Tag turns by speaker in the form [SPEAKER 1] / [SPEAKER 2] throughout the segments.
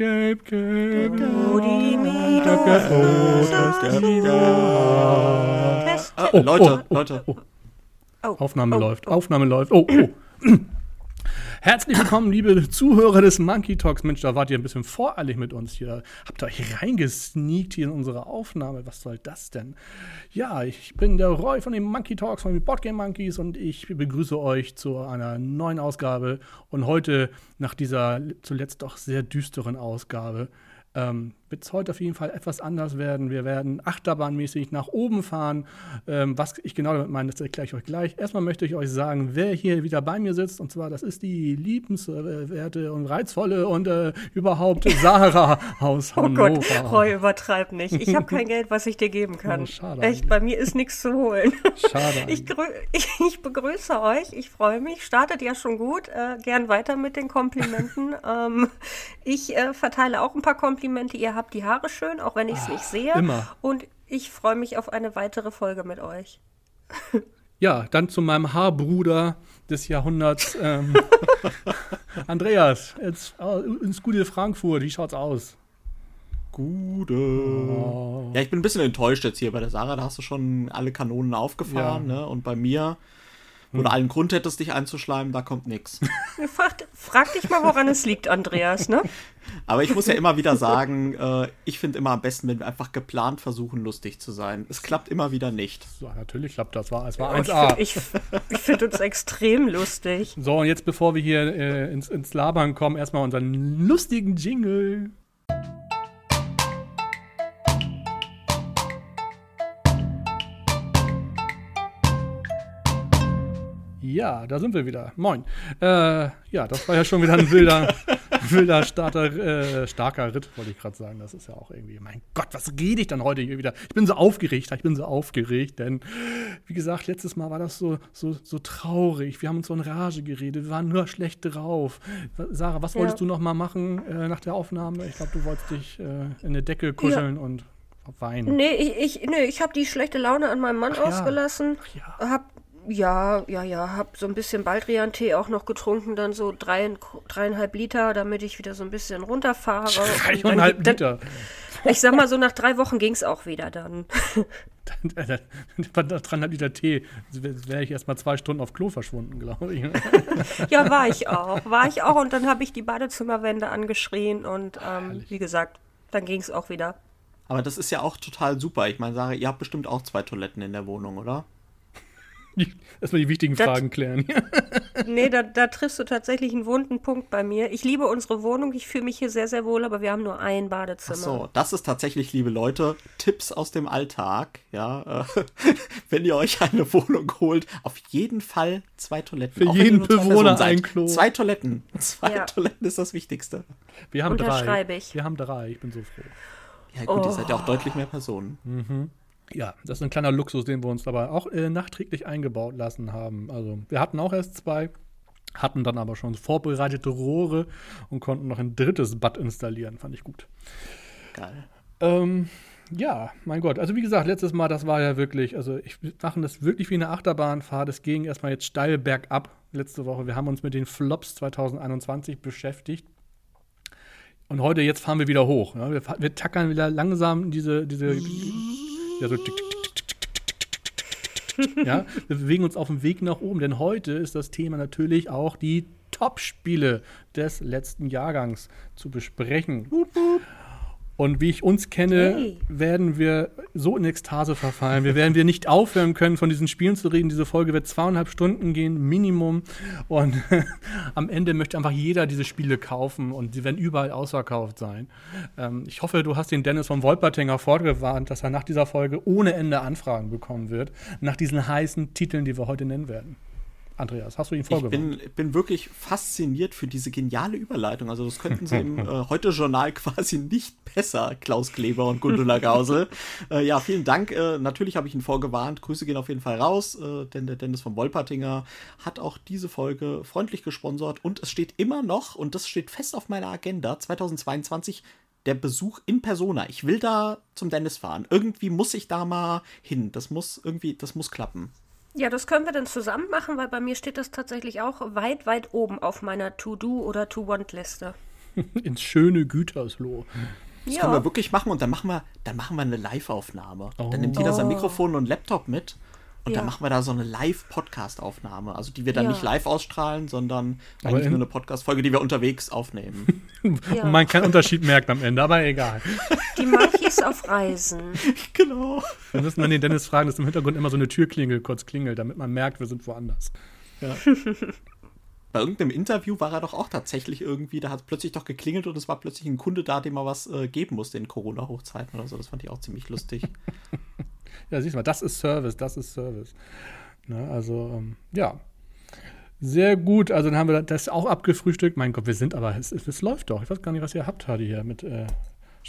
[SPEAKER 1] gelb, gelb,
[SPEAKER 2] gelb, gelb, rot, gelb, gelb, oh,
[SPEAKER 3] ah, oh, Leute,
[SPEAKER 1] oh,
[SPEAKER 2] Leute.
[SPEAKER 1] Aufnahme läuft, Aufnahme läuft. Oh, oh. Herzlich willkommen, liebe Zuhörer des Monkey Talks. Mensch, da wart ihr ein bisschen voreilig mit uns hier. Habt ihr euch reingesneakt hier in unsere Aufnahme? Was soll das denn? Ja, ich bin der Roy von den Monkey Talks von den Boardgame Monkeys und ich begrüße euch zu einer neuen Ausgabe. Und heute, nach dieser zuletzt doch sehr düsteren Ausgabe, ähm, wird es heute auf jeden Fall etwas anders werden. Wir werden achterbahnmäßig nach oben fahren. Ähm, was ich genau damit meine, das erkläre ich euch gleich. Erstmal möchte ich euch sagen, wer hier wieder bei mir sitzt. Und zwar, das ist die liebenswerte und reizvolle und äh, überhaupt Sarah aus
[SPEAKER 2] Oh
[SPEAKER 1] Hannover.
[SPEAKER 2] Gott, Roy, übertreib nicht. Ich habe kein Geld, was ich dir geben kann.
[SPEAKER 1] Oh, schade
[SPEAKER 2] Echt, bei mir ist nichts zu holen.
[SPEAKER 1] Schade.
[SPEAKER 2] Ich, ich begrüße euch, ich freue mich. Startet ja schon gut. Äh, gern weiter mit den Komplimenten. ähm, ich äh, verteile auch ein paar Komplimente. Ihr habt die Haare schön, auch wenn ich es nicht sehe.
[SPEAKER 1] Ah, immer.
[SPEAKER 2] Und ich freue mich auf eine weitere Folge mit euch.
[SPEAKER 1] Ja, dann zu meinem Haarbruder des Jahrhunderts. Ähm, Andreas, jetzt äh, ins gute Frankfurt. Wie schaut's aus?
[SPEAKER 3] Gute.
[SPEAKER 1] Oh.
[SPEAKER 3] Ja, ich bin ein bisschen enttäuscht jetzt hier bei der Sarah. Da hast du schon alle Kanonen aufgefahren,
[SPEAKER 1] Ja.
[SPEAKER 3] ne? Und bei mir, wo du allen Grund hättest, dich einzuschleimen, da kommt nichts.
[SPEAKER 2] Frag, frag dich mal, woran es liegt, Andreas, ne?
[SPEAKER 3] Aber ich muss ja immer wieder sagen, äh, ich finde immer am besten, wenn wir einfach geplant versuchen, lustig zu sein. Es klappt immer wieder nicht.
[SPEAKER 1] So, natürlich klappt das. War, es war
[SPEAKER 2] Und
[SPEAKER 1] 1A.
[SPEAKER 2] Ich, ich finde uns extrem lustig.
[SPEAKER 1] So, und jetzt, bevor wir hier äh, ins, ins Labern kommen, erstmal unseren lustigen Jingle. Ja, da sind wir wieder. Moin. Äh, ja, das war ja schon wieder ein wilder, wilder Starter, äh, starker Ritt, wollte ich gerade sagen. Das ist ja auch irgendwie, mein Gott, was rede ich dann heute hier wieder? Ich bin so aufgeregt, ich bin so aufgeregt, denn wie gesagt, letztes Mal war das so, so, so traurig. Wir haben uns so in Rage geredet, wir waren nur schlecht drauf. Sarah, was
[SPEAKER 2] Ja.
[SPEAKER 1] wolltest du noch mal machen äh, nach der Aufnahme? Ich glaube, du wolltest dich äh, in eine Decke kuscheln und weinen.
[SPEAKER 2] Nee, ich, ich, nee, ich habe die schlechte Laune an meinem Mann
[SPEAKER 1] Ach ja.
[SPEAKER 2] ausgelassen.
[SPEAKER 1] ja.
[SPEAKER 2] Hab, ja, ja, ja, hab so ein bisschen Baldrian-Tee auch noch getrunken, dann so drei, dreieinhalb Liter, damit ich wieder so ein bisschen runterfahre. Dann-
[SPEAKER 1] Dreieinhalb
[SPEAKER 2] dann-
[SPEAKER 1] Liter.
[SPEAKER 2] Ich sag mal, so nach drei Wochen ging's auch wieder dann.
[SPEAKER 1] Dreieinhalb Liter Tee. Wäre ich erst mal zwei Stunden auf Klo verschwunden, glaube ich.
[SPEAKER 2] Ja, war ich auch. War ich auch. Und dann habe ich die Badezimmerwände angeschrien und ähm, wie gesagt, dann ging's auch wieder.
[SPEAKER 3] Aber das ist ja auch total super. Ich meine, Sarah, ihr habt bestimmt auch zwei Toiletten in der Wohnung, oder?
[SPEAKER 1] Erstmal die wichtigen
[SPEAKER 2] Das-
[SPEAKER 1] Fragen klären.
[SPEAKER 2] Nee, da, da triffst du tatsächlich einen wunden Punkt bei mir. Ich liebe unsere Wohnung, ich fühle mich hier sehr, sehr wohl, aber wir haben nur ein Badezimmer.
[SPEAKER 3] Ach so, das ist tatsächlich, liebe Leute, Tipps aus dem Alltag. Ja, äh, wenn ihr euch eine Wohnung holt, auf jeden Fall zwei Toiletten.
[SPEAKER 1] Für
[SPEAKER 3] auch
[SPEAKER 1] jeden Bewohner ein Klo.
[SPEAKER 3] Zwei Toiletten. Zwei
[SPEAKER 2] Ja.
[SPEAKER 3] Toiletten ist das Wichtigste.
[SPEAKER 1] Wir haben drei.
[SPEAKER 2] Unterschreibe ich.
[SPEAKER 1] Wir haben drei. Ich bin so froh.
[SPEAKER 3] Ja, gut, ihr seid ja
[SPEAKER 2] Oh.
[SPEAKER 3] auch deutlich mehr Personen.
[SPEAKER 1] Ja, das ist ein kleiner Luxus, den wir uns aber auch äh, nachträglich eingebaut lassen haben. Also, wir hatten auch erst zwei, hatten dann aber schon vorbereitete Rohre und konnten noch ein drittes Bad installieren. Fand ich gut.
[SPEAKER 3] Geil.
[SPEAKER 1] Ähm, ja, mein Gott. Also wie gesagt, letztes Mal, das war ja wirklich, also ich wir machen das wirklich wie eine Achterbahnfahrt. Es ging erstmal jetzt steil bergab letzte Woche. Wir haben uns mit den Flops 2021 beschäftigt. Und heute, jetzt fahren wir wieder hoch. Ja? Wir, wir tackern wieder langsam diese, diese, ja, so tick, tick, tick, ja, wir bewegen uns auf dem Weg nach oben, denn heute ist das Thema natürlich auch die Top-Spiele des letzten Jahrgangs zu besprechen. Wup, wup. Und wie ich uns kenne,
[SPEAKER 2] Hey.
[SPEAKER 1] werden wir so in Ekstase verfallen. Wir werden wir nicht aufhören können, von diesen Spielen zu reden. Diese Folge wird zweieinhalb Stunden gehen, Minimum. Und am Ende möchte einfach jeder diese Spiele kaufen und sie werden überall ausverkauft sein. Ähm, ich hoffe, du hast den Dennis von Wolpertinger vorgewarnt, dass er nach dieser Folge ohne Ende Anfragen bekommen wird, nach diesen heißen Titeln, die wir heute nennen werden. Andreas, hast du ihn
[SPEAKER 3] Ich
[SPEAKER 1] vorgewarnt?
[SPEAKER 3] bin, bin wirklich fasziniert für diese geniale Überleitung. Also das könnten sie im äh, Heute-Journal quasi nicht besser, Klaus Kleber und Gundula Gausel. äh, ja, vielen Dank. Äh, natürlich habe ich ihn vorgewarnt. Grüße gehen auf jeden Fall raus, äh, denn der Dennis von Wolpertinger hat auch diese Folge freundlich gesponsert. Und es steht immer noch, und das steht fest auf meiner Agenda, 2022 der Besuch in Persona. Ich will da zum Dennis fahren. Irgendwie muss ich da mal hin. Das muss irgendwie, das muss klappen.
[SPEAKER 2] Ja, das können wir dann zusammen machen, weil bei mir steht das tatsächlich auch weit, weit oben auf meiner To-Do- oder To-Want-Liste.
[SPEAKER 1] Ins schöne Gütersloh.
[SPEAKER 3] Das
[SPEAKER 2] Ja.
[SPEAKER 3] können wir wirklich machen und dann machen wir, dann machen wir eine Live-Aufnahme.
[SPEAKER 1] Oh.
[SPEAKER 3] Dann nimmt jeder sein
[SPEAKER 2] Oh.
[SPEAKER 3] Mikrofon und Laptop mit und dann
[SPEAKER 2] Ja.
[SPEAKER 3] machen wir da so eine Live-Podcast-Aufnahme. Also die wir dann
[SPEAKER 2] Ja.
[SPEAKER 3] nicht live ausstrahlen, sondern
[SPEAKER 1] Aber
[SPEAKER 3] eigentlich
[SPEAKER 1] in-
[SPEAKER 3] nur eine Podcast-Folge, die wir unterwegs aufnehmen.
[SPEAKER 2] Ja.
[SPEAKER 1] Und man keinen Unterschied merkt am Ende, aber egal.
[SPEAKER 2] Die Monkeys auf Reisen.
[SPEAKER 3] genau.
[SPEAKER 1] Wir müssen dann den Dennis fragen, dass im Hintergrund immer so eine Türklingel kurz klingelt, damit man merkt, wir sind woanders.
[SPEAKER 3] Bei irgendeinem Interview war er doch auch tatsächlich irgendwie, da hat es plötzlich doch geklingelt und es war plötzlich ein Kunde da, dem er was äh, geben musste in Corona-Hochzeiten oder so. Das fand ich auch ziemlich lustig.
[SPEAKER 1] Ja, siehst du mal, das ist Service, das ist Service. Ne, also, ähm, ja. Sehr gut, also dann haben wir das auch abgefrühstückt. Mein Gott, wir sind aber, es, es läuft doch. Ich weiß gar nicht, was ihr habt, Hadi, hier mit äh,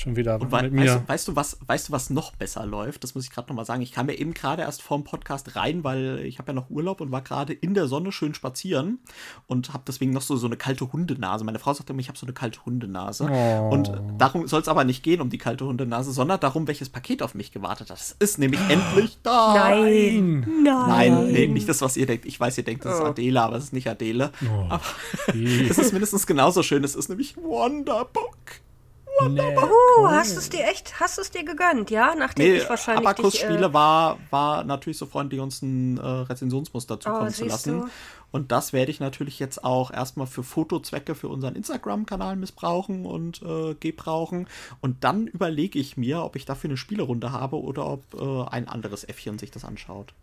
[SPEAKER 1] schon wieder
[SPEAKER 3] Und
[SPEAKER 1] mit
[SPEAKER 3] weißt,
[SPEAKER 1] mir.
[SPEAKER 3] du, weißt, du, was, weißt du, was noch besser läuft? Das muss ich gerade nochmal sagen. Ich kam ja eben gerade erst vorm Podcast rein, weil ich habe ja noch Urlaub und war gerade in der Sonne schön spazieren und habe deswegen noch so, so eine kalte Hundenase. Meine Frau sagt immer, ich habe so eine kalte Hundenase.
[SPEAKER 1] Oh.
[SPEAKER 3] Und darum soll es aber nicht gehen, um die kalte Hundenase, sondern darum, welches Paket auf mich gewartet hat. Es ist nämlich endlich da.
[SPEAKER 2] Nein. Nein.
[SPEAKER 3] Nein, nee, nicht das, was ihr denkt. Ich weiß, ihr denkt, das ist
[SPEAKER 2] Oh.
[SPEAKER 3] Adela, aber es ist nicht Adele.
[SPEAKER 1] Oh,
[SPEAKER 3] Aber es ist mindestens genauso schön. Es ist nämlich Wonderbook.
[SPEAKER 1] Nee.
[SPEAKER 2] Oh, hast du es dir echt, hast du es dir gegönnt, ja? Nachdem
[SPEAKER 3] Nee,
[SPEAKER 2] ich wahrscheinlich
[SPEAKER 3] Abakus-Spiele
[SPEAKER 2] äh,
[SPEAKER 3] war, war natürlich so freundlich, uns ein äh, Rezensionsmuster zukommen
[SPEAKER 2] Oh,
[SPEAKER 3] zu lassen.
[SPEAKER 2] du?
[SPEAKER 3] Und das werde ich natürlich jetzt auch erstmal für Fotozwecke für unseren Instagram-Kanal missbrauchen und äh, gebrauchen. Und dann überlege ich mir, ob ich dafür eine Spielerunde habe oder ob äh, ein anderes Äffchen sich das anschaut.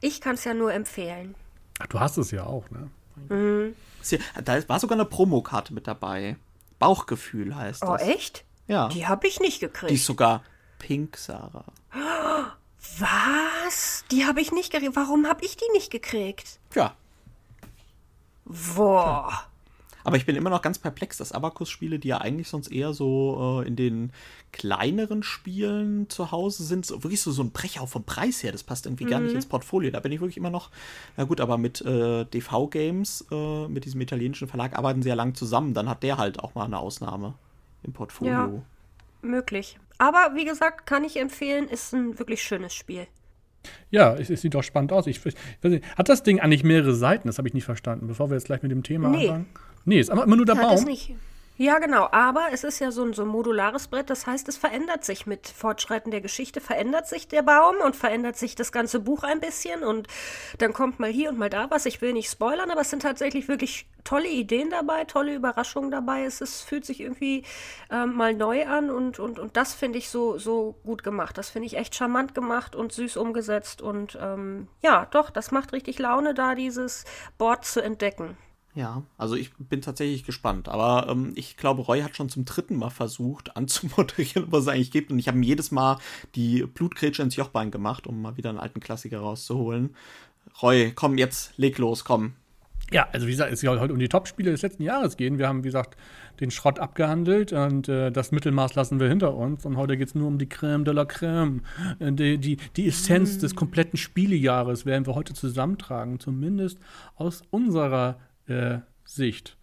[SPEAKER 2] ich kann es ja nur empfehlen.
[SPEAKER 1] Ach, du hast es ja auch, ne?
[SPEAKER 3] Ist hier- Da war sogar eine Promokarte mit dabei. Bauchgefühl heißt
[SPEAKER 2] Oh,
[SPEAKER 3] das.
[SPEAKER 2] echt?
[SPEAKER 3] Ja.
[SPEAKER 2] Die habe ich nicht
[SPEAKER 3] Die ist
[SPEAKER 2] gekriegt.
[SPEAKER 3] sogar pink, Sarah.
[SPEAKER 2] Was? Die habe ich nicht gekriegt. Warum habe ich die nicht gekriegt?
[SPEAKER 3] Tja,
[SPEAKER 2] Boah.
[SPEAKER 3] Aber ich bin immer noch ganz perplex, dass Abacus-Spiele, die ja eigentlich sonst eher so äh, in den kleineren Spielen zu Hause sind, so, wirklich so, so ein Brecher vom Preis her, das passt irgendwie gar nicht ins Portfolio. Da bin ich wirklich immer noch, na gut, aber mit äh, DV Games, äh, mit diesem italienischen Verlag, arbeiten sie ja lang zusammen. Dann hat der halt auch mal eine Ausnahme im Portfolio.
[SPEAKER 2] Ja. Möglich. Aber wie gesagt, kann ich empfehlen, ist ein wirklich schönes Spiel.
[SPEAKER 1] Ja, es, es sieht doch spannend aus. Ich, ich weiß nicht, hat das Ding eigentlich mehrere Seiten? Das habe ich nicht verstanden, bevor wir jetzt gleich mit dem Thema
[SPEAKER 2] Nee.
[SPEAKER 1] anfangen. Nee, ist aber immer nur der
[SPEAKER 2] es
[SPEAKER 1] Baum.
[SPEAKER 2] nicht. Ja, genau. Aber es ist ja so ein, so ein modulares Brett. Das heißt, es verändert sich mit Fortschreiten der Geschichte, verändert sich der Baum und verändert sich das ganze Buch ein bisschen. Und dann kommt mal hier und mal da was. Ich will nicht spoilern, aber es sind tatsächlich wirklich tolle Ideen dabei, tolle Überraschungen dabei. Es ist, fühlt sich irgendwie ähm, mal neu an und, und, und das finde ich so, so gut gemacht. Das finde ich echt charmant gemacht und süß umgesetzt. Und ähm, ja, doch, das macht richtig Laune, da dieses Board zu entdecken.
[SPEAKER 3] Ja, also ich bin tatsächlich gespannt. Aber ähm, ich glaube, Roy hat schon zum dritten Mal versucht anzumoderieren, was es eigentlich gibt. Und ich habe ihm jedes Mal die Blutgrätsche ins Jochbein gemacht, um mal wieder einen alten Klassiker rauszuholen. Roy, komm jetzt, leg los, komm.
[SPEAKER 1] Ja, also wie gesagt, es soll heute um die Top-Spiele des letzten Jahres gehen. Wir haben, wie gesagt, den Schrott abgehandelt und äh, das Mittelmaß lassen wir hinter uns. Und heute geht es nur um die Crème de la Crème. Äh, Die, die, die Essenz des kompletten Spielejahres werden wir heute zusammentragen, zumindest aus unserer äh, Sicht.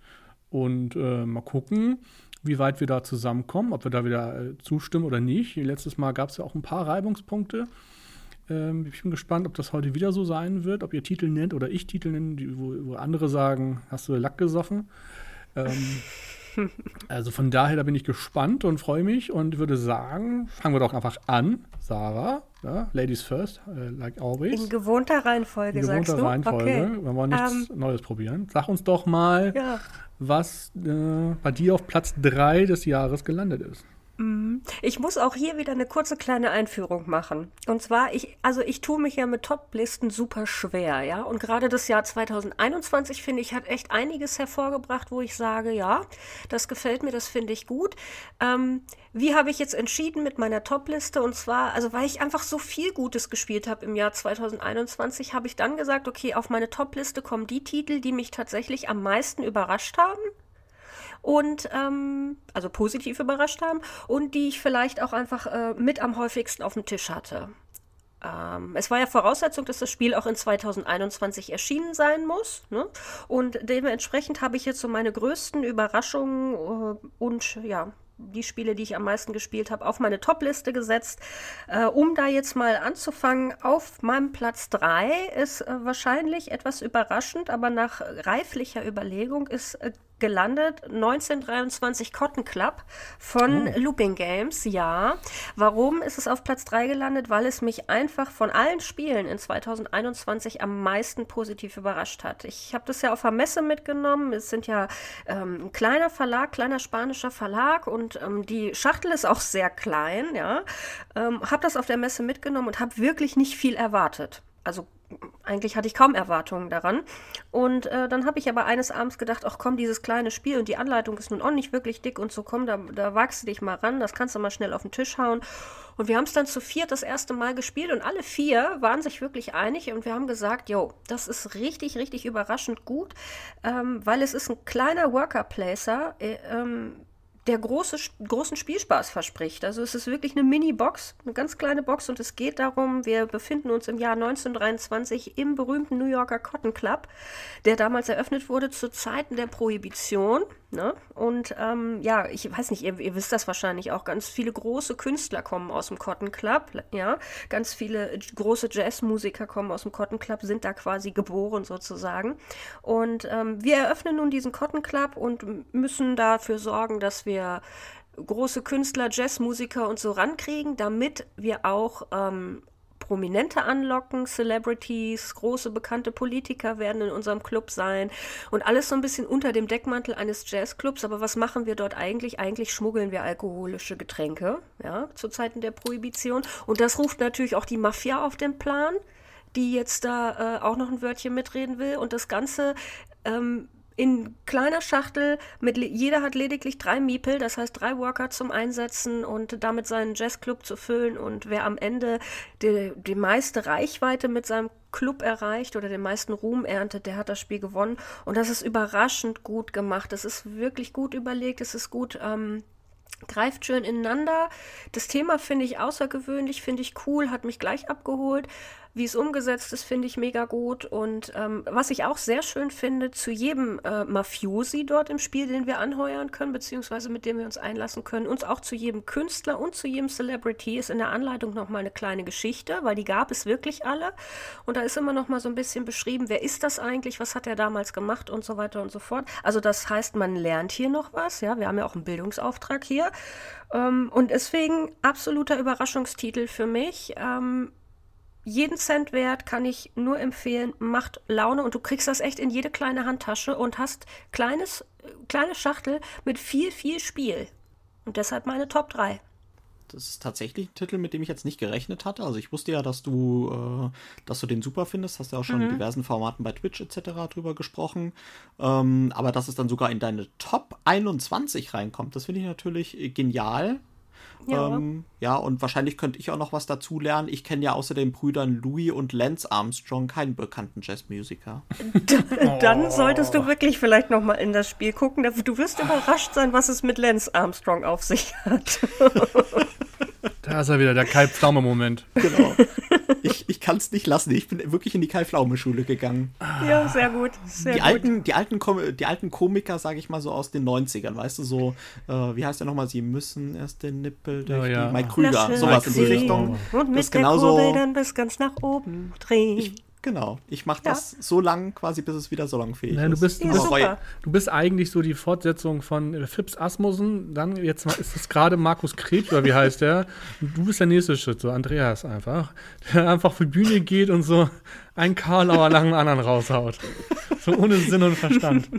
[SPEAKER 1] Und äh, mal gucken, wie weit wir da zusammenkommen, ob wir da wieder äh, zustimmen oder nicht. Letztes Mal gab es ja auch ein paar Reibungspunkte. Ähm, ich bin gespannt, ob das heute wieder so sein wird, ob ihr Titel nennt oder ich Titel nenne, wo, wo andere sagen, hast du Lack gesoffen. Ähm, also von daher, da bin ich gespannt und freue mich und würde sagen, fangen wir doch einfach an. Sarah, ja, Ladies first, äh, like always.
[SPEAKER 2] In gewohnter Reihenfolge,
[SPEAKER 1] In
[SPEAKER 2] sagst
[SPEAKER 1] gewohnter
[SPEAKER 2] du?
[SPEAKER 1] Reihenfolge.
[SPEAKER 2] Okay.
[SPEAKER 1] Wir wollen nichts
[SPEAKER 2] Ähm,
[SPEAKER 1] Neues probieren. Sag uns doch mal,
[SPEAKER 2] Ja.
[SPEAKER 1] was äh, bei dir auf Platz 3 des Jahres gelandet ist.
[SPEAKER 2] Ich muss auch hier wieder eine kurze kleine Einführung machen. Und zwar, ich, also ich tue mich ja mit Top-Listen super schwer, ja. Und gerade das Jahr 2021, finde ich, hat echt einiges hervorgebracht, wo ich sage, ja, das gefällt mir, das finde ich gut. Ähm, wie habe ich jetzt entschieden mit meiner Top-Liste? Und zwar, also weil ich einfach so viel Gutes gespielt habe im Jahr 2021, habe ich dann gesagt, okay, auf meine Top-Liste kommen die Titel, die mich tatsächlich am meisten überrascht haben und ähm, also positiv überrascht haben und die ich vielleicht auch einfach äh, mit am häufigsten auf dem Tisch hatte. Ähm, es war ja Voraussetzung, dass das Spiel auch in 2021 erschienen sein muss. Ne? Und dementsprechend habe ich jetzt so meine größten Überraschungen äh, und ja, die Spiele, die ich am meisten gespielt habe, auf meine Top-Liste gesetzt. Äh, um da jetzt mal anzufangen, auf meinem Platz 3 ist äh, wahrscheinlich etwas überraschend, aber nach reiflicher Überlegung ist äh, gelandet 1923 Cotton Club von oh. Looping Games, ja. Warum ist es auf Platz 3 gelandet? Weil es mich einfach von allen Spielen in 2021 am meisten positiv überrascht hat. Ich habe das ja auf der Messe mitgenommen. Es sind ja ähm, ein kleiner Verlag, kleiner spanischer Verlag und ähm, die Schachtel ist auch sehr klein, ja. Ähm, habe das auf der Messe mitgenommen und habe wirklich nicht viel erwartet. Also eigentlich hatte ich kaum Erwartungen daran. Und äh, dann habe ich aber eines Abends gedacht, ach komm, dieses kleine Spiel und die Anleitung ist nun auch nicht wirklich dick und so, komm, da, da wagst du dich mal ran, das kannst du mal schnell auf den Tisch hauen. Und wir haben es dann zu viert das erste Mal gespielt und alle vier waren sich wirklich einig und wir haben gesagt, jo, das ist richtig, richtig überraschend gut, ähm, weil es ist ein kleiner Worker-Placer, äh, ähm, der große, großen Spielspaß verspricht. Also es ist wirklich eine Mini-Box, eine ganz kleine Box und es geht darum, wir befinden uns im Jahr 1923 im berühmten New Yorker Cotton Club, der damals eröffnet wurde zu Zeiten der Prohibition. Ne? Und ähm, ja, ich weiß nicht, ihr, ihr, wisst das wahrscheinlich auch, ganz viele große Künstler kommen aus dem Cotton Club, ja, ganz viele große Jazzmusiker kommen aus dem Cotton Club, sind da quasi geboren sozusagen. Und ähm, wir eröffnen nun diesen Cotton Club und müssen dafür sorgen, dass wir große Künstler, Jazzmusiker und so rankriegen, damit wir auch ähm, Prominente anlocken, Celebrities, große bekannte Politiker werden in unserem Club sein und alles so ein bisschen unter dem Deckmantel eines Jazzclubs. Aber was machen wir dort eigentlich? Eigentlich schmuggeln wir alkoholische Getränke, ja, zu Zeiten der Prohibition. Und das ruft natürlich auch die Mafia auf den Plan die jetzt da äh, auch noch ein Wörtchen mitreden will. Und das Ganze ähm, in kleiner Schachtel, mit, jeder hat lediglich drei Miepel, das heißt drei Worker zum Einsetzen und damit seinen Jazzclub zu füllen. Und wer am Ende die, die meiste Reichweite mit seinem Club erreicht oder den meisten Ruhm erntet, der hat das Spiel gewonnen. Und das ist überraschend gut gemacht. Es ist wirklich gut überlegt, es ist gut. Ähm, greift schön ineinander. Das Thema finde ich außergewöhnlich, finde ich cool, hat mich gleich abgeholt. Wie es umgesetzt ist, finde ich mega gut. Und ähm, was ich auch sehr schön finde, zu jedem äh, Mafiosi dort im Spiel, den wir anheuern können, beziehungsweise mit dem wir uns einlassen können, uns auch zu jedem Künstler und zu jedem Celebrity ist in der Anleitung nochmal eine kleine Geschichte, weil die gab es wirklich alle. Und da ist immer nochmal so ein bisschen beschrieben, wer ist das eigentlich, was hat er damals gemacht und so weiter und so fort. Also das heißt, man lernt hier noch was. Ja, wir haben ja auch einen Bildungsauftrag hier. Ähm, und deswegen absoluter Überraschungstitel für mich. Ähm, jeden Cent wert, kann ich nur empfehlen, macht Laune und du kriegst das echt in jede kleine Handtasche und hast kleines, kleine Schachtel mit viel, viel Spiel. Und deshalb meine Top 3.
[SPEAKER 3] Das ist tatsächlich ein Titel, mit dem ich jetzt nicht gerechnet hatte. Also ich wusste ja, dass du, äh, dass du den super findest. Hast ja auch schon mhm. in diversen Formaten bei Twitch etc. drüber gesprochen. Ähm, aber dass es dann sogar in deine Top 21 reinkommt, das finde ich natürlich genial. Ja. Ähm, ja, und wahrscheinlich könnte ich auch noch was dazu lernen. Ich kenne ja außer den Brüdern Louis und Lance Armstrong keinen bekannten Jazzmusiker.
[SPEAKER 2] Dann solltest du wirklich vielleicht noch mal in das Spiel gucken. Du wirst überrascht sein, was es mit Lance Armstrong auf sich hat.
[SPEAKER 1] Da ist er wieder, der Kai Pflaume-Moment. Genau.
[SPEAKER 3] Ich, ich kann es nicht lassen. Ich bin wirklich in die Kai Pflaume-Schule gegangen.
[SPEAKER 2] Ja, sehr gut. Sehr
[SPEAKER 3] die,
[SPEAKER 2] gut.
[SPEAKER 3] Alten, die, alten die alten Komiker, sage ich mal so aus den 90ern, weißt du, so, äh, wie heißt der nochmal? Sie müssen erst den Nippel durch oh, ja. die Mike Krüger, sowas in die Richtung.
[SPEAKER 2] Und mit das der genauso, Kurbel dann bis ganz nach oben drehen.
[SPEAKER 3] Ich, Genau. Ich mache das ja. so lang quasi, bis es wieder salonfähig
[SPEAKER 1] Nein, du bist, ist. Du bist, du bist eigentlich so die Fortsetzung von Phipps Asmussen. Dann jetzt ist es gerade Markus Krebs, oder wie heißt der? Du bist der nächste Schritt, so Andreas einfach. Der einfach auf die Bühne geht und so einen Karlauer lang einen anderen raushaut. So ohne Sinn und Verstand.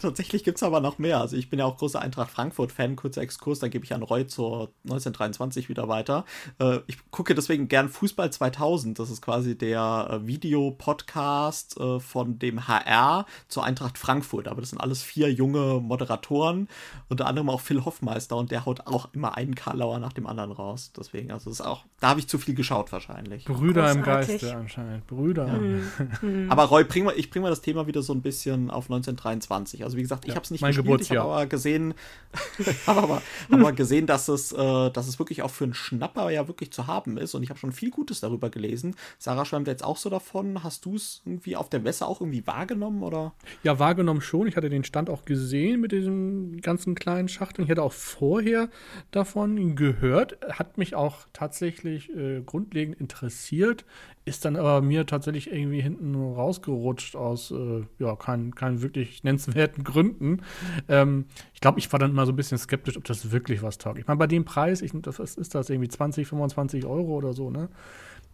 [SPEAKER 3] Tatsächlich gibt es aber noch mehr. Also ich bin ja auch großer Eintracht Frankfurt-Fan, kurzer Exkurs, da gebe ich an Roy zur 1923 wieder weiter. Äh, ich gucke deswegen gern Fußball 2000. Das ist quasi der äh, Videopodcast äh, von dem HR zur Eintracht Frankfurt. Aber das sind alles vier junge Moderatoren, unter anderem auch Phil Hoffmeister und der haut auch immer einen Karlauer nach dem anderen raus. Deswegen, also das ist auch, da habe ich zu viel geschaut wahrscheinlich.
[SPEAKER 1] Brüder Großartig. im Geiste anscheinend. Brüder Brüder.
[SPEAKER 3] Mhm. aber Roy, bring mal, ich bringe mal das Thema wieder so ein bisschen auf 1923. Also wie gesagt, ich ja, habe es nicht
[SPEAKER 1] mein gespielt, ich
[SPEAKER 3] habe aber gesehen, habe aber, aber gesehen, dass es, äh, dass es wirklich auch für einen Schnapper ja wirklich zu haben ist. Und ich habe schon viel Gutes darüber gelesen. Sarah schwärmt jetzt auch so davon. Hast du es irgendwie auf der Messe auch irgendwie wahrgenommen oder?
[SPEAKER 1] Ja, wahrgenommen schon. Ich hatte den Stand auch gesehen mit diesen ganzen kleinen Schachteln. Ich hatte auch vorher davon gehört. Hat mich auch tatsächlich äh, grundlegend interessiert. Ist dann aber mir tatsächlich irgendwie hinten rausgerutscht aus äh, ja, keinen kein wirklich nennenswerten Gründen. Ähm, ich glaube, ich war dann mal so ein bisschen skeptisch, ob das wirklich was taugt. Ich meine, bei dem Preis, ich, das ist das irgendwie 20, 25 Euro oder so, ne?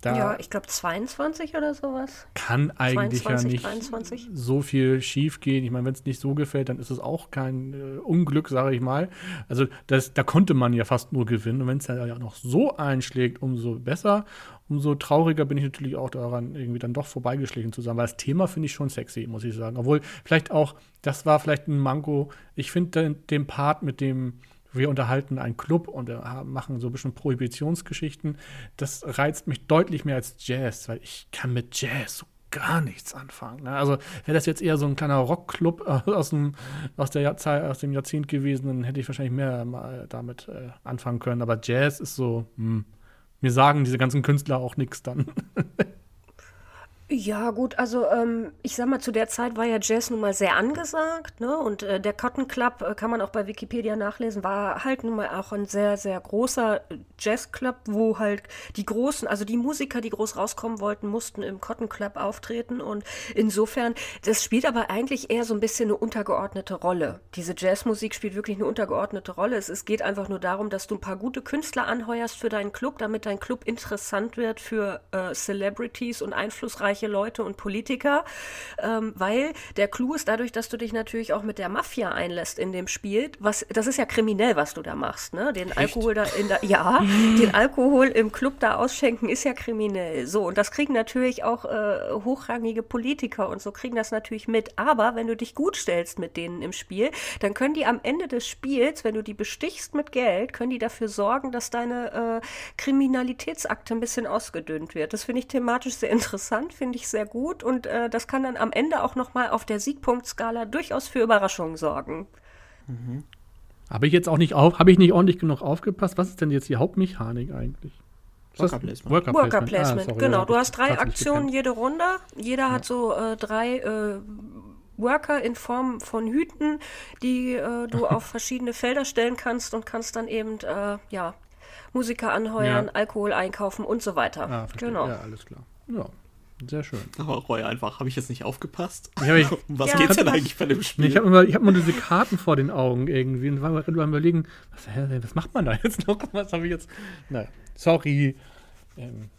[SPEAKER 2] Da ja, ich glaube 22 oder sowas.
[SPEAKER 1] Kann eigentlich 22, ja nicht 23. so viel schief gehen. Ich meine, wenn es nicht so gefällt, dann ist es auch kein äh, Unglück, sage ich mal. Also das, da konnte man ja fast nur gewinnen. Und wenn es ja noch so einschlägt, umso besser. Umso trauriger bin ich natürlich auch daran, irgendwie dann doch vorbeigeschlichen zu sein. Weil das Thema finde ich schon sexy, muss ich sagen. Obwohl vielleicht auch, das war vielleicht ein Manko. Ich finde den, den Part mit dem wir unterhalten einen Club und äh, machen so ein bisschen Prohibitionsgeschichten. Das reizt mich deutlich mehr als Jazz, weil ich kann mit Jazz so gar nichts anfangen. Ne? Also wäre das jetzt eher so ein kleiner Rockclub äh, aus, dem, aus, der Jahrzeit, aus dem Jahrzehnt gewesen, dann hätte ich wahrscheinlich mehr mal damit äh, anfangen können. Aber Jazz ist so, hm, mir sagen diese ganzen Künstler auch nichts dann.
[SPEAKER 2] Ja, gut, also ähm, ich sag mal, zu der Zeit war ja Jazz nun mal sehr angesagt, ne? Und äh, der Cotton Club, äh, kann man auch bei Wikipedia nachlesen, war halt nun mal auch ein sehr, sehr großer Jazzclub, wo halt die großen, also die Musiker, die groß rauskommen wollten, mussten im Cotton Club auftreten. Und insofern, das spielt aber eigentlich eher so ein bisschen eine untergeordnete Rolle. Diese Jazzmusik spielt wirklich eine untergeordnete Rolle. Es, es geht einfach nur darum, dass du ein paar gute Künstler anheuerst für deinen Club, damit dein Club interessant wird für äh, Celebrities und einflussreiche reiche Leute und Politiker, ähm, weil der Clou ist dadurch, dass du dich natürlich auch mit der Mafia einlässt in dem Spiel. Was, das ist ja kriminell, was du da machst, ne? Den Echt? Alkohol da in der, ja, den Alkohol im Club da ausschenken ist ja kriminell. So, und das kriegen natürlich auch äh, hochrangige Politiker und so kriegen das natürlich mit. Aber wenn du dich gut stellst mit denen im Spiel, dann können die am Ende des Spiels, wenn du die bestichst mit Geld, können die dafür sorgen, dass deine äh, Kriminalitätsakte ein bisschen ausgedünnt wird. Das finde ich thematisch sehr interessant, finde finde ich sehr gut und äh, das kann dann am Ende auch nochmal auf der Siegpunktskala durchaus für Überraschungen sorgen.
[SPEAKER 1] Mhm. Habe ich jetzt auch nicht auf, habe ich nicht ordentlich genug aufgepasst? Was ist denn jetzt die Hauptmechanik eigentlich?
[SPEAKER 2] Worker Placement. Worker, Worker Placement, ah, sorry, genau. Du hast drei Aktionen jede Runde. Jeder ja. hat so äh, drei äh, Worker in Form von Hüten, die äh, du auf verschiedene Felder stellen kannst und kannst dann eben äh, ja, Musiker anheuern, ja. Alkohol einkaufen und so weiter.
[SPEAKER 1] Ah, genau. Ja, alles klar. Ja, sehr schön.
[SPEAKER 3] Aber Roy, einfach, habe ich jetzt nicht aufgepasst?
[SPEAKER 1] Ja, ich,
[SPEAKER 3] um was ja, geht's denn eigentlich bei dem Spiel?
[SPEAKER 1] Ich habe immer, hab immer diese Karten vor den Augen irgendwie und war mal überlegen, was, was macht man da jetzt noch? Was habe ich jetzt? Naja, sorry. Ähm,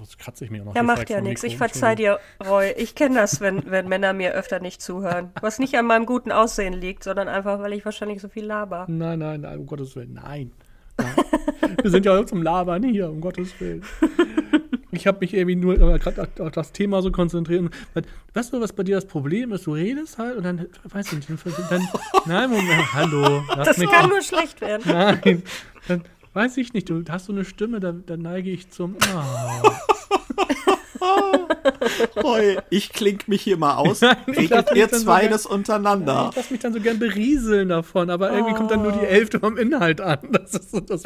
[SPEAKER 1] Jetzt kratze ich mir noch.
[SPEAKER 2] Ja, macht ja nichts. Ich verzeih dir, Roy. Ich kenne das, wenn, wenn Männer mir öfter nicht zuhören. Was nicht an meinem guten Aussehen liegt, sondern einfach, weil ich wahrscheinlich so viel laber.
[SPEAKER 1] Nein, nein, nein, um Gottes Willen. Nein. nein. Wir sind ja auch zum Labern hier, um Gottes Willen. Ich habe mich irgendwie nur äh, gerade auf das Thema so konzentriert. weißt du, was bei dir das Problem ist? Du redest halt und dann, weiß ich nicht, dann, nein, Moment, hallo.
[SPEAKER 2] Das kann an. nur schlecht werden.
[SPEAKER 1] Nein, dann weiß ich nicht, du hast so eine Stimme, da, da neige ich zum. Oh.
[SPEAKER 3] Roy, ich klink mich hier mal aus. Regelt ihr zwei so das untereinander?
[SPEAKER 1] Ja, ich lasse mich dann so gern berieseln davon, aber irgendwie oh. kommt dann nur die Hälfte vom Inhalt an. Das ist so das.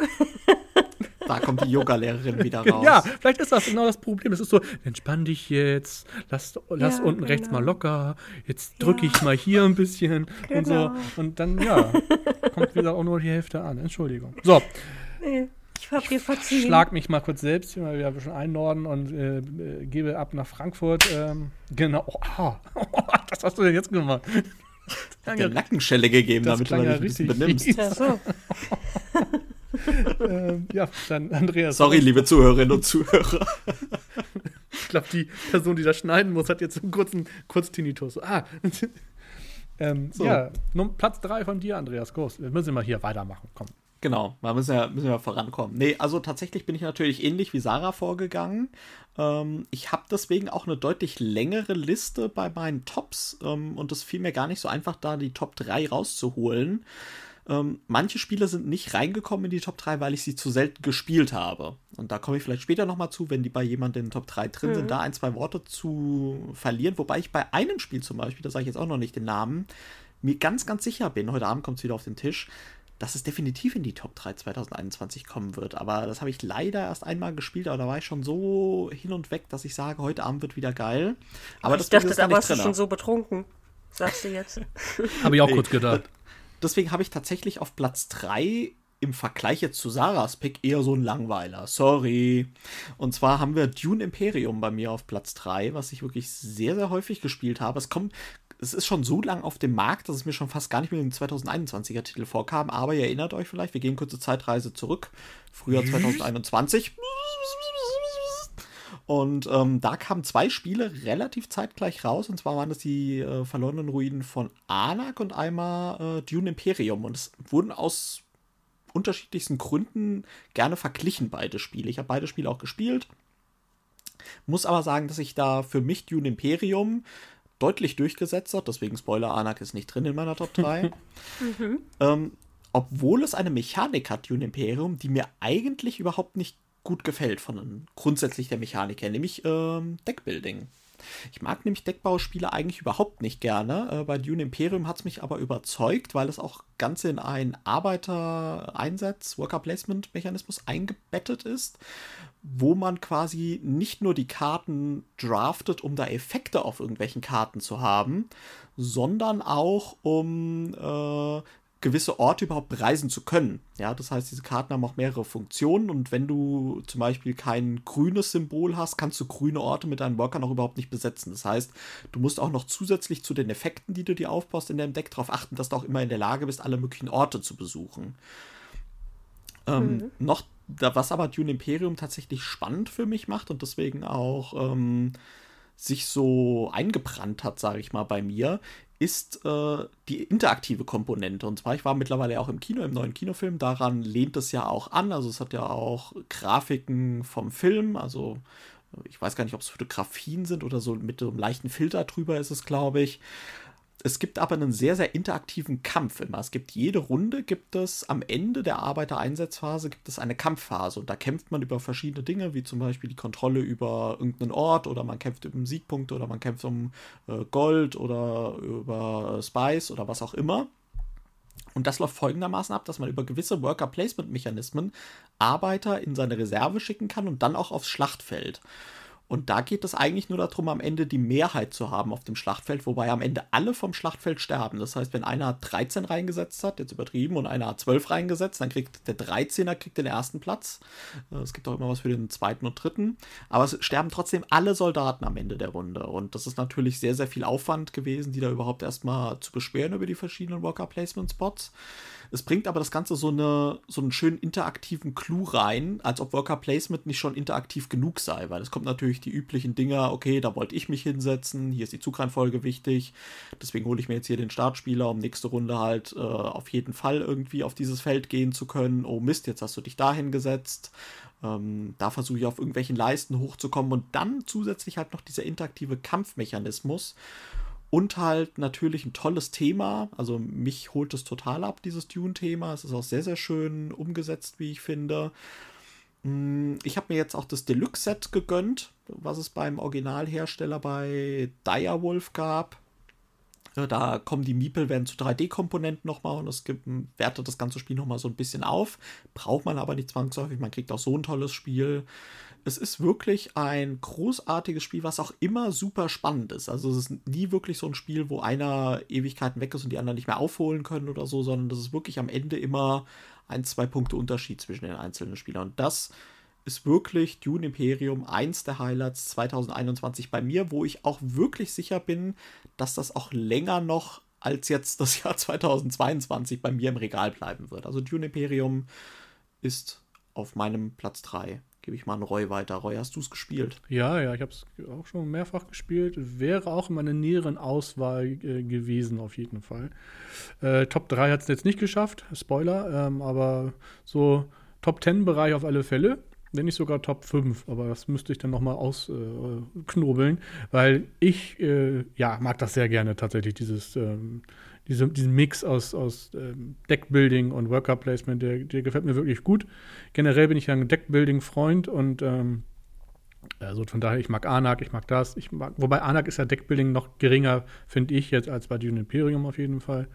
[SPEAKER 3] Da kommt die Yoga-Lehrerin wieder raus.
[SPEAKER 1] Ja, vielleicht ist das genau das Problem. Es ist so, entspann dich jetzt, lass, lass ja, unten genau. rechts mal locker, jetzt drücke ja. ich mal hier ein bisschen genau. und so. Genau. Und dann, ja, kommt wieder auch nur die Hälfte an. Entschuldigung. So.
[SPEAKER 2] Nee. Ich hab dir verziehen.
[SPEAKER 1] Schlag mich mal kurz selbst hier mal wieder ein bisschen einnorden und äh, äh, gebe ab nach Frankfurt. Ähm, genau. Oh, ah. was hast du denn jetzt gemacht?
[SPEAKER 3] Der Nackenschelle gegeben, damit du mal richtig benimmst. Ja, so.
[SPEAKER 1] ähm, ja, dann Andreas.
[SPEAKER 3] Sorry, liebe Zuhörerinnen und Zuhörer.
[SPEAKER 1] ich glaube, die Person, die das schneiden muss, hat jetzt einen kurzen Kurztinnitus. Ah. ähm, so. Ja, Platz 3 von dir, Andreas. Groß. Wir müssen mal hier weitermachen. Komm.
[SPEAKER 3] Genau, wir müssen ja, müssen ja vorankommen. Nee, also tatsächlich bin ich natürlich ähnlich wie Sarah vorgegangen. Ähm, ich habe deswegen auch eine deutlich längere Liste bei meinen Tops ähm, und es fiel mir gar nicht so einfach, da die Top 3 rauszuholen. Ähm, manche Spiele sind nicht reingekommen in die Top 3, weil ich sie zu selten gespielt habe. Und da komme ich vielleicht später nochmal zu, wenn die bei jemandem in den Top 3 drin mhm. sind, da ein, zwei Worte zu verlieren. Wobei ich bei einem Spiel zum Beispiel, da sage ich jetzt auch noch nicht den Namen, mir ganz, ganz sicher bin, heute Abend kommt es wieder auf den Tisch, dass es definitiv in die Top 3 2021 kommen wird. Aber das habe ich leider erst einmal gespielt, aber da war ich schon so hin und weg, dass ich sage, heute Abend wird wieder geil. Aber
[SPEAKER 2] ich das dachte, da warst du schon so betrunken, sagst du jetzt.
[SPEAKER 1] habe ich auch kurz gedacht.
[SPEAKER 3] Deswegen habe ich tatsächlich auf Platz 3 im Vergleich jetzt zu Sarahs Pick eher so ein Langweiler. Sorry. Und zwar haben wir Dune Imperium bei mir auf Platz 3, was ich wirklich sehr, sehr häufig gespielt habe. Es kommt, es ist schon so lang auf dem Markt, dass es mir schon fast gar nicht mehr im 2021er Titel vorkam. Aber ihr erinnert euch vielleicht, wir gehen kurze Zeitreise zurück. Frühjahr 2021. Und ähm, da kamen zwei Spiele relativ zeitgleich raus. Und zwar waren das die äh, verlorenen Ruinen von Anak und einmal äh, Dune Imperium. Und es wurden aus unterschiedlichsten Gründen gerne verglichen, beide Spiele. Ich habe beide Spiele auch gespielt. Muss aber sagen, dass ich da für mich Dune Imperium deutlich durchgesetzt hat. Deswegen Spoiler, Anak ist nicht drin in meiner Top 3. mhm. ähm, obwohl es eine Mechanik hat, Dune Imperium, die mir eigentlich überhaupt nicht gut gefällt von grundsätzlich der Mechanik her, nämlich ähm, Deckbuilding. Ich mag nämlich Deckbauspiele eigentlich überhaupt nicht gerne. Äh, bei Dune Imperium hat es mich aber überzeugt, weil es auch ganz in einen Arbeitereinsatz, Worker Placement Mechanismus eingebettet ist, wo man quasi nicht nur die Karten draftet, um da Effekte auf irgendwelchen Karten zu haben, sondern auch um äh, gewisse Orte überhaupt bereisen zu können. Ja, das heißt, diese Karten haben auch mehrere Funktionen und wenn du zum Beispiel kein grünes Symbol hast, kannst du grüne Orte mit deinen Workern auch überhaupt nicht besetzen. Das heißt, du musst auch noch zusätzlich zu den Effekten, die du dir aufbaust in deinem Deck, darauf achten, dass du auch immer in der Lage bist, alle möglichen Orte zu besuchen. Ähm, mhm. Noch, was aber Dune Imperium tatsächlich spannend für mich macht und deswegen auch ähm, sich so eingebrannt hat, sage ich mal, bei mir, ist äh, die interaktive Komponente. Und zwar, ich war mittlerweile auch im Kino, im neuen Kinofilm, daran lehnt es ja auch an. Also es hat ja auch Grafiken vom Film, also ich weiß gar nicht, ob es Fotografien sind oder so mit so einem leichten Filter drüber ist es, glaube ich. Es gibt aber einen sehr, sehr interaktiven Kampf immer. Es gibt jede Runde, gibt es am Ende der Arbeitereinsatzphase gibt es eine Kampfphase und da kämpft man über verschiedene Dinge, wie zum Beispiel die Kontrolle über irgendeinen Ort oder man kämpft um Siegpunkte oder man kämpft um äh, Gold oder über Spice oder was auch immer. Und das läuft folgendermaßen ab, dass man über gewisse Worker-Placement-Mechanismen Arbeiter in seine Reserve schicken kann und dann auch aufs Schlachtfeld. Und da geht es eigentlich nur darum, am Ende die Mehrheit zu haben auf dem Schlachtfeld, wobei am Ende alle vom Schlachtfeld sterben. Das heißt, wenn einer 13 reingesetzt hat, jetzt übertrieben, und einer hat 12 reingesetzt, dann kriegt der 13er kriegt den ersten Platz. Äh, es gibt auch immer was für den zweiten und dritten. Aber es sterben trotzdem alle Soldaten am Ende der Runde. Und das ist natürlich sehr, sehr viel Aufwand gewesen, die da überhaupt erstmal zu beschweren über die verschiedenen Worker Placement Spots. Es bringt aber das Ganze so, eine, so einen schönen interaktiven Clou rein, als ob Worker Placement nicht schon interaktiv genug sei, weil es kommt natürlich die üblichen Dinger, okay, da wollte ich mich hinsetzen, hier ist die Zugreihenfolge wichtig, deswegen hole ich mir jetzt hier den Startspieler, um nächste Runde halt äh, auf jeden Fall irgendwie auf dieses Feld gehen zu können. Oh Mist, jetzt hast du dich da hingesetzt. Ähm, da versuche ich auf irgendwelchen Leisten hochzukommen und dann zusätzlich halt noch dieser interaktive Kampfmechanismus und halt natürlich ein tolles Thema. Also mich holt es total ab, dieses Dune-Thema. Es ist auch sehr, sehr schön umgesetzt, wie ich finde. Mm, ich habe mir jetzt auch das Deluxe-Set gegönnt, was es beim Originalhersteller bei Direwolf gab. Da kommen die Miepel, werden zu 3D-Komponenten nochmal und es gibt, wertet das ganze Spiel nochmal so ein bisschen auf. Braucht man aber nicht zwangsläufig, man kriegt auch so ein tolles Spiel es ist wirklich ein großartiges Spiel, was auch immer super spannend ist. Also es ist nie wirklich so ein Spiel, wo einer Ewigkeiten weg ist und die anderen nicht mehr aufholen können oder so, sondern das ist wirklich am Ende immer ein, zwei Punkte Unterschied zwischen den einzelnen Spielern. Und das ist wirklich Dune Imperium eins der Highlights 2021 bei mir, wo ich auch wirklich sicher bin, dass das auch länger noch als jetzt das Jahr 2022 bei mir im Regal bleiben wird. Also Dune Imperium ist auf meinem Platz 3 gebe ich mal an Roy weiter. Roy, hast du es gespielt?
[SPEAKER 1] Ja, ja, ich habe es auch schon mehrfach gespielt. Wäre auch in meiner näheren Auswahl äh, gewesen, auf jeden Fall. Äh, Top 3 hat es jetzt nicht geschafft, Spoiler, ähm, aber so Top 10 Bereich auf alle Fälle. Wenn nicht sogar Top 5, aber das müsste ich dann nochmal ausknobeln, äh, weil ich äh, ja, mag das sehr gerne tatsächlich, dieses ähm, diese, diesen Mix aus, aus ähm, Deckbuilding und Worker Placement, der, der gefällt mir wirklich gut. Generell bin ich ja ein Deckbuilding-Freund und ähm, also von daher, ich mag Anak, ich mag das. Ich mag, wobei Anak ist ja Deckbuilding noch geringer, finde ich jetzt, als bei Dune Imperium auf jeden Fall.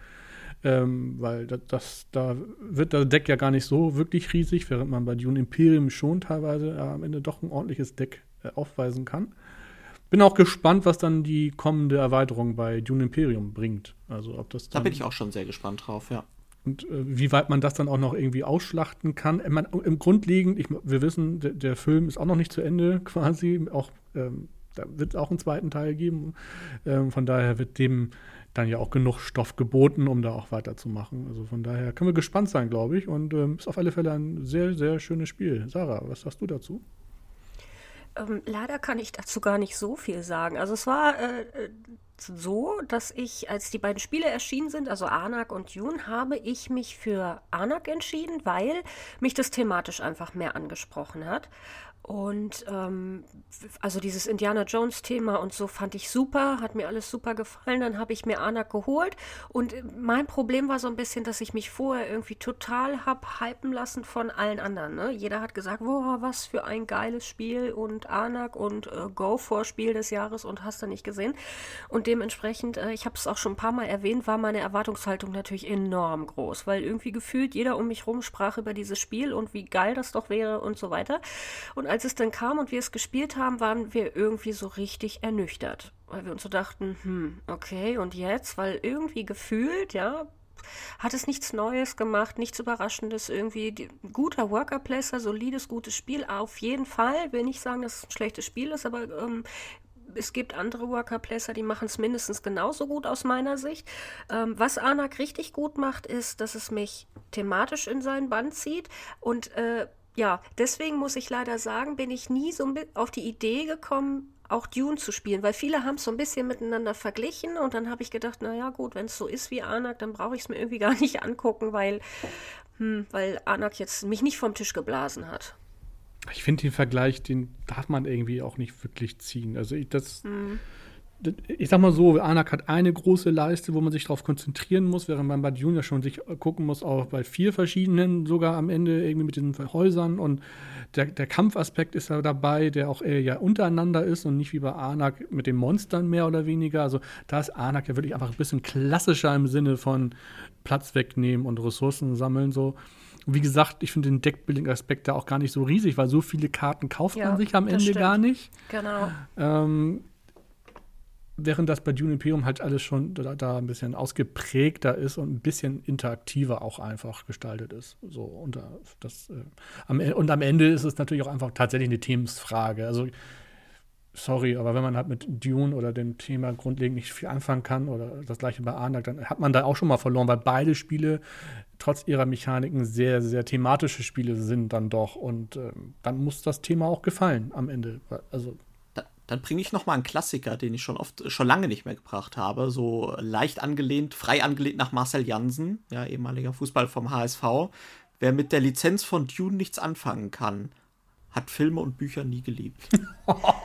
[SPEAKER 1] Ähm, weil das, das, da wird das Deck ja gar nicht so wirklich riesig, während man bei Dune Imperium schon teilweise äh, am Ende doch ein ordentliches Deck äh, aufweisen kann. Bin auch gespannt, was dann die kommende Erweiterung bei Dune Imperium bringt. Also ob das
[SPEAKER 3] Da bin ich auch schon sehr gespannt drauf, ja.
[SPEAKER 1] und äh, wie weit man das dann auch noch irgendwie ausschlachten kann. Mein, Im Grundlegend, ich, wir wissen, der, der, Film ist auch noch nicht zu Ende quasi. Auch, ähm, da wird es auch einen zweiten Teil geben. Ähm, von daher wird dem dann ja auch genug Stoff geboten, um da auch weiterzumachen. Also von daher können wir gespannt sein, glaube ich. Und ähm, ist auf alle Fälle ein sehr, sehr schönes Spiel. Sarah, was sagst du dazu?
[SPEAKER 2] Ähm, leider kann ich dazu gar nicht so viel sagen. Also es war äh, äh so, dass ich, als die beiden Spiele erschienen sind, also Anak und Jun, habe ich mich für Anak entschieden, weil mich das thematisch einfach mehr angesprochen hat. Und ähm, also dieses Indiana Jones-Thema und so fand ich super, hat mir alles super gefallen. Dann habe ich mir Anak geholt. Und mein Problem war so ein bisschen, dass ich mich vorher irgendwie total hab hypen lassen von allen anderen. Ne? Jeder hat gesagt, boah, was für ein geiles Spiel und Anak und äh, Go vor Spiel des Jahres und hast du nicht gesehen. Und dementsprechend, äh, ich habe es auch schon ein paar Mal erwähnt, war meine Erwartungshaltung natürlich enorm groß, weil irgendwie gefühlt jeder um mich rum sprach über dieses Spiel und wie geil das doch wäre und so weiter. Und als es dann kam und wir es gespielt haben, waren wir irgendwie so richtig ernüchtert. Weil wir uns so dachten, hm, okay, und jetzt? Weil irgendwie gefühlt, ja, hat es nichts Neues gemacht, nichts Überraschendes, irgendwie guter Worker Placer, solides, gutes Spiel, auf jeden Fall. Will nicht sagen, dass es ein schlechtes Spiel ist, aber ähm, es gibt andere Worker Placer, die machen es mindestens genauso gut aus meiner Sicht. Ähm, was Anak richtig gut macht, ist, dass es mich thematisch in seinen Band zieht und äh, ja, deswegen muss ich leider sagen, bin ich nie so auf die Idee gekommen, auch Dune zu spielen, weil viele haben es so ein bisschen miteinander verglichen und dann habe ich gedacht, naja gut, wenn es so ist wie Anak, dann brauche ich es mir irgendwie gar nicht angucken, weil, hm, weil Anak jetzt mich nicht vom Tisch geblasen hat.
[SPEAKER 1] Ich finde den Vergleich, den darf man irgendwie auch nicht wirklich ziehen. Also ich, das, hm ich sag mal so, Anak hat eine große Leiste, wo man sich darauf konzentrieren muss, während man bei Junior schon sich gucken muss, auch bei vier verschiedenen, sogar am Ende irgendwie mit diesen Häusern. Und der, der Kampfaspekt ist da dabei, der auch eher ja untereinander ist und nicht wie bei Anak mit den Monstern mehr oder weniger. Also da ist Anak ja wirklich einfach ein bisschen klassischer im Sinne von Platz wegnehmen und Ressourcen sammeln. So. Wie gesagt, ich finde den Deckbuilding-Aspekt da auch gar nicht so riesig, weil so viele Karten kauft ja, man sich am Ende stimmt. gar nicht.
[SPEAKER 2] Genau.
[SPEAKER 1] Ähm, während das bei Dune Imperium halt alles schon da, da, ein bisschen ausgeprägter ist und ein bisschen interaktiver auch einfach gestaltet ist. So, und, das, äh, am, und am Ende ist es natürlich auch einfach tatsächlich eine Themensfrage. Also, sorry, aber wenn man halt mit Dune oder dem Thema grundlegend nicht viel anfangen kann oder das gleiche bei Arnak, dann hat man da auch schon mal verloren, weil beide Spiele trotz ihrer Mechaniken sehr, sehr thematische Spiele sind dann doch. Und äh, dann muss das Thema auch gefallen am Ende. Also
[SPEAKER 3] dann bringe ich noch mal einen Klassiker, den ich schon oft, schon lange nicht mehr gebracht habe. So leicht angelehnt, frei angelehnt nach Marcel Jansen, ja, ehemaliger Fußball vom HSV. Wer mit der Lizenz von Dune nichts anfangen kann, hat Filme und Bücher nie geliebt.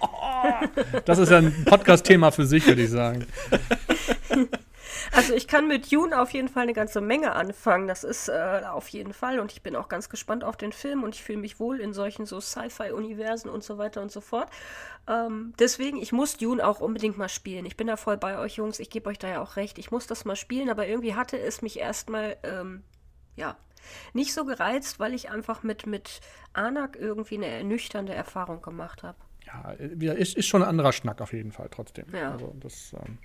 [SPEAKER 1] das ist ja ein Podcast-Thema für sich, würde ich sagen.
[SPEAKER 2] Also ich kann mit Dune auf jeden Fall eine ganze Menge anfangen. Das ist äh, auf jeden Fall. Und ich bin auch ganz gespannt auf den Film und ich fühle mich wohl in solchen so Sci-Fi-Universen und so weiter und so fort. Ähm, deswegen, ich muss Dune auch unbedingt mal spielen. Ich bin da voll bei euch, Jungs. Ich gebe euch da ja auch recht. Ich muss das mal spielen, aber irgendwie hatte es mich erstmal, ähm, ja, nicht so gereizt, weil ich einfach mit, mit Anak irgendwie eine ernüchternde Erfahrung gemacht habe.
[SPEAKER 1] Ja, ist, ist schon ein anderer Schnack auf jeden Fall trotzdem.
[SPEAKER 2] Ja.
[SPEAKER 1] Also das, ähm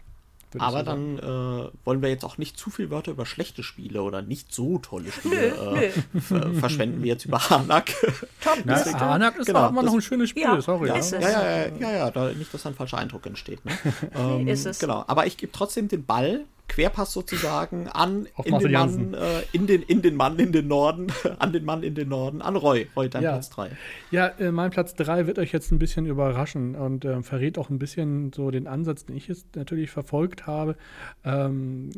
[SPEAKER 3] aber dann äh, wollen wir jetzt auch nicht zu viel Wörter über schlechte Spiele oder nicht so tolle Spiele nö, äh, nö. verschwenden wir jetzt über Hanak.
[SPEAKER 1] Top, Na, Hanak ist genau, auch immer noch ein schönes Spiel,
[SPEAKER 3] ja,
[SPEAKER 1] sorry.
[SPEAKER 3] Ja, ja, ja, ja, ja, ja, da, nicht, dass da ein falscher Eindruck entsteht. Ne? ähm, ist es. Genau, aber ich gebe trotzdem den Ball Querpass sozusagen an in den, Mann, äh, in, den, in den Mann in den Norden, an den Mann in den Norden, an Roy. Roy, dein
[SPEAKER 1] ja.
[SPEAKER 3] Platz 3.
[SPEAKER 1] Ja, äh, mein Platz 3 wird euch jetzt ein bisschen überraschen und äh, verrät auch ein bisschen so den Ansatz, den ich jetzt natürlich verfolgt habe. Ähm,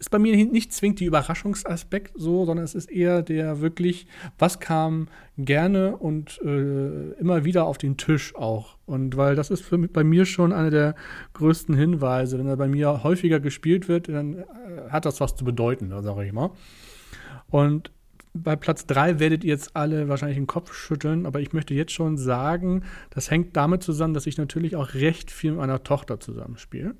[SPEAKER 1] ist bei mir nicht zwingend die Überraschungsaspekt so, sondern es ist eher der wirklich, was kam gerne und äh, immer wieder auf den Tisch auch. Und weil das ist für bei mir schon einer der größten Hinweise. Wenn er bei mir häufiger gespielt wird, dann äh, hat das was zu bedeuten, sage ich mal. Und bei Platz 3 werdet ihr jetzt alle wahrscheinlich den Kopf schütteln, aber ich möchte jetzt schon sagen, das hängt damit zusammen, dass ich natürlich auch recht viel mit meiner Tochter zusammenspiele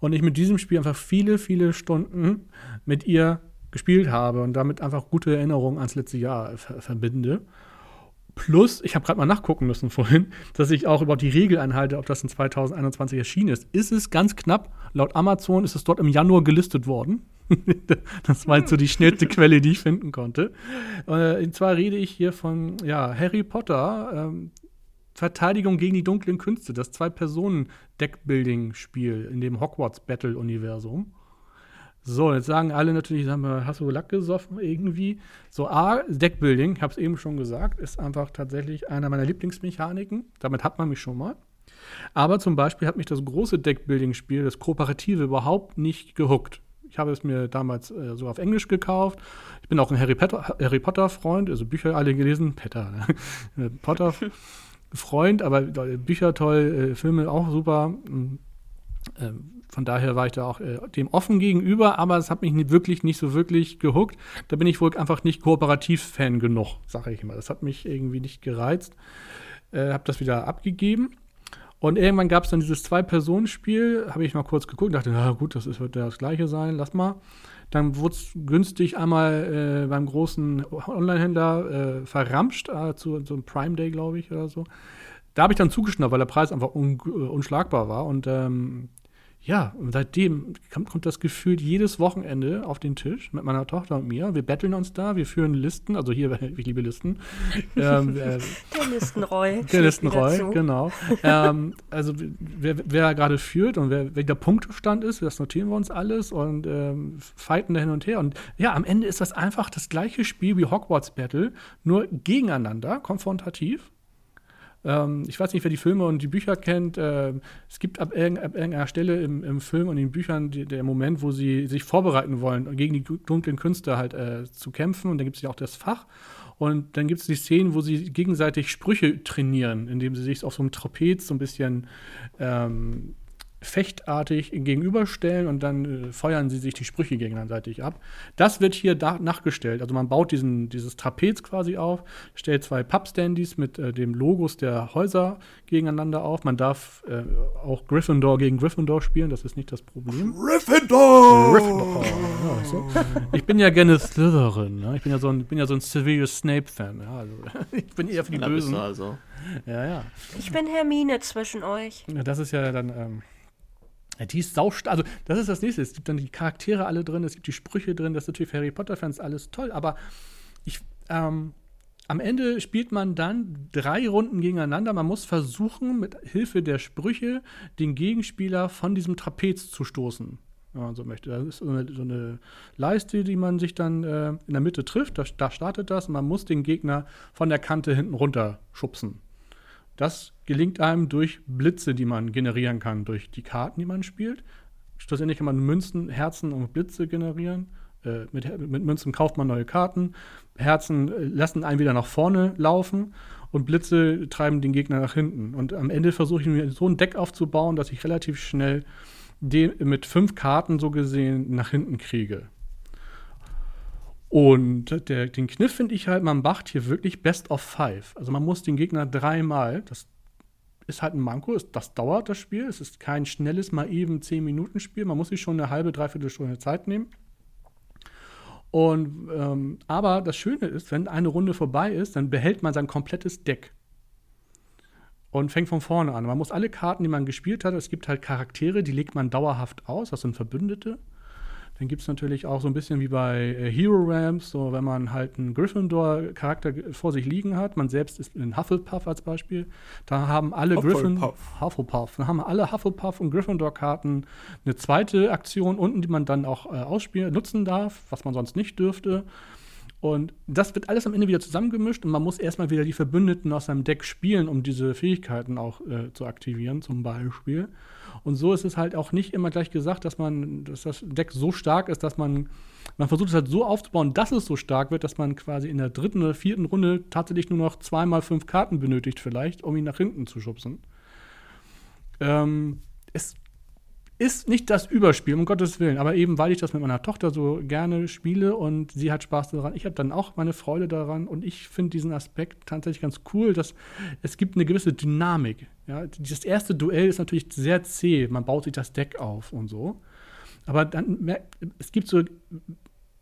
[SPEAKER 1] und ich mit diesem Spiel einfach viele, viele Stunden mit ihr gespielt habe und damit einfach gute Erinnerungen ans letzte Jahr ver verbinde. Plus, ich habe gerade mal nachgucken müssen vorhin, dass ich auch über die Regel einhalte, ob das in 2021 erschienen ist. Ist es ganz knapp. Laut Amazon ist es dort im Januar gelistet worden. das war jetzt so die schnellste Quelle, die ich finden konnte. Äh, und zwar rede ich hier von ja, Harry Potter, ähm, Verteidigung gegen die dunklen Künste, das Zwei-Personen-Deckbuilding-Spiel in dem Hogwarts-Battle-Universum. So, jetzt sagen alle natürlich, sagen wir, hast du Lack gesoffen irgendwie? So, A, Deckbuilding, ich habe es eben schon gesagt, ist einfach tatsächlich einer meiner Lieblingsmechaniken. Damit hat man mich schon mal. Aber zum Beispiel hat mich das große Deckbuilding-Spiel, das Kooperative, überhaupt nicht gehuckt. Ich habe es mir damals äh, so auf Englisch gekauft. Ich bin auch ein Harry, Harry Potter-Freund, also Bücher alle gelesen. Petter, ne? Potter-Freund, aber Bücher toll, äh, Filme auch super. Ähm, von daher war ich da auch äh, dem offen gegenüber, aber es hat mich nicht, wirklich nicht so wirklich gehuckt. Da bin ich wohl einfach nicht kooperativ-Fan genug, sage ich mal. Das hat mich irgendwie nicht gereizt. Äh, habe das wieder abgegeben. Und irgendwann gab es dann dieses Zwei-Personen-Spiel, habe ich mal kurz geguckt und dachte, na gut, das wird ja das gleiche sein, lass mal. Dann wurde es günstig einmal äh, beim großen Online-Händler äh, verramscht, äh, zu so einem Prime Day, glaube ich, oder so. Da habe ich dann zugeschnappt, weil der Preis einfach un unschlagbar war. Und ähm, ja, und seitdem kommt, das Gefühl jedes Wochenende auf den Tisch mit meiner Tochter und mir. Wir betteln uns da, wir führen Listen, also hier, ich liebe Listen.
[SPEAKER 2] ähm, äh, der Listenroy.
[SPEAKER 1] Der Listenroy, genau. ähm, also wer, wer gerade führt und wer, der Punktestand ist, das notieren wir uns alles und ähm, fighten da hin und her. Und ja, am Ende ist das einfach das gleiche Spiel wie Hogwarts Battle, nur gegeneinander, konfrontativ. Ähm, ich weiß nicht, wer die Filme und die Bücher kennt. Äh, es gibt ab, irg ab, irgendeiner Stelle im, im, Film und in den Büchern die, der Moment, wo sie sich vorbereiten wollen, gegen die dunklen Künste halt äh, zu kämpfen. Und dann gibt es ja auch das Fach. Und dann gibt es die Szenen, wo sie gegenseitig Sprüche trainieren, indem sie sich auf so einem Trapez so ein bisschen ähm, fechtartig gegenüberstellen und dann äh, feuern sie sich die Sprüche gegenseitig ab. Das wird hier nachgestellt. Also man baut diesen, dieses Trapez quasi auf, stellt zwei Pub-Standys mit äh, dem Logos der Häuser gegeneinander auf. Man darf äh, auch Gryffindor gegen Gryffindor spielen, das ist nicht das Problem.
[SPEAKER 3] Gryffindor! Gryffindor.
[SPEAKER 1] Ja, so. Ich bin ja gerne Slytherin. Ne? Ich bin ja so ein, bin ja so ein Severus Snape-Fan. Ja? Also, ich bin eher für die Bösen.
[SPEAKER 3] Also.
[SPEAKER 1] Ja, ja.
[SPEAKER 2] Ich bin Hermine zwischen euch.
[SPEAKER 1] Ja, das ist ja dann. Ähm, die ist saust also das ist das nächste. Es gibt dann die Charaktere alle drin, es gibt die Sprüche drin, das ist natürlich für Harry Potter-Fans alles toll, aber ich, ähm, am Ende spielt man dann drei Runden gegeneinander. Man muss versuchen, mit Hilfe der Sprüche den Gegenspieler von diesem Trapez zu stoßen. Wenn man so möchte. Das ist so eine, so eine Leiste, die man sich dann äh, in der Mitte trifft. Da, da startet das man muss den Gegner von der Kante hinten runter schubsen. Das gelingt einem durch Blitze, die man generieren kann, durch die Karten, die man spielt. Schlussendlich kann man Münzen, Herzen und Blitze generieren. Äh, mit, mit, Münzen kauft man neue Karten. Herzen äh, lassen einen wieder nach vorne laufen und Blitze treiben den Gegner nach hinten. Und am Ende versuche ich mir so ein Deck aufzubauen, dass ich relativ schnell den mit fünf Karten so gesehen nach hinten kriege. Und der, den Kniff finde ich halt, man macht hier wirklich Best of Five. Also man muss den Gegner dreimal, das ist halt ein Manko, das dauert das Spiel. Es ist kein schnelles, mal eben 10-Minuten-Spiel. Man muss sich schon eine halbe, dreiviertel Stunde Zeit nehmen. Und, ähm, aber das Schöne ist, wenn eine Runde vorbei ist, dann behält man sein komplettes Deck. Und fängt von vorne an. Man muss alle Karten, die man gespielt hat, es gibt halt Charaktere, die legt man dauerhaft aus, das sind Verbündete. Dann gibt es natürlich auch so ein bisschen wie bei äh, Hero Ramps, so wenn man halt einen Gryffindor-Charakter vor sich liegen hat, man selbst ist in Hufflepuff als Beispiel, da haben alle Gryffindor, Hufflepuff, da haben alle Hufflepuff und Gryffindor-Karten eine zweite Aktion unten, die man dann auch äh, ausspielen, nutzen darf, was man sonst nicht dürfte. Und das wird alles am Ende wieder zusammengemischt und man muss erstmal wieder die Verbündeten aus seinem Deck spielen, um diese Fähigkeiten auch äh, zu aktivieren, zum Beispiel. Und so ist es halt auch nicht immer gleich gesagt, dass man, dass das Deck so stark ist, dass man, man versucht es halt so aufzubauen, dass es so stark wird, dass man quasi in der dritten oder vierten Runde tatsächlich nur noch zweimal fünf Karten benötigt, vielleicht, um ihn nach hinten zu schubsen. Ähm, es ist nicht das Überspiel, um Gottes Willen, aber eben weil ich das mit meiner Tochter so gerne spiele und sie hat Spaß daran, ich habe dann auch meine Freude daran und ich finde diesen Aspekt tatsächlich ganz cool, dass es gibt eine gewisse Dynamik. Ja, das erste Duell ist natürlich sehr zäh, man baut sich das Deck auf und so. Aber dann es gibt so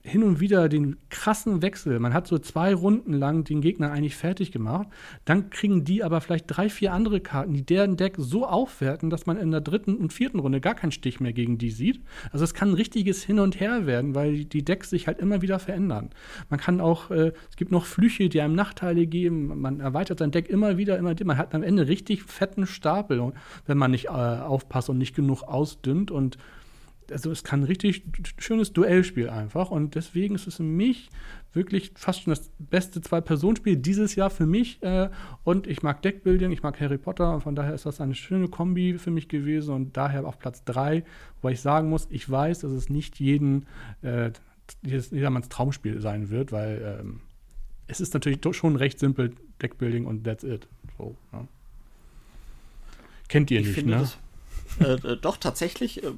[SPEAKER 1] hin und wieder den krassen Wechsel. Man hat so zwei Runden lang den Gegner eigentlich fertig gemacht. Dann kriegen die aber vielleicht drei, vier andere Karten, die deren Deck so aufwerten, dass man in der dritten und vierten Runde gar keinen Stich mehr gegen die sieht. Also es kann ein richtiges Hin und Her werden, weil die Decks sich halt immer wieder verändern. Man kann auch, äh, es gibt noch Flüche, die einem Nachteile geben. Man erweitert sein Deck immer wieder, immer wieder. Man hat am Ende richtig fetten Stapel, wenn man nicht äh, aufpasst und nicht genug ausdünnt und also es kann ein richtig schönes Duellspiel einfach und deswegen ist es für mich wirklich fast schon das beste Zwei-Personen-Spiel dieses Jahr für mich äh, und ich mag Deckbuilding, ich mag Harry Potter und von daher ist das eine schöne Kombi für mich gewesen und daher auf Platz 3, weil ich sagen muss, ich weiß, dass es nicht jeden, äh, jedermanns Traumspiel sein wird, weil ähm, es ist natürlich schon recht simpel Deckbuilding und that's it. So, ja. Kennt ihr
[SPEAKER 3] ich
[SPEAKER 1] nicht, ne?
[SPEAKER 3] Äh, äh, doch, tatsächlich äh,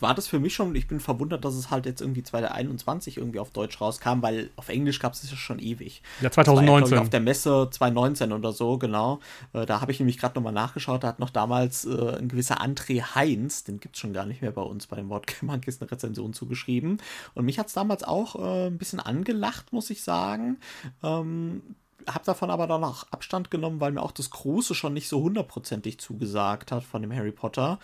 [SPEAKER 3] war das für mich schon, ich bin verwundert, dass es halt jetzt irgendwie 2021 irgendwie auf Deutsch rauskam, weil auf Englisch gab es es ja schon ewig.
[SPEAKER 1] Ja, 2019.
[SPEAKER 3] Ja, auf der Messe 2019 oder so, genau. Äh, da habe ich nämlich gerade nochmal nachgeschaut, da hat noch damals äh, ein gewisser André Heinz, den gibt es schon gar nicht mehr bei uns bei dem Wort ist eine Rezension zugeschrieben. Und mich hat es damals auch äh, ein bisschen angelacht, muss ich sagen. Ähm, habe davon aber dann auch Abstand genommen, weil mir auch das Große schon nicht so hundertprozentig zugesagt hat von dem Harry Potter.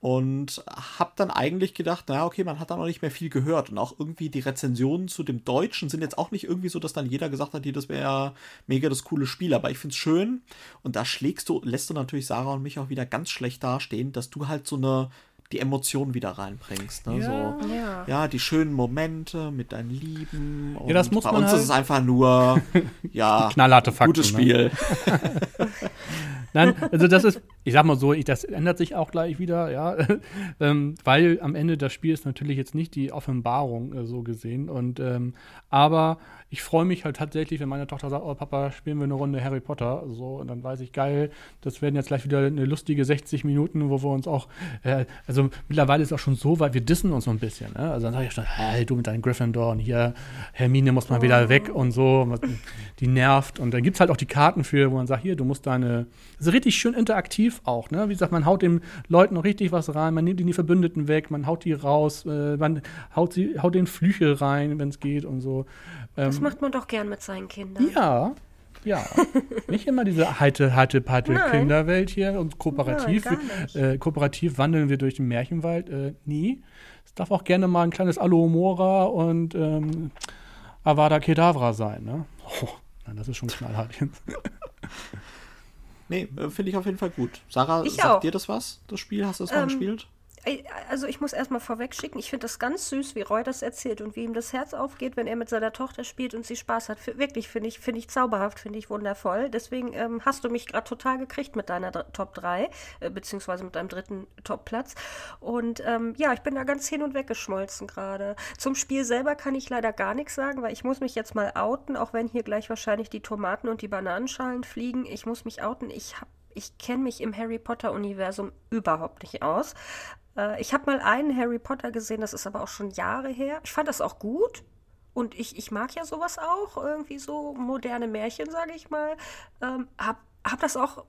[SPEAKER 3] Und habe dann eigentlich gedacht, naja, okay, man hat da noch nicht mehr viel gehört. Und auch irgendwie die Rezensionen zu dem Deutschen sind jetzt auch nicht irgendwie so, dass dann jeder gesagt hat, das wäre ja mega das coole Spiel. Aber ich finde es schön. Und da schlägst du, lässt du natürlich Sarah und mich auch wieder ganz schlecht dastehen, dass du halt so eine die Emotionen wieder reinbringst. Ne? Ja. So, ja. ja. die schönen Momente mit deinen Lieben.
[SPEAKER 1] ja, das muss
[SPEAKER 3] bei
[SPEAKER 1] man
[SPEAKER 3] uns
[SPEAKER 1] halt
[SPEAKER 3] ist es einfach nur, ja,
[SPEAKER 1] knallharte Fakten.
[SPEAKER 3] Gutes ne? Spiel.
[SPEAKER 1] Ne? Nein, also das ist, ich sag mal so, ich, das ändert sich auch gleich wieder, ja, ähm, weil am Ende das Spiel ist natürlich jetzt nicht die Offenbarung äh, so gesehen und ähm, aber ich freue mich halt tatsächlich, wenn meine Tochter sagt, oh Papa, spielen wir eine Runde Harry Potter, so und dann weiß ich geil, das werden jetzt gleich wieder eine lustige 60 Minuten, wo wir uns auch, äh, also mittlerweile ist es auch schon so, weil wir dissen uns so ein bisschen, ne? also dann sage ich schon, hey, du mit deinem Gryffindor und hier Hermine muss mal oh. wieder weg und so, die nervt und dann gibt es halt auch die Karten für, wo man sagt, hier, du musst deine, also richtig schön interaktiv auch, ne? Wie gesagt, man haut den Leuten noch richtig was rein, man nimmt die Verbündeten weg, man haut die raus, äh, man haut, sie, haut den Flüche rein, wenn es geht und so.
[SPEAKER 2] Ähm, das macht man doch gern mit seinen Kindern.
[SPEAKER 1] Ja, ja. nicht immer diese heite, heite, heite Kinderwelt hier und kooperativ. Nein, äh, kooperativ wandeln wir durch den Märchenwald. Äh, nie. Es darf auch gerne mal ein kleines Alohomora und ähm, Avada Kedavra sein, ne? Oh, nein, das ist schon knallhart jetzt.
[SPEAKER 3] Nee, äh, finde ich auf jeden Fall gut. Sarah, ich sagt auch. dir das was, das Spiel? Hast du es mal ähm, gespielt?
[SPEAKER 2] Also ich muss erstmal vorweg schicken, ich finde das ganz süß, wie Roy das erzählt und wie ihm das Herz aufgeht, wenn er mit seiner Tochter spielt und sie Spaß hat. Für, wirklich, finde ich, finde ich zauberhaft, finde ich wundervoll. Deswegen ähm, hast du mich gerade total gekriegt mit deiner Top 3, äh, beziehungsweise mit deinem dritten Top-Platz. Und ähm, ja, ich bin da ganz hin und weg geschmolzen gerade. Zum Spiel selber kann ich leider gar nichts sagen, weil ich muss mich jetzt mal outen, auch wenn hier gleich wahrscheinlich die Tomaten und die Bananenschalen fliegen. Ich muss mich outen. Ich habe ich kenne mich im Harry Potter-Universum überhaupt nicht aus. Äh, ich habe mal einen Harry Potter gesehen, das ist aber auch schon Jahre her. Ich fand das auch gut. Und ich, ich mag ja sowas auch, irgendwie so moderne Märchen, sage ich mal. Ähm, hab, hab das auch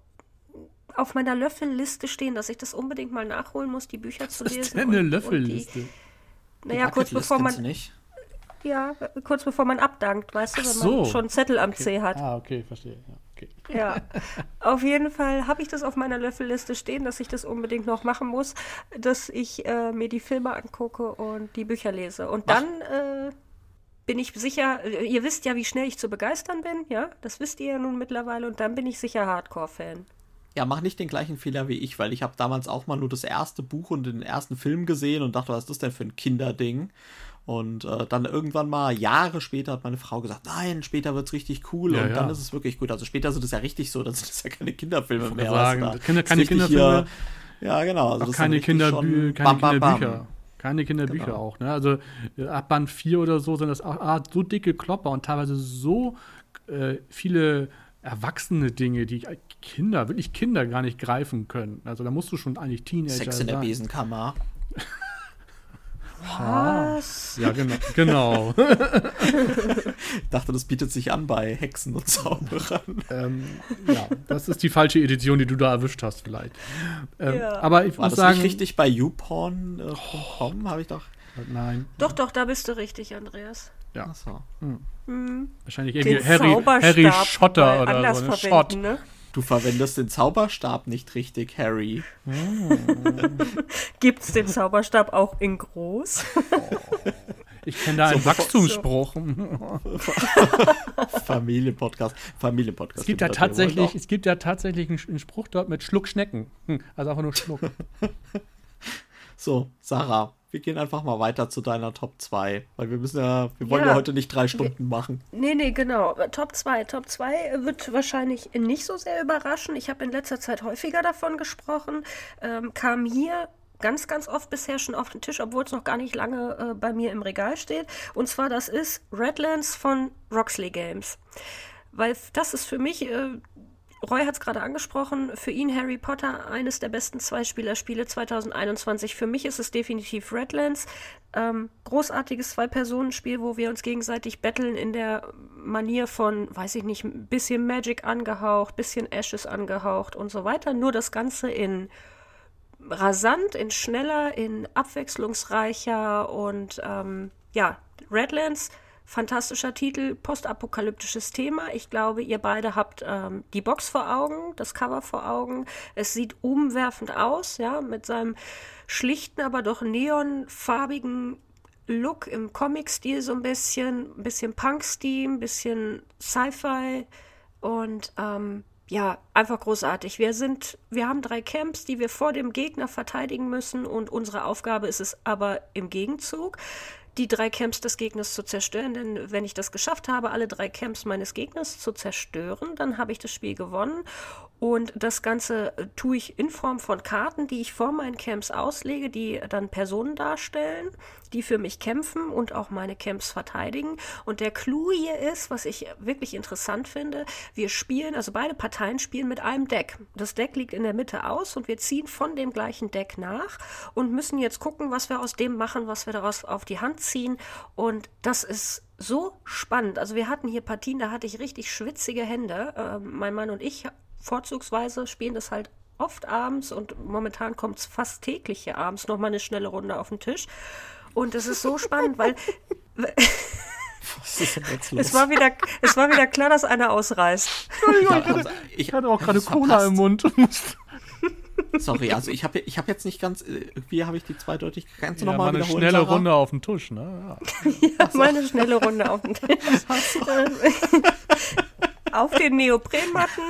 [SPEAKER 2] auf meiner Löffelliste stehen, dass ich das unbedingt mal nachholen muss, die Bücher zu lesen. Was ist
[SPEAKER 1] denn eine Löffelliste?
[SPEAKER 2] naja, kurz bevor man. Nicht? Ja, kurz bevor man abdankt, weißt du, wenn
[SPEAKER 1] so.
[SPEAKER 2] man schon einen Zettel am
[SPEAKER 1] okay.
[SPEAKER 2] C hat.
[SPEAKER 1] Ah, okay, verstehe. Ja.
[SPEAKER 2] Okay. Ja, auf jeden Fall habe ich das auf meiner Löffelliste stehen, dass ich das unbedingt noch machen muss, dass ich äh, mir die Filme angucke und die Bücher lese. Und dann äh, bin ich sicher, äh, ihr wisst ja, wie schnell ich zu begeistern bin, ja, das wisst ihr ja nun mittlerweile und dann bin ich sicher Hardcore-Fan.
[SPEAKER 3] Ja, mach nicht den gleichen Fehler wie ich, weil ich habe damals auch mal nur das erste Buch und den ersten Film gesehen und dachte, was ist das denn für ein Kinderding? Und äh, dann irgendwann mal, Jahre später, hat meine Frau gesagt, nein, später wird es richtig cool ja, und ja. dann ist es wirklich gut. Also später sind es ja richtig so, dann sind es ja keine Kinderfilme mehr.
[SPEAKER 1] Sagen, da Kinder, keine Kinderfilme.
[SPEAKER 3] Hier, ja, genau.
[SPEAKER 1] Also keine, Kinderbü keine bam, Kinderbücher. Bam. Keine Kinderbücher genau. auch. Ne? Also äh, ab Band 4 oder so sind das auch ah, so dicke Klopper und teilweise so äh, viele erwachsene Dinge, die Kinder, wirklich Kinder gar nicht greifen können. Also da musst du schon eigentlich Teenager
[SPEAKER 3] Sex in der Besenkammer.
[SPEAKER 2] Was?
[SPEAKER 1] Ja, genau. genau.
[SPEAKER 3] ich dachte, das bietet sich an bei Hexen und Zauberern.
[SPEAKER 1] Ähm, ja, das ist die falsche Edition, die du da erwischt hast, vielleicht. Ähm, ja. Aber ich
[SPEAKER 3] War
[SPEAKER 1] muss das sagen.
[SPEAKER 3] nicht richtig bei YouPorn.com? Äh, oh. Habe ich doch.
[SPEAKER 1] Nein.
[SPEAKER 2] Doch, doch, da bist du richtig, Andreas.
[SPEAKER 1] Ja.
[SPEAKER 3] Ach so.
[SPEAKER 1] Wahrscheinlich
[SPEAKER 2] Den
[SPEAKER 1] irgendwie Harry, Harry Schotter oder so. Eine Schott.
[SPEAKER 2] Ne?
[SPEAKER 3] Du verwendest den Zauberstab nicht richtig, Harry.
[SPEAKER 2] Gibt's den Zauberstab auch in groß?
[SPEAKER 1] Ich kenne da einen
[SPEAKER 3] bevor-
[SPEAKER 1] Wachstumsspruch.
[SPEAKER 3] Familienpodcast. Familienpodcast.
[SPEAKER 1] Es gibt ja tatsächlich, es gibt ja tatsächlich einen, einen Spruch dort mit Schluckschnecken. Hm, also einfach nur Schluck.
[SPEAKER 3] So, Sarah, wir gehen einfach mal weiter zu deiner Top 2, weil wir müssen ja, wir wollen ja,
[SPEAKER 2] Ja.
[SPEAKER 3] heute nicht drei Stunden machen.
[SPEAKER 2] Nee, nee, genau. Top 2. Top 2 wird wahrscheinlich nicht so sehr überraschen. Ich habe in letzter Zeit häufiger davon gesprochen. Ähm, kam hier ganz, ganz oft bisher schon auf den Tisch, obwohl es noch gar nicht lange äh, bei mir im Regal steht. Und zwar, das ist Redlands von Roxley Games. Weil das ist für mich, äh, Roy hat es gerade angesprochen, für ihn Harry Potter eines der besten Zweispieler-Spiele 2021. Für mich ist es definitiv Redlands. Ähm, großartiges Zwei-Personen-Spiel, wo wir uns gegenseitig betteln in der Manier von, weiß ich nicht, ein bisschen Magic angehaucht, bisschen Ashes angehaucht und so weiter. Nur das Ganze in rasant, in schneller, in abwechslungsreicher und ähm, ja, Redlands, fantastischer Titel, postapokalyptisches Thema. Ich glaube, ihr beide habt ähm, die Box vor Augen, das Cover vor Augen. Es sieht umwerfend aus, ja, mit seinem schlichten, aber doch neonfarbigen Look im Comic-Stil so ein bisschen, ein bisschen Punk-Stil, ein bisschen Sci-Fi und ähm, ja, einfach großartig. Wir sind, wir haben drei Camps, die wir vor dem Gegner verteidigen müssen und unsere Aufgabe ist es aber im Gegenzug, die drei Camps des Gegners zu zerstören. Denn wenn ich das geschafft habe, alle drei Camps meines Gegners zu zerstören, dann habe ich das Spiel gewonnen. Und das Ganze äh, tue ich in Form von Karten, die ich vor meinen Camps auslege, die dann Personen darstellen, die für mich kämpfen und auch meine Camps verteidigen. Und der Clou hier ist, was ich wirklich interessant finde, wir spielen, also beide Parteien spielen mit einem Deck. Das Deck liegt in der Mitte aus und wir ziehen von dem gleichen Deck nach und müssen jetzt gucken, was wir aus dem machen, was wir daraus auf die Hand ziehen. Und das ist so spannend. Also wir hatten hier Partien, da hatte ich richtig schwitzige Hände. Ähm, mein Mann und ich vorzugsweise spielen das halt oft abends und momentan kommt es fast täglich hier abends nochmal eine schnelle Runde auf den Tisch. Und es ist so spannend, weil
[SPEAKER 3] Was ist denn jetzt los?
[SPEAKER 2] es war wieder, es war wieder klar, dass einer ausreißt.
[SPEAKER 3] Ja, also, ich
[SPEAKER 1] Ich hatte auch gerade Cola
[SPEAKER 3] verpasst.
[SPEAKER 1] im Mund.
[SPEAKER 3] Sorry, also ich habe ich hab jetzt nicht ganz, äh, irgendwie habe ich die zweideutig. Kannst du
[SPEAKER 1] Ja,
[SPEAKER 3] noch
[SPEAKER 1] mal
[SPEAKER 3] mal
[SPEAKER 1] eine
[SPEAKER 3] wiederholen,
[SPEAKER 1] schnelle
[SPEAKER 3] Sarah?
[SPEAKER 1] Runde auf den Tisch, ne? Ja.
[SPEAKER 2] Ja, meine schnelle Runde auf den Tisch. Auf den Neoprenmatten,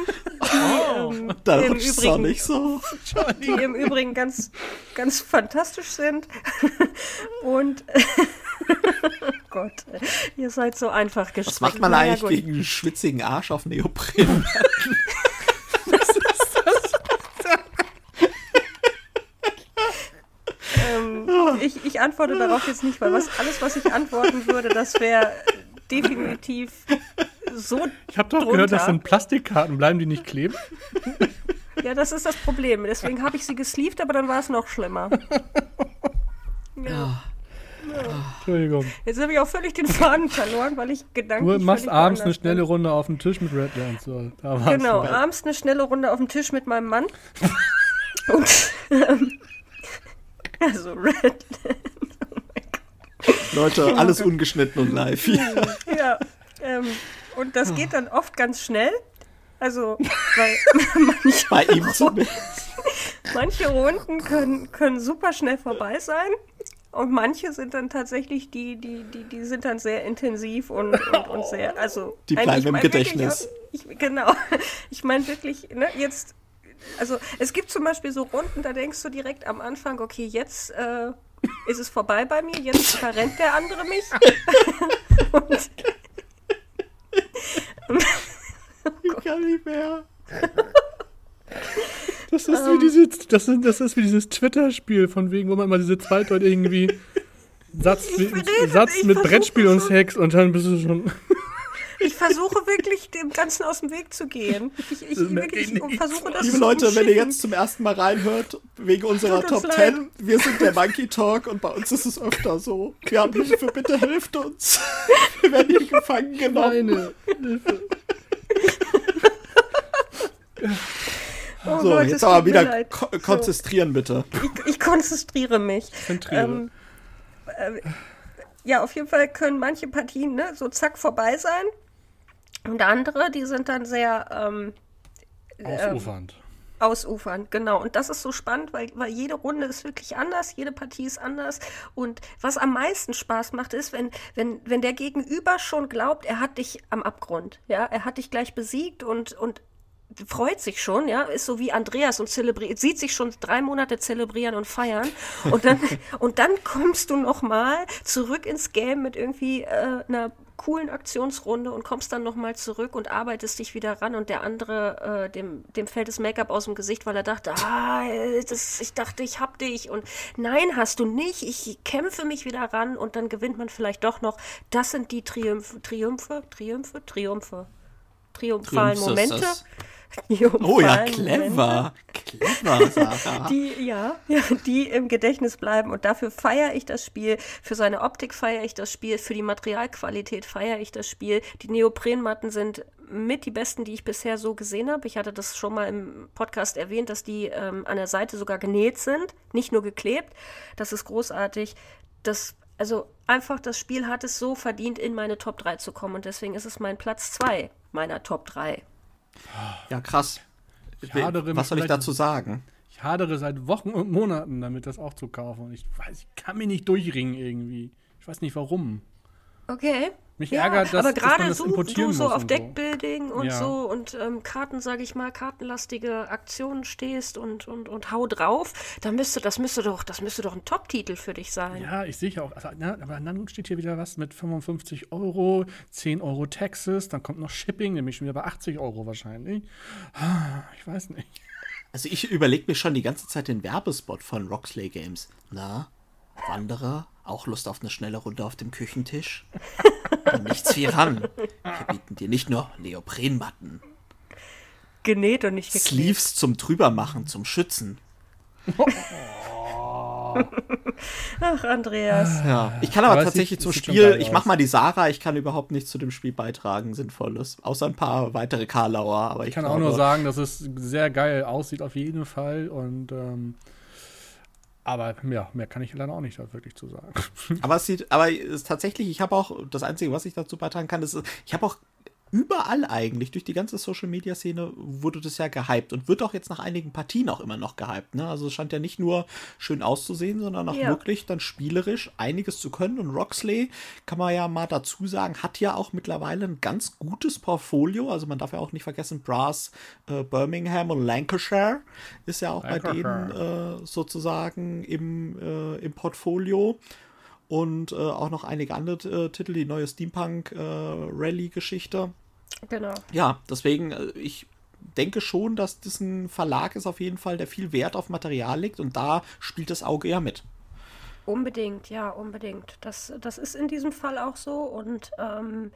[SPEAKER 2] die, ähm,
[SPEAKER 3] Da
[SPEAKER 2] im Übrigen
[SPEAKER 3] nicht so.
[SPEAKER 2] die im Übrigen ganz, ganz fantastisch sind. Und oh Gott, ihr seid so einfach gestrickt.
[SPEAKER 3] Was macht man
[SPEAKER 2] Naja,
[SPEAKER 3] eigentlich
[SPEAKER 2] gut.
[SPEAKER 3] gegen einen schwitzigen Arsch auf Neopren?
[SPEAKER 2] Ähm, ich, ich antworte darauf jetzt nicht, weil was, alles, was ich antworten würde, das wäre definitiv so.
[SPEAKER 1] Ich habe doch
[SPEAKER 2] drunter.
[SPEAKER 1] gehört, das sind Plastikkarten. Bleiben die nicht kleben?
[SPEAKER 2] Ja, das ist das Problem. Deswegen habe ich sie gesleeved, aber dann war es noch schlimmer. Ja.
[SPEAKER 1] Entschuldigung.
[SPEAKER 2] Jetzt habe ich auch völlig den Faden verloren, weil ich
[SPEAKER 1] Du
[SPEAKER 2] gedanklich.
[SPEAKER 1] machst abends eine schnelle. Runde auf dem Tisch mit Redlands. So,
[SPEAKER 2] Genau, abends eine schnelle Runde auf dem Tisch mit meinem Mann. Und. Ähm, also, Red.
[SPEAKER 3] Leute, alles ungeschnitten und live hier.
[SPEAKER 2] Ja. Ähm, und das geht dann oft ganz schnell. Also, weil manche,
[SPEAKER 3] Bei ihm zumindest.
[SPEAKER 2] manche Runden können, können super schnell vorbei sein. Und manche sind dann tatsächlich, die, die, die, die sind dann sehr intensiv und, und, und sehr, also.
[SPEAKER 3] Die bleiben im
[SPEAKER 2] wirklich
[SPEAKER 3] Gedächtnis.
[SPEAKER 2] auch- Ich, genau. Ich meine wirklich, ne, jetzt, also es gibt zum Beispiel so Runden, da denkst du direkt am Anfang, okay, jetzt äh, ist es vorbei bei mir, jetzt verrennt der andere mich. und,
[SPEAKER 3] Ich kann nicht mehr.
[SPEAKER 1] Das ist
[SPEAKER 2] Ähm.
[SPEAKER 1] wie dieses, das ist, das ist wie dieses Twitter-Spiel, von wegen, wo man immer diese zweideutig irgendwie Satz, Satz mit Brettspiel und Sex und dann bist du schon.
[SPEAKER 2] Ich versuche wirklich, dem Ganzen aus dem Weg zu gehen. Ich, ich,
[SPEAKER 1] Das merke
[SPEAKER 2] wirklich,
[SPEAKER 1] ich
[SPEAKER 2] versuche das
[SPEAKER 3] Liebe Leute, wenn ihr jetzt zum ersten Mal reinhört, wegen unserer Top
[SPEAKER 2] leid.
[SPEAKER 3] 10, wir sind der Monkey Talk und bei uns ist es öfter so. Wir haben Hilfe, bitte helft uns. Wir werden hier gefangen genommen.
[SPEAKER 1] Meine Hilfe.
[SPEAKER 2] Oh
[SPEAKER 3] So,
[SPEAKER 2] Gott,
[SPEAKER 3] jetzt aber wieder ko
[SPEAKER 2] So.
[SPEAKER 3] konzentrieren, bitte.
[SPEAKER 2] Ich, ich konzentriere mich.
[SPEAKER 1] Zentriere.
[SPEAKER 2] Ähm, äh, ja, auf jeden Fall können manche Partien ne, so zack vorbei sein. Und andere, die sind dann sehr ähm,
[SPEAKER 1] Ausufernd.
[SPEAKER 2] Ähm, ausufern, genau. Und das ist so spannend, weil, weil jede Runde ist wirklich anders, jede Partie ist anders. Und was am meisten Spaß macht, ist, wenn, wenn, wenn der Gegenüber schon glaubt, er hat dich am Abgrund. Ja, er hat dich gleich besiegt und, und freut sich schon, ja, ist so wie Andreas und zelebriert, sieht sich schon drei Monate zelebrieren und feiern und dann und dann kommst du noch mal zurück ins Game mit irgendwie äh, einer coolen Aktionsrunde und kommst dann noch mal zurück und arbeitest dich wieder ran und der andere äh, dem dem fällt das Make-up aus dem Gesicht, weil er dachte, ah, das, ich dachte, ich hab dich und nein, hast du nicht. Ich kämpfe mich wieder ran und dann gewinnt man vielleicht doch noch. Das sind die Triumphe, Triumphe, Triumphe, Triumphe, triumphalen Momente. Das
[SPEAKER 3] Oh ja, clever. Clever, Sarah.
[SPEAKER 2] Die, ja, ja, die im Gedächtnis bleiben. Und dafür feiere ich das Spiel. Für seine Optik feiere ich das Spiel. Für die Materialqualität feiere ich das Spiel. Die Neoprenmatten sind mit die besten, die ich bisher so gesehen habe. Ich hatte das schon mal im Podcast erwähnt, dass die ähm, an der Seite sogar genäht sind, nicht nur geklebt. Das ist großartig. Das, also einfach, das Spiel hat es so verdient, in meine Top 3 zu kommen. Und deswegen ist es mein Platz 2 meiner Top 3.
[SPEAKER 3] Ja, krass. Was soll ich dazu sagen?
[SPEAKER 1] Ich hadere seit Wochen und Monaten damit, das auch zu kaufen. Und ich weiß, ich kann mich nicht durchringen irgendwie. Ich weiß nicht warum.
[SPEAKER 2] Okay.
[SPEAKER 1] Mich ja, ärgert, dass,
[SPEAKER 2] aber gerade
[SPEAKER 1] das
[SPEAKER 2] so, du so auf Deckbuilding und ja. so und ähm, Karten, sage ich mal, kartenlastige Aktionen stehst und, und, und hau drauf, dann müsste, das müsste doch, das müsste doch ein Top-Titel für dich sein.
[SPEAKER 1] Ja, ich sehe auch. Also, na, aber dann steht hier wieder was mit 55 Euro, 10 Euro Taxes, dann kommt noch Shipping, nämlich schon wieder bei 80 Euro wahrscheinlich. Ich weiß nicht.
[SPEAKER 3] Also ich überlege mir schon die ganze Zeit den Werbespot von Roxley Games. Na, Wanderer, auch Lust auf eine schnelle Runde auf dem Küchentisch? nichts wie ran. Wir bieten dir nicht nur Neoprenmatten.
[SPEAKER 2] Genäht und nicht
[SPEAKER 3] geklebt. Sleeves zum Drübermachen, zum Schützen.
[SPEAKER 2] Ach, Andreas.
[SPEAKER 3] Ja. Ich kann aber, aber tatsächlich zum Spiel, ich mach mal die Sarah, ich kann überhaupt nichts zu dem Spiel beitragen, Sinnvolles. Außer ein paar weitere Karlauer. Aber ich,
[SPEAKER 1] ich kann
[SPEAKER 3] glaube,
[SPEAKER 1] auch nur sagen, dass es sehr geil aussieht auf jeden Fall und ähm, aber ja, mehr kann ich leider auch nicht wirklich zu sagen.
[SPEAKER 3] Aber es sieht, aber es ist tatsächlich, ich habe auch, das Einzige, was ich dazu beitragen kann, ist, ich habe auch überall eigentlich, durch die ganze Social Media Szene wurde das ja gehypt und wird auch jetzt nach einigen Partien auch immer noch gehypt. Ne? Also es scheint ja nicht nur schön auszusehen, sondern auch ja. wirklich dann spielerisch einiges zu können. Und Roxley, kann man ja mal dazu sagen, hat ja auch mittlerweile ein ganz gutes Portfolio. Also man darf ja auch nicht vergessen, Brass, äh, Birmingham und Lancashire ist ja auch Lancashire. bei denen äh, sozusagen im, äh, im Portfolio und äh, auch noch einige andere äh, Titel, die neue Steampunk äh, Rally-Geschichte.
[SPEAKER 2] Genau.
[SPEAKER 3] Ja, deswegen, äh, ich denke schon, dass das ein Verlag ist auf jeden Fall, der viel Wert auf Material legt und da spielt das Auge ja mit.
[SPEAKER 2] Unbedingt, ja, unbedingt. Das, das ist in diesem Fall auch so und ähm,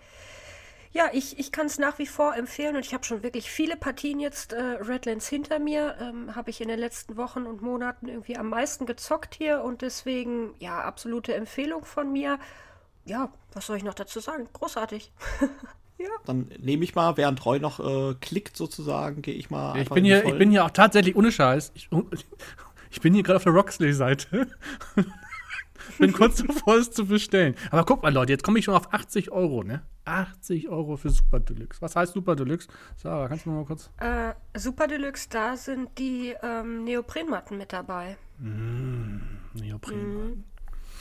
[SPEAKER 2] ja, ich, ich kann es nach wie vor empfehlen und ich habe schon wirklich viele Partien jetzt äh, Redlands hinter mir. Ähm, habe ich in den letzten Wochen und Monaten irgendwie am meisten gezockt hier und deswegen, ja, absolute Empfehlung von mir. Ja, was soll ich noch dazu sagen? Großartig.
[SPEAKER 3] ja. Dann nehme ich mal, während Roy noch äh, klickt sozusagen, gehe ich mal.
[SPEAKER 1] Ich, bin hier, ich bin hier auch tatsächlich ohne Scheiß. Ich, ich bin hier gerade auf der Roxley-Seite. bin kurz davor, es zu bestellen. Aber guck mal, Leute, jetzt komme ich schon auf 80 Euro, ne? 80 Euro für Super Deluxe. Was heißt Super Deluxe? Sarah, kannst du noch mal kurz?
[SPEAKER 2] Äh, Super Deluxe, da sind die ähm, Neoprenmatten mit dabei.
[SPEAKER 1] Mm, Neoprenmatten.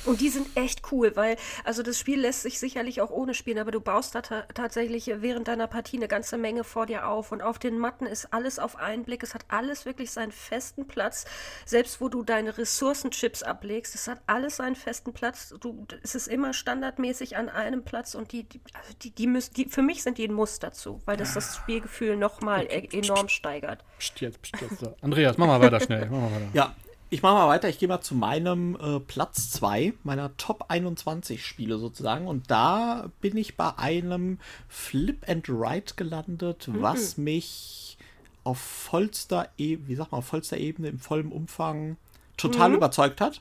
[SPEAKER 1] Mm.
[SPEAKER 2] Und die sind echt cool, weil, also das Spiel lässt sich sicherlich auch ohne spielen, aber du baust da ta tatsächlich während deiner Partie eine ganze Menge vor dir auf. Und auf den Matten ist alles auf einen Blick. Es hat alles wirklich seinen festen Platz. Selbst wo du deine Ressourcenchips ablegst, es hat alles seinen festen Platz. Du, es ist immer standardmäßig an einem Platz und die, die, also die, die, müssen, die für mich sind die ein Muss dazu, weil das das Spielgefühl nochmal e enorm steigert.
[SPEAKER 1] Psst, jetzt, psst, jetzt. Andreas, mach mal weiter schnell. Mach mal weiter.
[SPEAKER 3] Ja, ich mache mal weiter. Ich gehe mal zu meinem äh, Platz 2, meiner Top 21 Spiele sozusagen. Und da bin ich bei einem Flip and Ride gelandet, mhm. was mich auf vollster, e wie sag mal, auf vollster Ebene, im vollen Umfang total mhm. überzeugt hat.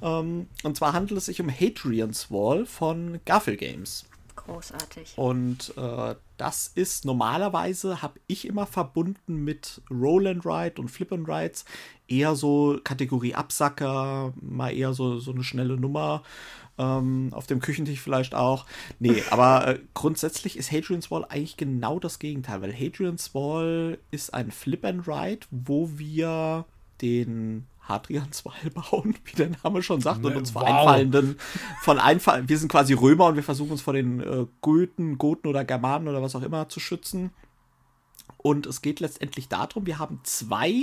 [SPEAKER 3] Ähm, und zwar handelt es sich um Hadrian's Wall von Gaffel Games.
[SPEAKER 2] Großartig.
[SPEAKER 3] Und äh, das ist normalerweise, habe ich immer verbunden mit Roll and Ride und Flip and Rides, eher so Kategorie Absacker, mal eher so, so eine schnelle Nummer. Ähm, auf dem Küchentisch vielleicht auch. Nee, aber äh, grundsätzlich ist Hadrian's Wall eigentlich genau das Gegenteil, weil Hadrian's Wall ist ein Flip and Ride, wo wir den Hadrians Wall bauen, wie der Name schon sagt, und uns vor wow. einfallenden, von einfallen, wir sind quasi Römer und wir versuchen uns vor den äh, Goethen, Goten oder Germanen oder was auch immer zu schützen. Und es geht letztendlich darum, wir haben zwei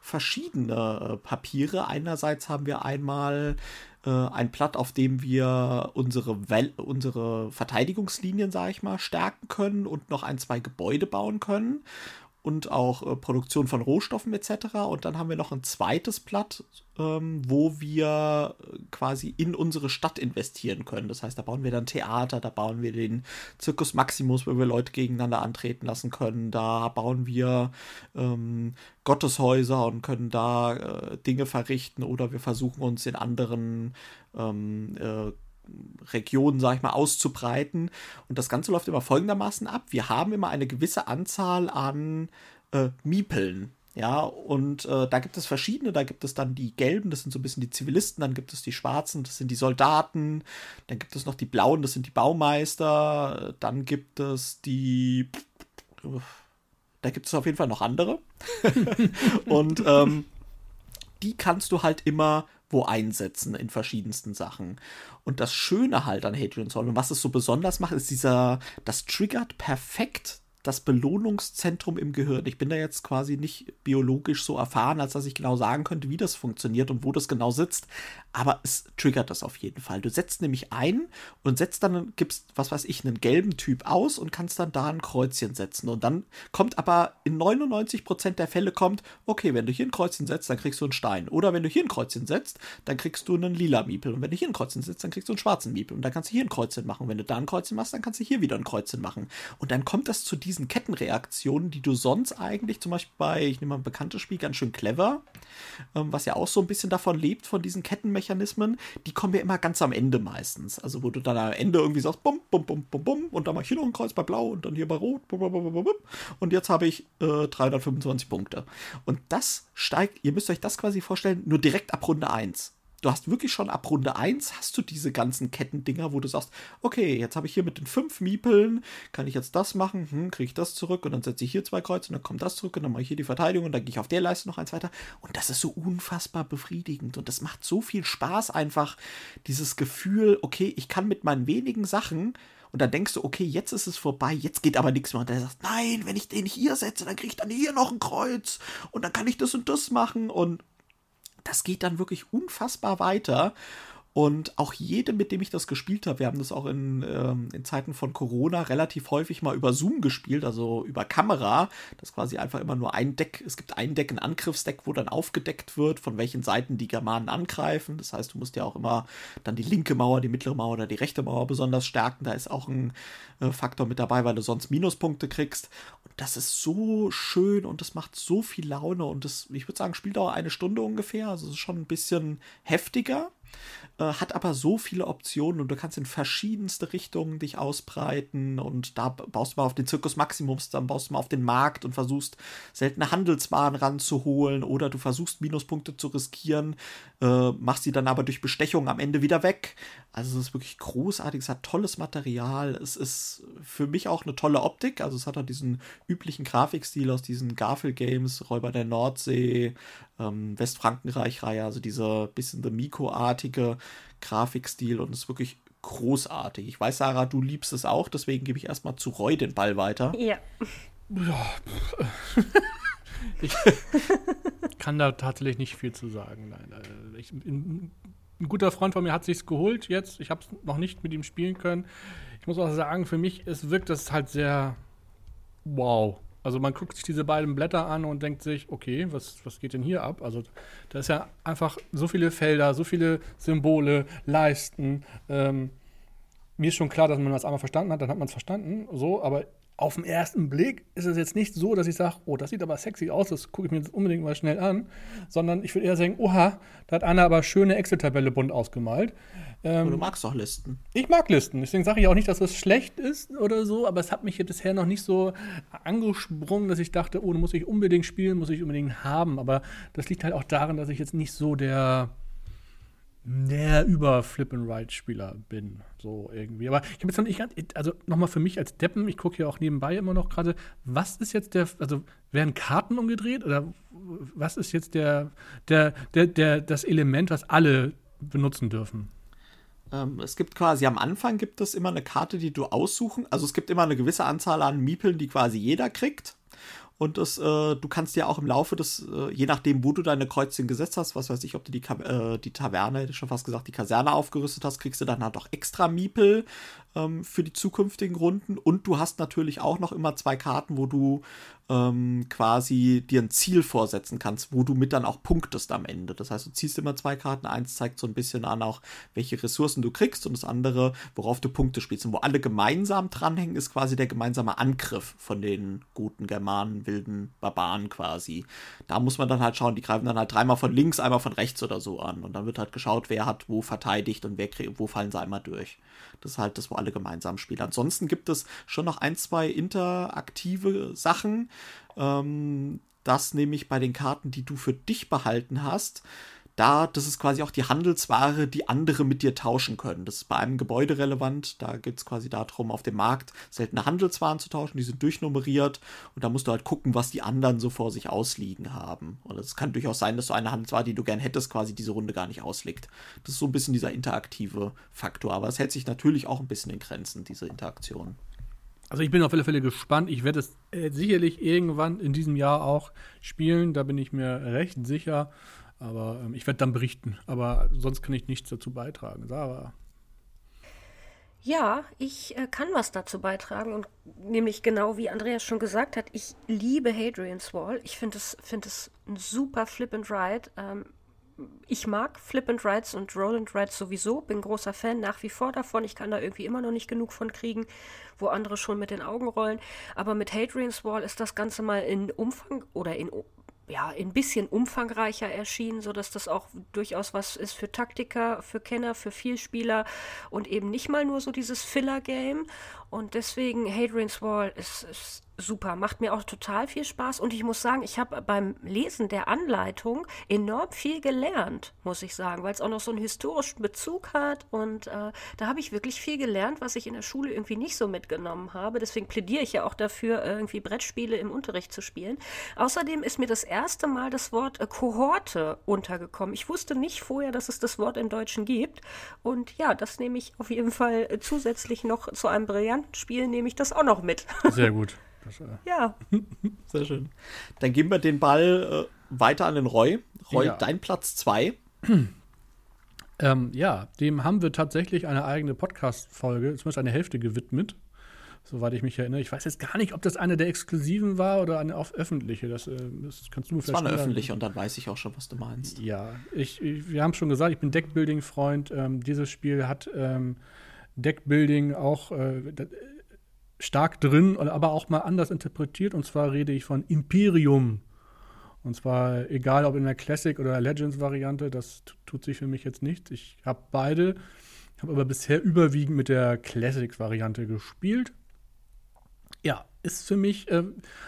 [SPEAKER 3] verschiedene äh, Papiere. Einerseits haben wir einmal äh, ein Blatt, auf dem wir unsere, well unsere Verteidigungslinien, sage ich mal, stärken können und noch ein, zwei Gebäude bauen können und auch äh, Produktion von Rohstoffen etc. Und dann haben wir noch ein zweites Blatt, ähm, wo wir äh, quasi in unsere Stadt investieren können. Das heißt, da bauen wir dann Theater, da bauen wir den Circus Maximus, wo wir Leute gegeneinander antreten lassen können. Da bauen wir ähm, Gotteshäuser und können da äh, Dinge verrichten oder wir versuchen uns in anderen ähm, äh, Regionen, sag ich mal, auszubreiten. Und das Ganze läuft immer folgendermaßen ab. Wir haben immer eine gewisse Anzahl an äh, Miepeln. Ja, und äh, da gibt es verschiedene. Da gibt es dann die gelben, das sind so ein bisschen die Zivilisten. Dann gibt es die schwarzen, das sind die Soldaten. Dann gibt es noch die blauen, das sind die Baumeister. Dann gibt es die. Da gibt es auf jeden Fall noch andere. und ähm, die kannst du halt immer wo einsetzen in verschiedensten Sachen. Und das Schöne halt an Hadrian Zoll und was es so besonders macht, ist dieser, das triggert perfekt das Belohnungszentrum im Gehirn. Ich bin da jetzt quasi nicht biologisch so erfahren, als dass ich genau sagen könnte, wie das funktioniert und wo das genau sitzt. Aber es triggert das auf jeden Fall. Du setzt nämlich ein und setzt dann, gibst, was weiß ich, einen gelben Typ aus und kannst dann da ein Kreuzchen setzen. Und dann kommt aber in 99% der Fälle kommt, okay, wenn du hier ein Kreuzchen setzt, dann kriegst du einen Stein. Oder wenn du hier ein Kreuzchen setzt, dann kriegst du einen lila Miepel. Und wenn du hier ein Kreuzchen setzt, dann kriegst du einen schwarzen Miepel. Und dann kannst du hier ein Kreuzchen machen. Und wenn du da ein Kreuzchen machst, dann kannst du hier wieder ein Kreuzchen machen. Und dann kommt das zu diesen Kettenreaktionen, die du sonst eigentlich zum Beispiel bei, ich nehme mal ein bekanntes Spiel, ganz schön clever, ähm, was ja auch so ein bisschen davon lebt, von diesen Kettenmechanismen, die kommen ja immer ganz am Ende meistens. Also wo du dann am Ende irgendwie sagst, bum, bum, bum, bum, bum, und dann mache ich hier noch ein Kreuz bei Blau und dann hier bei Rot, bum, bum, bum, bum, bum, und jetzt habe ich äh, 325 Punkte. Und das steigt, ihr müsst euch das quasi vorstellen, nur direkt ab Runde 1 du hast wirklich schon ab Runde 1 hast du diese ganzen Kettendinger, wo du sagst, okay, jetzt habe ich hier mit den fünf Miepeln, kann ich jetzt das machen, hm, kriege ich das zurück und dann setze ich hier zwei Kreuze und dann kommt das zurück und dann mache ich hier die Verteidigung und dann gehe ich auf der Leiste noch eins weiter. Und das ist so unfassbar befriedigend und das macht so viel Spaß einfach, dieses Gefühl, okay, ich kann mit meinen wenigen Sachen und dann denkst du, okay, jetzt ist es vorbei, jetzt geht aber nichts mehr. Und dann sagst, nein, wenn ich den hier setze, dann kriege ich dann hier noch ein Kreuz und dann kann ich das und das machen und das geht dann wirklich unfassbar weiter. Und auch jedem, mit dem ich das gespielt habe, wir haben das auch in, ähm, in Zeiten von Corona relativ häufig mal über Zoom gespielt, also über Kamera. Das ist quasi einfach immer nur ein Deck. Es gibt ein Deck, ein Angriffsdeck, wo dann aufgedeckt wird, von welchen Seiten die Germanen angreifen. Das heißt, du musst ja auch immer dann die linke Mauer, die mittlere Mauer oder die rechte Mauer besonders stärken. Da ist auch ein äh, Faktor mit dabei, weil du sonst Minuspunkte kriegst. Und das ist so schön und das macht so viel Laune. Und das, ich würde sagen, spielt auch eine Stunde ungefähr. Also es ist schon ein bisschen heftiger äh, hat aber so viele Optionen und du kannst in verschiedenste Richtungen dich ausbreiten und da baust du mal auf den Zirkus Maximums, dann baust du mal auf den Markt und versuchst seltene Handelswaren ranzuholen oder du versuchst Minuspunkte zu riskieren, äh, machst sie dann aber durch Bestechung am Ende wieder weg. Also es ist wirklich großartig, es hat tolles Material, es ist für mich auch eine tolle Optik, also es hat halt diesen üblichen Grafikstil aus diesen Garfield-Games, Räuber der Nordsee, ähm, Westfrankenreich-Reihe, also dieser bisschen The Miko-artige Grafikstil und ist wirklich großartig. Ich weiß, Sarah, du liebst es auch, deswegen gebe ich erstmal zu Roy den Ball weiter.
[SPEAKER 2] Ja.
[SPEAKER 1] Ja. ich kann da tatsächlich nicht viel zu sagen. Nein, äh, ich, ein, ein guter Freund von mir hat sich's geholt jetzt. Ich habe es noch nicht mit ihm spielen können. Ich muss auch sagen, für mich es wirkt das halt sehr wow. Also man guckt sich diese beiden Blätter an und denkt sich, okay, was, was geht denn hier ab? Also da ist ja einfach so viele Felder, so viele Symbole, Leisten. Ähm, mir ist schon klar, dass man das einmal verstanden hat, dann hat man es verstanden, so, aber auf den ersten Blick ist es jetzt nicht so, dass ich sage, oh, das sieht aber sexy aus, das gucke ich mir jetzt unbedingt mal schnell an, sondern ich würde eher sagen, oha, da hat einer aber schöne Excel-Tabelle bunt ausgemalt.
[SPEAKER 3] Ähm, du magst doch Listen.
[SPEAKER 1] Ich mag Listen, deswegen sage ich auch nicht, dass das schlecht ist oder so, aber es hat mich bisher noch nicht so angesprungen, dass ich dachte, oh, muss ich unbedingt spielen, muss ich unbedingt haben, aber das liegt halt auch daran, dass ich jetzt nicht so der näher über Flip and Ride Spieler bin, so irgendwie. Aber ich habe jetzt noch nicht, also nochmal für mich als Deppen, ich gucke ja auch nebenbei immer noch gerade, was ist jetzt der, also werden Karten umgedreht oder was ist jetzt der, der, der, der, das Element, was alle benutzen dürfen?
[SPEAKER 3] Ähm, es gibt quasi am Anfang gibt es immer eine Karte, die du aussuchen, also es gibt immer eine gewisse Anzahl an Miepeln, die quasi jeder kriegt. Und das, äh, du kannst ja auch im Laufe des, äh, je nachdem, wo du deine Kreuzchen gesetzt hast, was weiß ich, ob du die, äh, die Taverne, hätte ich schon fast gesagt, die Kaserne aufgerüstet hast, kriegst du dann halt auch extra Miepel ähm, für die zukünftigen Runden. Und du hast natürlich auch noch immer zwei Karten, wo du ähm, quasi dir ein Ziel vorsetzen kannst, wo du mit dann auch punktest am Ende. Das heißt, du ziehst immer zwei Karten. Eins zeigt so ein bisschen an, auch welche Ressourcen du kriegst und das andere, worauf du Punkte spielst. Und wo alle gemeinsam dranhängen, ist quasi der gemeinsame Angriff von den guten Germanen, wilden Barbaren quasi. Da muss man dann halt schauen, die greifen dann halt dreimal von links, einmal von rechts oder so an. Und dann wird halt geschaut, wer hat wo verteidigt und wer wo fallen sie einmal durch. Das ist halt das, wo alle gemeinsam spielen. Ansonsten gibt es schon noch ein, zwei interaktive Sachen. Ähm, das nämlich bei den Karten, die du für dich behalten hast, da, das ist quasi auch die Handelsware, die andere mit dir tauschen können. Das ist bei einem Gebäude relevant. Da geht es quasi darum, auf dem Markt seltene Handelswaren zu tauschen. Die sind durchnummeriert und da musst du halt gucken, was die anderen so vor sich ausliegen haben. Und es kann durchaus sein, dass so eine Handelsware, die du gern hättest, quasi diese Runde gar nicht ausliegt. Das ist so ein bisschen dieser interaktive Faktor. Aber es hält sich natürlich auch ein bisschen in Grenzen, diese Interaktion.
[SPEAKER 1] Also ich bin auf alle Fälle gespannt. Ich werde es äh, sicherlich irgendwann in diesem Jahr auch spielen. Da bin ich mir recht sicher. Aber ähm, ich werde dann berichten. Aber sonst kann ich nichts dazu beitragen. Sarah.
[SPEAKER 2] Ja, ich äh, kann was dazu beitragen und nämlich genau wie Andreas schon gesagt hat, ich liebe Hadrian's Wall. Ich finde es, find ein super Flip and Ride. Ähm, ich mag Flip and Rides und Roll and Rides sowieso, bin großer Fan nach wie vor davon. Ich kann da irgendwie immer noch nicht genug von kriegen, wo andere schon mit den Augen rollen. Aber mit Hadrian's Wall ist das Ganze mal in Umfang oder in ja, ein bisschen umfangreicher erschienen, sodass das auch durchaus was ist für Taktiker, für Kenner, für Vielspieler und eben nicht mal nur so dieses Filler-Game. Und deswegen Hadrian's Wall ist, ist super, macht mir auch total viel Spaß und ich muss sagen, ich habe beim Lesen der Anleitung enorm viel gelernt, muss ich sagen, weil es auch noch so einen historischen Bezug hat und äh, da habe ich wirklich viel gelernt, was ich in der Schule irgendwie nicht so mitgenommen habe. Deswegen plädiere ich ja auch dafür, irgendwie Brettspiele im Unterricht zu spielen. Außerdem ist mir das erste Mal das Wort äh, Kohorte untergekommen. Ich wusste nicht vorher, dass es das Wort im Deutschen gibt und ja, das nehme ich auf jeden Fall äh, zusätzlich noch zu einem brillanten Spiel, nehme ich das auch noch mit.
[SPEAKER 1] Sehr gut.
[SPEAKER 2] Das, äh ja.
[SPEAKER 3] Sehr schön. Dann geben wir den Ball äh, weiter an den Roy. Roy, ja. dein Platz 2.
[SPEAKER 1] Ähm, ja, dem haben wir tatsächlich eine eigene Podcast-Folge, zumindest eine Hälfte gewidmet, soweit ich mich erinnere. Ich weiß jetzt gar nicht, ob das eine der exklusiven war oder eine auf öffentliche. Das, äh, das kannst du mir
[SPEAKER 3] Das war eine öffentliche und dann weiß ich auch schon, was du meinst.
[SPEAKER 1] Ja, ich, ich wir haben schon gesagt, ich bin Deckbuilding-Freund. Ähm, dieses Spiel hat ähm, Deckbuilding auch. Äh, stark drin, aber auch mal anders interpretiet. Und zwar rede ich von Imperium. Und zwar egal ob in der Classic oder Legends-Variante, das tut sich für mich jetzt nichts. Ich habe beide, habe aber bisher überwiegend mit der Classic-Variante gespielt. Ja, ist für mich äh,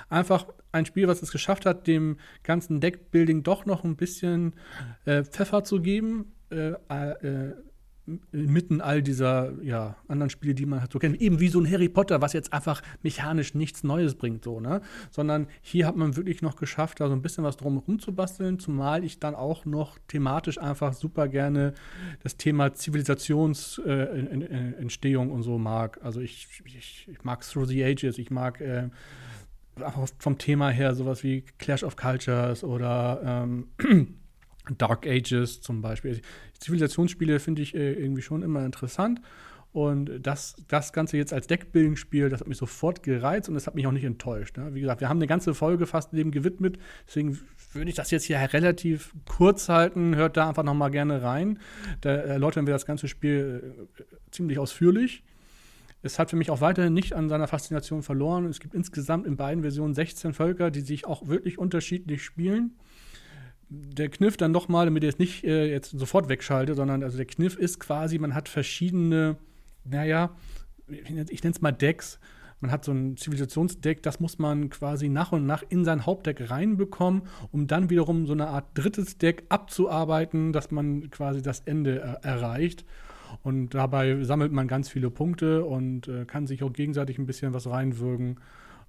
[SPEAKER 1] einfach ein Spiel, was es geschafft hat, dem ganzen Deckbuilding doch noch ein bisschen äh, Pfeffer zu geben. Äh, äh inmitten all dieser ja, anderen Spiele, die man halt so kennt, eben wie so ein Harry Potter, was jetzt einfach mechanisch nichts Neues bringt, so, ne? Sondern hier hat man wirklich noch geschafft, da so ein bisschen was drumherum zu basteln, zumal ich dann auch noch thematisch einfach super gerne das Thema Zivilisationsentstehung äh, und so mag. Also ich, ich, ich, mag Through the Ages, ich mag äh, vom Thema her sowas wie Clash of Cultures oder ähm, Dark Ages zum Beispiel. Zivilisationsspiele finde ich äh, irgendwie schon immer interessant. Und das, das Ganze jetzt als Deckbuilding-Spiel, das hat mich sofort gereizt und das hat mich auch nicht enttäuscht. Ne? Wie gesagt, wir haben eine ganze Folge fast dem gewidmet. Deswegen würde ich das jetzt hier relativ kurz halten. Hört da einfach noch mal gerne rein. Da erläutern wir das ganze Spiel äh, ziemlich ausführlich. Es hat für mich auch weiterhin nicht an seiner Faszination verloren. Es gibt insgesamt in beiden Versionen 16 Völker, die sich auch wirklich unterschiedlich spielen. Der Kniff dann nochmal, damit ihr es nicht äh, jetzt sofort wegschalte, sondern also der Kniff ist quasi, man hat verschiedene, naja, ich nenne es mal Decks. Man hat so ein Zivilisationsdeck, das muss man quasi nach und nach in sein Hauptdeck reinbekommen, um dann wiederum so eine Art drittes Deck abzuarbeiten, dass man quasi das Ende er erreicht. Und dabei sammelt man ganz viele Punkte und äh, kann sich auch gegenseitig ein bisschen was reinwürgen.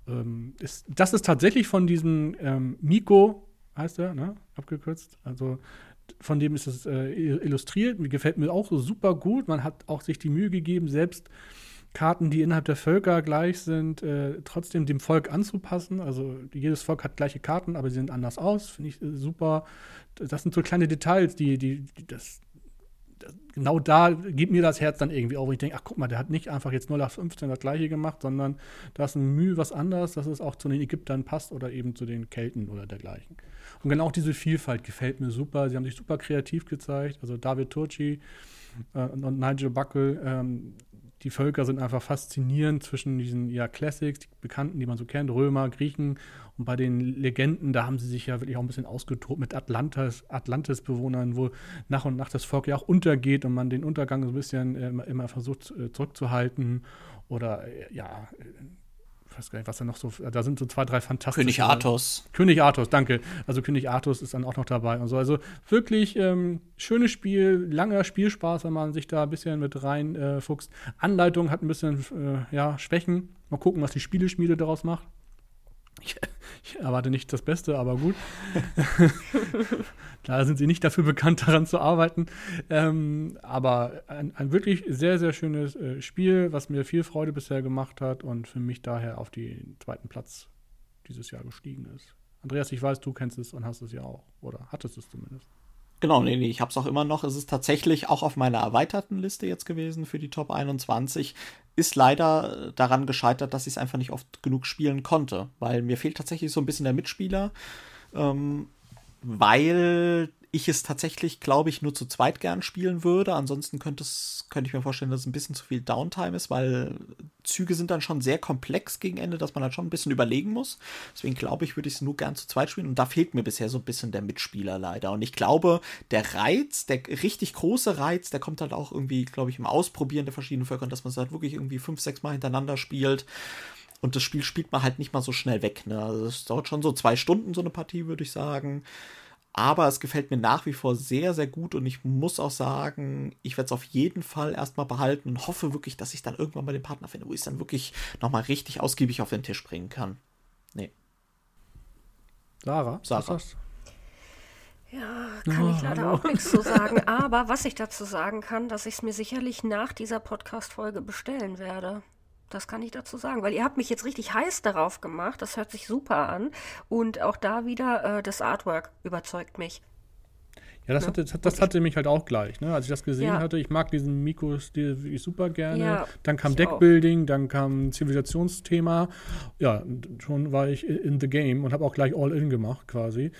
[SPEAKER 1] Ähm, ist, das ist tatsächlich von diesem ähm, Miko, heißt er, ne? abgekürzt. Also von dem ist es äh, illustriert. Mir gefällt mir auch super gut. Man hat auch sich die Mühe gegeben, selbst Karten, die innerhalb der Völker gleich sind, äh, trotzdem dem Volk anzupassen. Also jedes Volk hat gleiche Karten, aber sie sehen anders aus. Finde ich äh, super. Das sind so kleine Details, die, die, die das, genau da gibt mir das Herz dann irgendwie auch. Ich denke, ach guck mal, der hat nicht einfach jetzt 0815 das gleiche gemacht, sondern da ist ein Mühe was anderes, dass es auch zu den Ägyptern passt oder eben zu den Kelten oder dergleichen. Und genau diese Vielfalt gefällt mir super. Sie haben sich super kreativ gezeigt. Also David Turci äh, und Nigel Buckle, ähm, die Völker sind einfach faszinierend zwischen diesen ja, Classics, die Bekannten, die man so kennt, Römer, Griechen und bei den Legenden, da haben sie sich ja wirklich auch ein bisschen ausgetobt mit Atlantis, Atlantis-Bewohnern, wo nach und nach das Volk ja auch untergeht und man den Untergang so ein bisschen äh, immer versucht äh, zurückzuhalten. Oder äh, ja, ich weiß gar nicht, was da noch so, da sind so zwei, drei fantastische.
[SPEAKER 3] König Arthos.
[SPEAKER 1] König Arthos, danke. Also König Arthos ist dann auch noch dabei und so. Also wirklich ähm, schönes Spiel, langer Spielspaß, wenn man sich da ein bisschen mit reinfuchst. Äh, Anleitung hat ein bisschen äh, ja, Schwächen. Mal gucken, was die Spieleschmiede daraus macht. Ich, ich, erwarte nicht das Beste, aber gut. Klar sind sie nicht dafür bekannt, daran zu arbeiten. Ähm, aber ein, ein, wirklich sehr, sehr schönes äh, Spiel, was mir viel Freude bisher gemacht hat und für mich daher auf den zweiten Platz dieses Jahr gestiegen ist. Andreas, ich weiß, du kennst es und hast es ja auch. Oder hattest es zumindest.
[SPEAKER 3] Genau, nee, nee, ich habe es auch immer noch. Es ist tatsächlich auch auf meiner erweiterten Liste jetzt gewesen für die Top 21. Ist leider daran gescheitert, dass ich es einfach nicht oft genug spielen konnte, weil mir fehlt tatsächlich so ein bisschen der Mitspieler. Ähm, weil ich es tatsächlich, glaube ich, nur zu zweit gern spielen würde. Ansonsten könnte, es, könnte ich mir vorstellen, dass es ein bisschen zu viel Downtime ist, weil Züge sind dann schon sehr komplex gegen Ende, dass man dann schon ein bisschen überlegen muss. Deswegen glaube ich, würde ich es nur gern zu zweit spielen. Und da fehlt mir bisher so ein bisschen der Mitspieler leider. Und ich glaube, der Reiz, der richtig große Reiz, der kommt halt auch irgendwie, glaube ich, im Ausprobieren der verschiedenen Völker, dass man es halt wirklich irgendwie fünf, sechs Mal hintereinander spielt. Und das Spiel spielt man halt nicht mal so schnell weg. Ne? Also es dauert schon so zwei Stunden, so eine Partie, würde ich sagen. Aber es gefällt mir nach wie vor sehr, sehr gut und ich muss auch sagen, ich werde es auf jeden Fall erstmal behalten und hoffe wirklich, dass ich dann irgendwann mal den Partner finde, wo ich es dann wirklich nochmal richtig ausgiebig auf den Tisch bringen kann. Nee.
[SPEAKER 1] Sarah,
[SPEAKER 3] Sarah.
[SPEAKER 2] Ja, kann ich leider auch nichts zu sagen. Aber was ich dazu sagen kann, dass ich es mir sicherlich nach dieser Podcast-Folge bestellen werde. Das kann ich dazu sagen, weil ihr habt mich jetzt richtig heiß darauf gemacht. Das hört sich super an. Und auch da wieder, äh, das Artwork überzeugt mich.
[SPEAKER 1] Ja, das, hatte, das, das hatte mich halt auch gleich, ne? Als ich das gesehen ja. hatte, ich mag diesen Mikro-Stil wirklich super gerne. Ja, dann kam Deckbuilding, auch. dann kam Zivilisationsthema. Ja, schon war ich in the game und habe auch gleich All-In gemacht, quasi.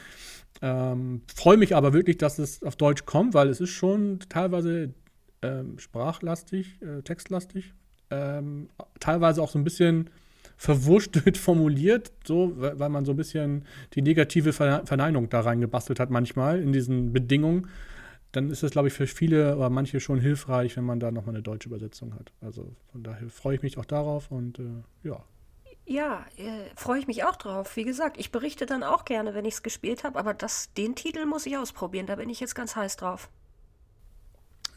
[SPEAKER 1] Ähm, Freue mich aber wirklich, dass es auf Deutsch kommt, weil es ist schon teilweise ähm, sprachlastig, äh, textlastig, ähm, teilweise auch so ein bisschen verwurschtelt formuliert, so, weil man so ein bisschen die negative Verneinung da reingebastelt hat manchmal in diesen Bedingungen. Dann ist das, glaube ich, für viele oder manche schon hilfreich, wenn man da nochmal eine deutsche Übersetzung hat. Also von daher freue ich mich auch darauf und äh, ja.
[SPEAKER 2] Ja, äh, freue ich mich auch drauf. Wie gesagt, ich berichte dann auch gerne, wenn ich es gespielt habe, aber das, den Titel muss ich ausprobieren. Da bin ich jetzt ganz heiß drauf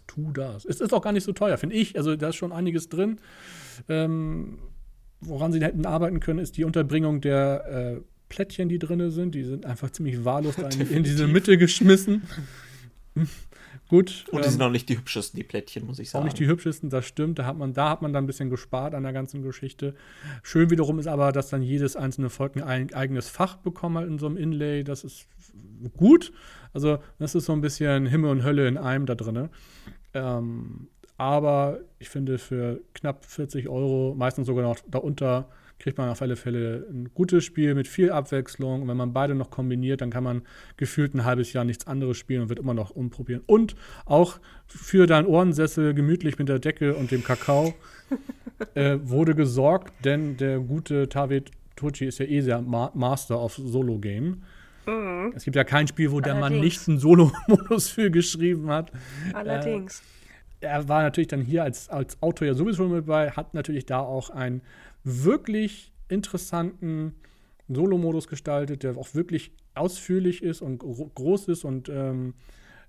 [SPEAKER 1] tu das. Es ist auch gar nicht so teuer, finde ich. Also da ist schon einiges drin. Ähm, woran sie hätten arbeiten können, ist die Unterbringung der äh, Plättchen, die drin sind. Die sind einfach ziemlich wahllos in diese Mitte geschmissen. Gut.
[SPEAKER 3] Und die ähm, sind auch nicht die hübschesten, die Plättchen, muss ich sagen.
[SPEAKER 1] Auch nicht die hübschesten, das stimmt. Da hat man, da hat man dann ein bisschen gespart an der ganzen Geschichte. Schön wiederum ist aber, dass dann jedes einzelne Volk ein eigenes Fach bekommen hat in so einem Inlay. Das ist gut. Also, das ist so ein bisschen Himmel und Hölle in einem da drin. Ähm, aber ich finde, für knapp 40 Euro, meistens sogar noch darunter, kriegt man auf alle Fälle ein gutes Spiel mit viel Abwechslung. Und wenn man beide noch kombiniert, dann kann man gefühlt ein halbes Jahr nichts anderes spielen und wird immer noch umprobieren. Und auch für deinen Ohrensessel gemütlich mit der Decke und dem Kakao äh, wurde gesorgt, denn der gute Tavet Tucci ist ja eh sehr Ma Master auf Solo-Game. Mhm. Es gibt ja kein Spiel, wo Allerdings. der Mann nicht einen Solo-Modus für geschrieben hat.
[SPEAKER 2] Allerdings.
[SPEAKER 1] Äh, er war natürlich dann hier als, als Autor ja sowieso mit dabei, hat natürlich da auch einen wirklich interessanten Solo-Modus gestaltet, der auch wirklich ausführlich ist und groß ist und ähm,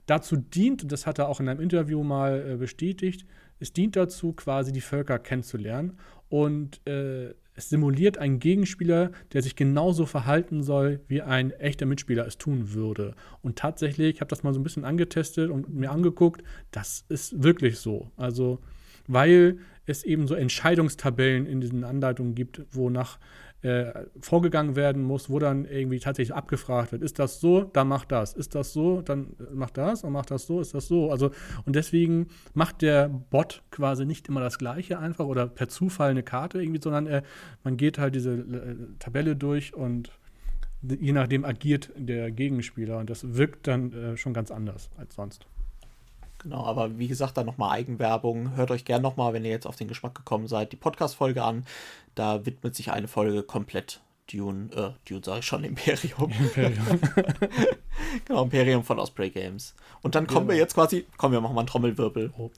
[SPEAKER 1] dazu dient, das hat er auch in einem Interview mal äh, bestätigt, es dient dazu, quasi die Völker kennenzulernen und äh, es simuliert einen Gegenspieler, der sich genauso verhalten soll, wie ein echter Mitspieler es tun würde. Und tatsächlich, ich habe das mal so ein bisschen angetestet und mir angeguckt, das ist wirklich so. Also, weil es eben so Entscheidungstabellen in diesen Anleitungen gibt, wonach äh, vorgegangen werden muss, wo dann irgendwie tatsächlich abgefragt wird, ist das so, dann macht das, ist das so, dann macht das und macht das so, ist das so. Also und deswegen macht der Bot quasi nicht immer das Gleiche einfach oder per Zufall eine Karte irgendwie, sondern äh, man geht halt diese äh, Tabelle durch und je nachdem agiert der Gegenspieler und das wirkt dann äh, schon ganz anders als sonst.
[SPEAKER 3] Genau, aber wie gesagt, dann nochmal Eigenwerbung. Hört euch gern nochmal, wenn ihr jetzt auf den Geschmack gekommen seid, die Podcast-Folge an. Da widmet sich eine Folge komplett Dune, äh, Dune sage ich schon, Imperium. Imperium. genau, Imperium von Osprey Games. Und dann kommen ja. wir jetzt quasi, kommen wir machen mal einen Trommelwirbel. Oh.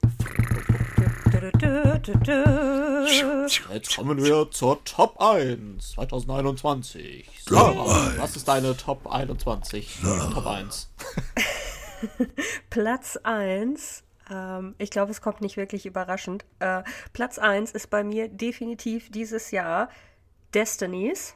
[SPEAKER 3] Jetzt kommen wir zur Top 1 2021. So, was ist deine Top 21? Top 1.
[SPEAKER 2] Platz 1, ähm, ich glaube, es kommt nicht wirklich überraschend. Äh, Platz 1 ist bei mir definitiv dieses Jahr Destinies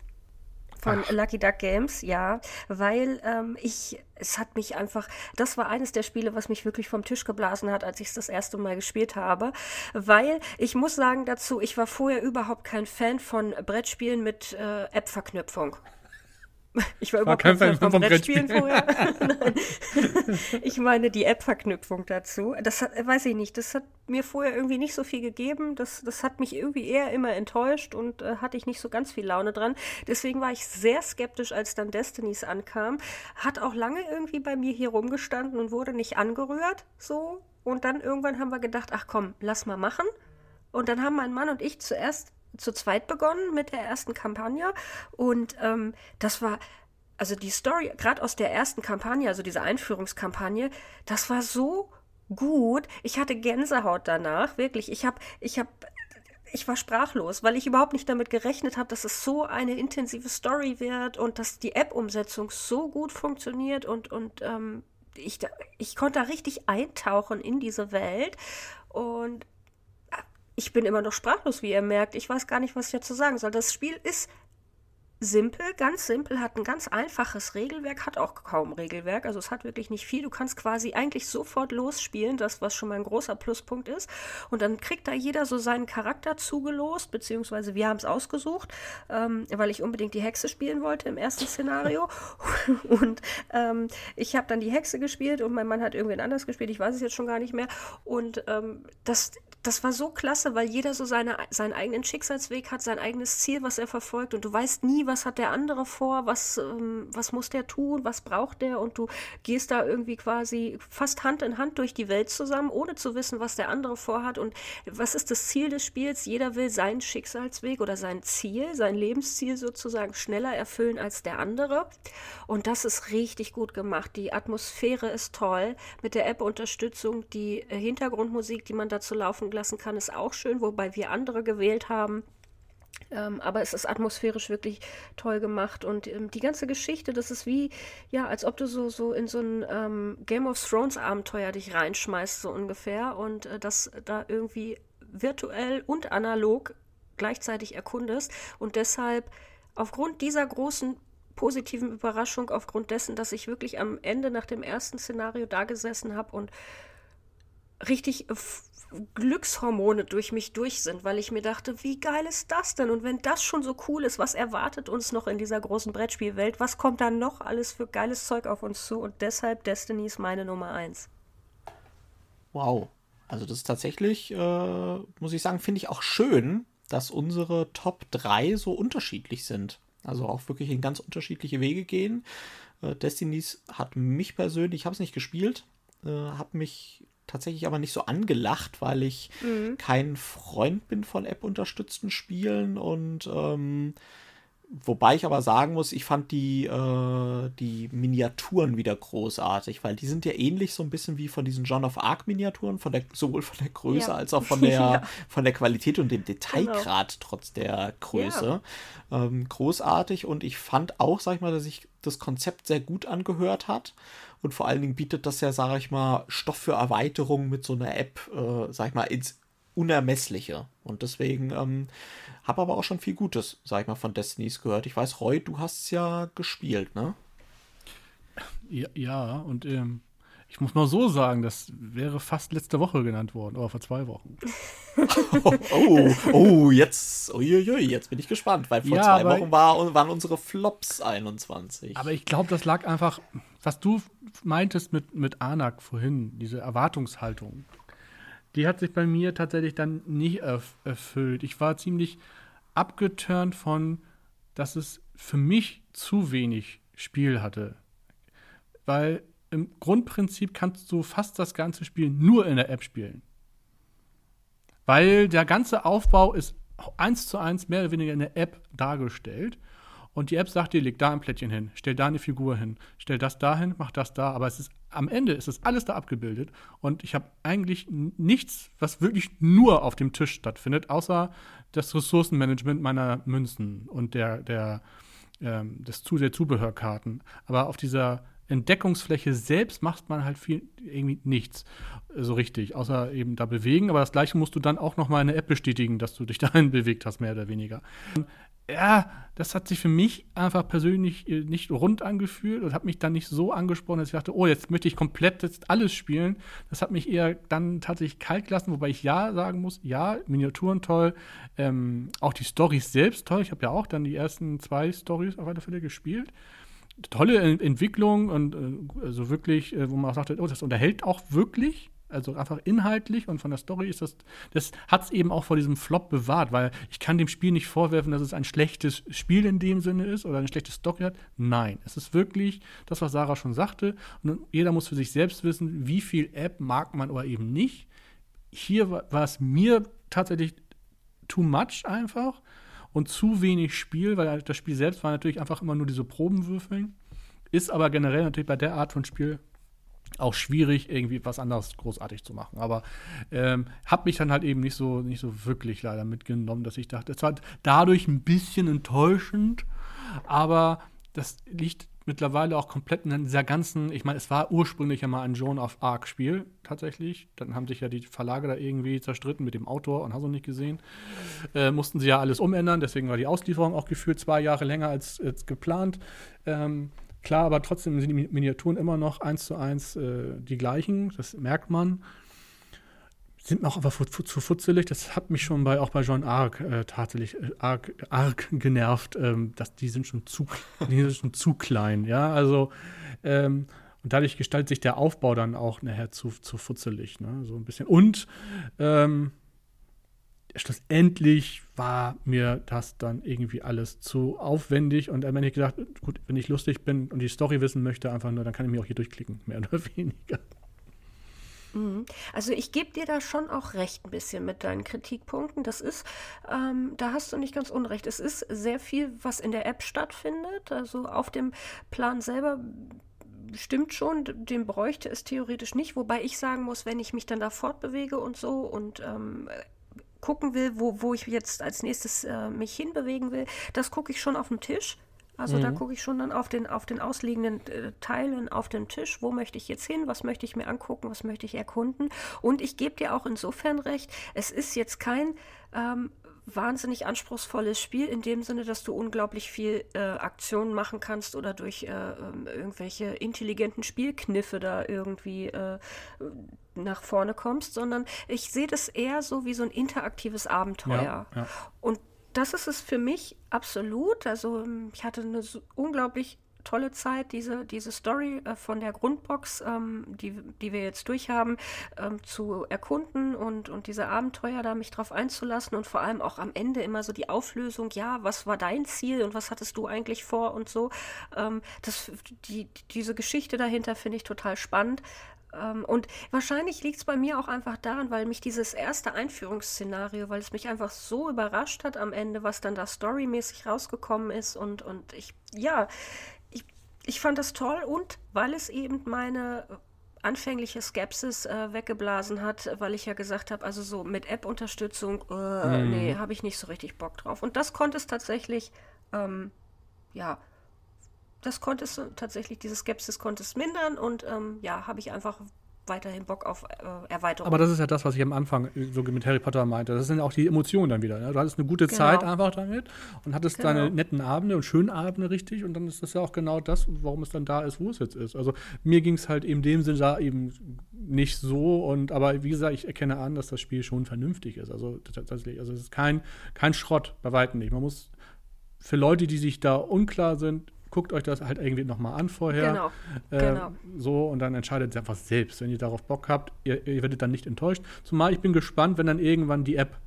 [SPEAKER 2] von Ach. Lucky Duck Games, ja, weil ähm, ich, es hat mich einfach, das war eines der Spiele, was mich wirklich vom Tisch geblasen hat, als ich es das erste Mal gespielt habe, weil ich muss sagen dazu, ich war vorher überhaupt kein Fan von Brettspielen mit äh, App-Verknüpfung. Ich war, war überhaupt kein Fan vom Brettspielen vorher. ich meine die App-Verknüpfung dazu. Das hat, weiß ich nicht, das hat mir vorher irgendwie nicht so viel gegeben. Das, das hat mich irgendwie eher immer enttäuscht und äh, hatte ich nicht so ganz viel Laune dran. Deswegen war ich sehr skeptisch, als dann Destinies ankam. Hat auch lange irgendwie bei mir hier rumgestanden und wurde nicht angerührt. So. Und dann irgendwann haben wir gedacht, ach komm, lass mal machen. Und dann haben mein Mann und ich zuerst zu zweit begonnen mit der ersten Kampagne und ähm, das war also die Story, gerade aus der ersten Kampagne, also diese Einführungskampagne, das war so gut. Ich hatte Gänsehaut danach, wirklich. Ich habe, ich habe, ich war sprachlos, weil ich überhaupt nicht damit gerechnet habe, dass es so eine intensive Story wird und dass die App-Umsetzung so gut funktioniert und und ähm, ich, ich konnte da richtig eintauchen in diese Welt und ich bin immer noch sprachlos, wie ihr merkt. Ich weiß gar nicht, was ich dazu sagen soll. Das Spiel ist simpel, ganz simpel, hat ein ganz einfaches Regelwerk, hat auch kaum Regelwerk, also es hat wirklich nicht viel. Du kannst quasi eigentlich sofort losspielen, das was schon mal ein großer Pluspunkt ist. Und dann kriegt da jeder so seinen Charakter zugelost, beziehungsweise wir haben es ausgesucht, ähm, weil ich unbedingt die Hexe spielen wollte im ersten Szenario. und ähm, ich habe dann die Hexe gespielt und mein Mann hat irgendwen anders gespielt, ich weiß es jetzt schon gar nicht mehr. Und ähm, das, das war so klasse, weil jeder so seine, seinen eigenen Schicksalsweg hat, sein eigenes Ziel, was er verfolgt. Und du weißt nie, was hat der andere vor, was, ähm, was muss der tun, was braucht der. Und du gehst da irgendwie quasi fast Hand in Hand durch die Welt zusammen, ohne zu wissen, was der andere vorhat. Und was ist das Ziel des Spiels. Jeder will seinen Schicksalsweg oder sein Ziel, sein Lebensziel sozusagen schneller erfüllen als der andere. Und das ist richtig gut gemacht. Die Atmosphäre ist toll. Mit der App-Unterstützung, die äh, Hintergrundmusik, die man dazu laufen lassen kann, ist auch schön, wobei wir andere gewählt haben. Ähm, aber es ist atmosphärisch wirklich toll gemacht und ähm, die ganze Geschichte, das ist wie, ja, als ob du so, so in so ein ähm, Game of Thrones Abenteuer dich reinschmeißt, so ungefähr, und äh, das da irgendwie virtuell und analog gleichzeitig erkundest und deshalb aufgrund dieser großen positiven Überraschung, aufgrund dessen, dass ich wirklich am Ende nach dem ersten Szenario da gesessen habe und richtig Glückshormone durch mich durch sind, weil ich mir dachte, wie geil ist das denn? Und wenn das schon so cool ist, was erwartet uns noch in dieser großen Brettspielwelt? Was kommt da noch alles für geiles Zeug auf uns zu? Und deshalb Destiny ist meine Nummer eins.
[SPEAKER 3] Wow. Also das ist tatsächlich, äh, muss ich sagen, finde ich auch schön, dass unsere Top 3 so unterschiedlich sind. Also auch wirklich in ganz unterschiedliche Wege gehen. Äh, Destinies hat mich persönlich, ich habe es nicht gespielt, äh, habe mich tatsächlich aber nicht so angelacht, weil ich mhm. kein Freund bin von App-unterstützten Spielen und ähm, Wobei ich aber sagen muss, ich fand die, äh, die Miniaturen wieder großartig, weil die sind ja ähnlich so ein bisschen wie von diesen John of Arc Miniaturen, von der, sowohl von der Größe ja. als auch von der, ja. von der Qualität und dem Detailgrad genau. trotz der Größe. Ja. Ähm, großartig und ich fand auch, sag ich mal, dass sich das Konzept sehr gut angehört hat und vor allen Dingen bietet das ja, sag ich mal, Stoff für Erweiterungen mit so einer App, äh, sag ich mal, ins Unermessliche. Und deswegen ähm, habe aber auch schon viel Gutes, sag ich mal, von Destinies gehört. Ich weiß, Roy, du hast es ja gespielt, ne?
[SPEAKER 1] Ja, ja und ähm, ich muss mal so sagen, das wäre fast letzte Woche genannt worden, aber vor zwei Wochen.
[SPEAKER 3] oh, oh, oh, jetzt, uiuiui, jetzt bin ich gespannt, weil vor ja, zwei Wochen war, waren unsere Flops 21.
[SPEAKER 1] Aber ich glaube, das lag einfach, was du meintest mit, mit Anak vorhin, diese Erwartungshaltung die hat sich bei mir tatsächlich dann nicht erf erfüllt. Ich war ziemlich abgeturnt von, dass es für mich zu wenig Spiel hatte. Weil im Grundprinzip kannst du fast das ganze Spiel nur in der App spielen. Weil der ganze Aufbau ist eins zu eins mehr oder weniger in der App dargestellt. Und die App sagt dir, leg da ein Plättchen hin, stell da eine Figur hin, stell das da hin, mach das da. Aber es ist am Ende ist es alles da abgebildet. Und ich habe eigentlich nichts, was wirklich nur auf dem Tisch stattfindet, außer das Ressourcenmanagement meiner Münzen und der, der, ähm, des, der Zubehörkarten. Aber auf dieser Entdeckungsfläche selbst macht man halt viel irgendwie nichts so richtig, außer eben da bewegen. Aber das gleiche musst du dann auch noch mal in der App bestätigen, dass du dich dahin bewegt hast, mehr oder weniger ja, das hat sich für mich einfach persönlich äh, nicht rund angefühlt und hat mich dann nicht so angesprochen, dass ich dachte, oh, jetzt möchte ich komplett jetzt alles spielen. Das hat mich eher dann tatsächlich kalt gelassen, wobei ich ja sagen muss, ja, Miniaturen toll, ähm, auch die Storys selbst toll. Ich habe ja auch dann die ersten zwei Storys auf alle Fälle gespielt. Tolle Entwicklung und äh, also wirklich, äh, wo man auch sagte, oh, das unterhält auch wirklich also einfach inhaltlich und von der Story ist das, das hat es eben auch vor diesem Flop bewahrt, weil ich kann dem Spiel nicht vorwerfen, dass es ein schlechtes Spiel in dem Sinne ist oder eine schlechte Story hat. Nein, es ist wirklich das, was Sarah schon sagte. Und jeder muss für sich selbst wissen, wie viel App mag man oder eben nicht. Hier war es mir tatsächlich too much einfach und zu wenig Spiel, weil das Spiel selbst war natürlich einfach immer nur diese Probenwürfeln. Ist aber generell natürlich bei der Art von Spiel auch schwierig, irgendwie was anderes großartig zu machen. Aber ähm, habe mich dann halt eben nicht so, nicht so wirklich leider mitgenommen, dass ich dachte, es war dadurch ein bisschen enttäuschend, aber das liegt mittlerweile auch komplett in dieser ganzen, ich meine, es war ursprünglich ja mal ein Joan of Arc Spiel, tatsächlich. Dann haben sich ja die Verlage da irgendwie zerstritten mit dem Autor und hast du nicht gesehen. Äh, mussten sie ja alles umändern, deswegen war die Auslieferung auch gefühlt zwei Jahre länger als, als geplant. Ähm, Klar, aber trotzdem sind die Miniaturen immer noch eins zu eins äh, die gleichen, das merkt man. Sind auch aber zu futzelig, das hat mich schon bei, auch bei John Arc äh, tatsächlich äh, arg, arg genervt, ähm, dass die sind schon zu, die sind schon zu klein, ja, also ähm, und dadurch gestaltet sich der Aufbau dann auch nachher zu, zu futzelig, ne? so ein bisschen. Und ähm, schlussendlich war mir das dann irgendwie alles zu aufwendig und dann habe ich gedacht, gut, wenn ich lustig bin und die Story wissen möchte, einfach nur, dann kann ich mich auch hier durchklicken, mehr oder weniger.
[SPEAKER 2] Mhm. Also ich gebe dir da schon auch recht ein bisschen mit deinen Kritikpunkten. Das ist, ähm, da hast du nicht ganz unrecht. Es ist sehr viel, was in der App stattfindet. Also auf dem Plan selber stimmt schon, den bräuchte es theoretisch nicht, wobei ich sagen muss, wenn ich mich dann da fortbewege und so und ähm, gucken will, wo, wo ich jetzt als nächstes äh, mich hinbewegen will, das gucke ich schon auf dem Tisch. Also mhm. da gucke ich schon dann auf den, auf den ausliegenden äh, Teilen auf dem Tisch, wo möchte ich jetzt hin, was möchte ich mir angucken, was möchte ich erkunden. Und ich gebe dir auch insofern recht, es ist jetzt kein ähm, wahnsinnig anspruchsvolles Spiel in dem Sinne, dass du unglaublich viel äh, Aktionen machen kannst oder durch äh, ähm, irgendwelche intelligenten Spielkniffe da irgendwie äh, nach vorne kommst, sondern ich sehe das eher so wie so ein interaktives Abenteuer. Ja, ja. Und das ist es für mich absolut. Also ähm, ich hatte eine so unglaublich tolle Zeit, diese, diese Story äh, von der Grundbox, ähm, die, die wir jetzt durchhaben, ähm, zu erkunden und, und diese Abenteuer da mich drauf einzulassen und vor allem auch am Ende immer so die Auflösung, ja, was war dein Ziel und was hattest du eigentlich vor und so. Ähm, das, die, diese Geschichte dahinter finde ich total spannend. Ähm, und wahrscheinlich liegt es bei mir auch einfach daran, weil mich dieses erste Einführungsszenario, weil es mich einfach so überrascht hat am Ende, was dann da storymäßig rausgekommen ist. Und, und ich, ja, ich, ich fand das toll und weil es eben meine anfängliche Skepsis äh, weggeblasen hat, weil ich ja gesagt habe, also so mit App-Unterstützung, äh, mhm. nee, habe ich nicht so richtig Bock drauf. Und das konnte es tatsächlich, ähm, ja, das konnte es tatsächlich, diese Skepsis konnte es mindern und ähm, ja, habe ich einfach weiterhin Bock auf äh, Erweiterung.
[SPEAKER 1] Aber das ist ja das, was ich am Anfang äh, so mit Harry Potter meinte. Das sind auch die Emotionen dann wieder. Ne? Du hattest eine gute genau. Zeit einfach damit und hattest genau. deine netten Abende und schönen Abende richtig und dann ist das ja auch genau das, warum es dann da ist, wo es jetzt ist. Also mir ging es halt in dem Sinne da eben nicht so und aber wie gesagt, ich erkenne an, dass das Spiel schon vernünftig ist. Also tatsächlich, also es ist kein, kein Schrott, bei weitem nicht. Man muss für Leute, die sich da unklar sind, guckt euch das halt irgendwie nochmal an vorher. Genau. Äh, genau. So, und dann entscheidet ihr einfach selbst. Wenn ihr darauf Bock habt, ihr, ihr, werdet dann nicht enttäuscht. Zumal ich bin gespannt, wenn dann irgendwann die App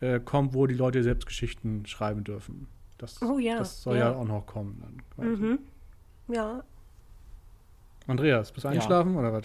[SPEAKER 1] äh, kommt, wo die Leute selbst Geschichten schreiben dürfen. Das, oh, ja. das soll ja. ja auch noch kommen. Dann, mhm. Ja, Andreas, bist du eingeschlafen ja. oder was?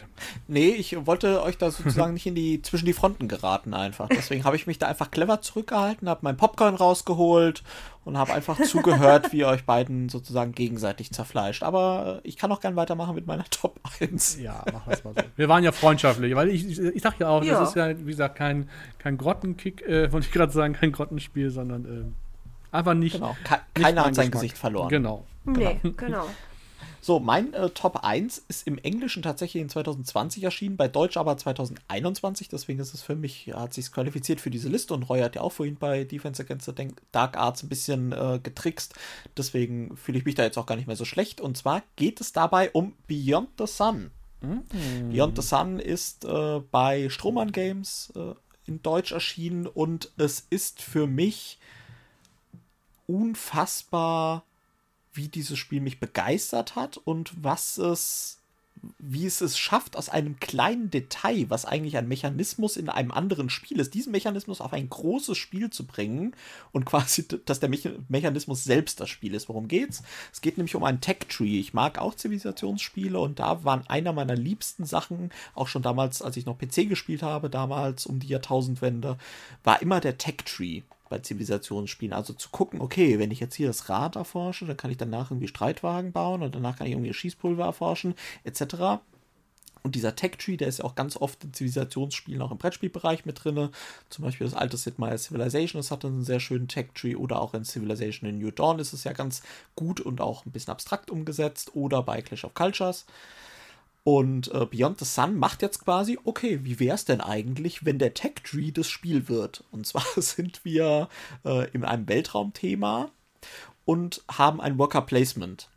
[SPEAKER 3] Nee, ich wollte euch da sozusagen nicht in die, zwischen die Fronten geraten einfach. Deswegen habe ich mich da einfach clever zurückgehalten, habe mein Popcorn rausgeholt und habe einfach zugehört, wie ihr euch beiden sozusagen gegenseitig zerfleischt. Aber ich kann auch gern weitermachen mit meiner Top 1.
[SPEAKER 1] Ja, mach das mal so. Wir waren ja freundschaftlich, weil ich, ich, ich sag ja auch, ja. das ist ja, wie gesagt, kein, kein Grottenkick, äh, wollte ich gerade sagen, kein Grottenspiel, sondern äh, einfach nicht.
[SPEAKER 3] Genau, Ke keiner hat sein Gesicht verloren.
[SPEAKER 1] Genau.
[SPEAKER 2] Nee, genau.
[SPEAKER 3] So, mein äh, Top 1 ist im Englischen tatsächlich in 2020 erschienen, bei Deutsch aber 2021. Deswegen ist es für mich, hat sich qualifiziert für diese Liste. Und Roy hat ja auch vorhin bei Defense Against the Dark Arts ein bisschen äh, getrickst. Deswegen fühle ich mich da jetzt auch gar nicht mehr so schlecht. Und zwar geht es dabei um Beyond the Sun. Mhm. Beyond the Sun ist äh, bei Strohmann Games äh, in Deutsch erschienen und es ist für mich unfassbar wie dieses Spiel mich begeistert hat und was es wie es es schafft, aus einem kleinen Detail, was eigentlich ein Mechanismus in einem anderen Spiel ist, diesen Mechanismus auf ein großes Spiel zu bringen und quasi, dass der Mechanismus selbst das Spiel ist. Worum geht's? Es geht nämlich um einen Tech-Tree. Ich mag auch Zivilisationsspiele und da waren einer meiner liebsten Sachen, auch schon damals, als ich noch PC gespielt habe, damals um die Jahrtausendwende, war immer der Tech-Tree bei Zivilisationsspielen. Also zu gucken, okay, wenn ich jetzt hier das Rad erforsche, dann kann ich danach irgendwie Streitwagen bauen und danach kann ich irgendwie Schießpulver erforschen, etc. Und dieser Tech-Tree, der ist ja auch ganz oft in Zivilisationsspielen auch im Brettspielbereich mit drin. Zum Beispiel das alte Sid Meier's Civilization, das hat einen sehr schönen Tech-Tree. Oder auch in Civilization in New Dawn ist es ja ganz gut und auch ein bisschen abstrakt umgesetzt. Oder bei Clash of Cultures. Und äh, Beyond the Sun macht jetzt quasi, okay, wie wäre es denn eigentlich, wenn der Tech Tree das Spiel wird? Und zwar sind wir äh, in einem Weltraumthema und haben ein Worker Placement.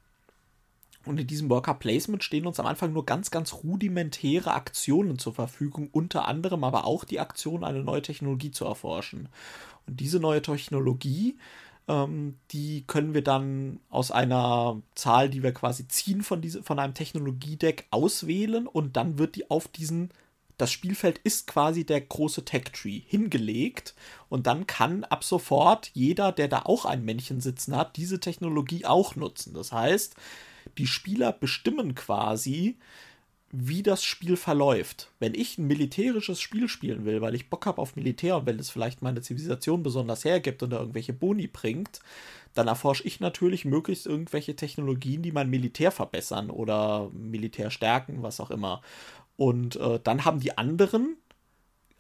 [SPEAKER 3] Und in diesem Worker Placement stehen uns am Anfang nur ganz, ganz rudimentäre Aktionen zur Verfügung, unter anderem aber auch die Aktion, eine neue Technologie zu erforschen. Und diese neue Technologie ähm, die können wir dann aus einer Zahl, die wir quasi ziehen von, diese, von einem Technologiedeck auswählen und dann wird die auf diesen das Spielfeld ist quasi der große Tech-Tree hingelegt und dann kann ab sofort jeder, der da auch ein Männchen sitzen hat, diese Technologie auch nutzen. Das heißt, die Spieler bestimmen quasi, wie das Spiel verläuft. Wenn ich ein militärisches Spiel spielen will, weil ich Bock habe auf Militär und wenn es vielleicht meine Zivilisation besonders hergibt und da irgendwelche Boni bringt, dann erforsche ich natürlich möglichst irgendwelche Technologien, die mein Militär verbessern oder Militär stärken, was auch immer. Und äh, dann haben die anderen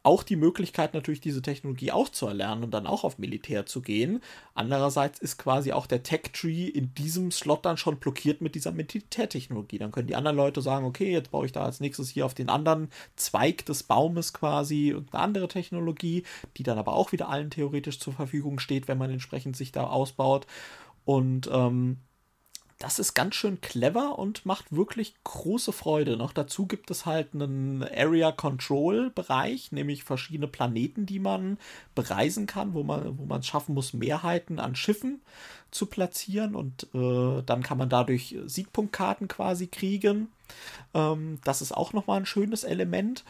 [SPEAKER 3] auch die Möglichkeit natürlich diese Technologie auch zu erlernen und dann auch auf Militär zu gehen. Andererseits ist quasi auch der Tech-Tree in diesem Slot dann schon blockiert mit dieser Militärtechnologie. Dann können die anderen Leute sagen, okay, jetzt baue ich da als nächstes hier auf den anderen Zweig des Baumes quasi irgendeine andere Technologie, die dann aber auch wieder allen theoretisch zur Verfügung steht, wenn man entsprechend sich da ausbaut. Und ähm, das ist ganz schön clever und macht wirklich große Freude. Noch dazu gibt es halt einen Area Control Bereich, nämlich verschiedene Planeten, die man bereisen kann, wo man, wo man es schaffen muss, Mehrheiten an Schiffen zu platzieren und äh, dann kann man dadurch Siegpunktkarten quasi kriegen. Ähm, das ist auch nochmal ein schönes Element.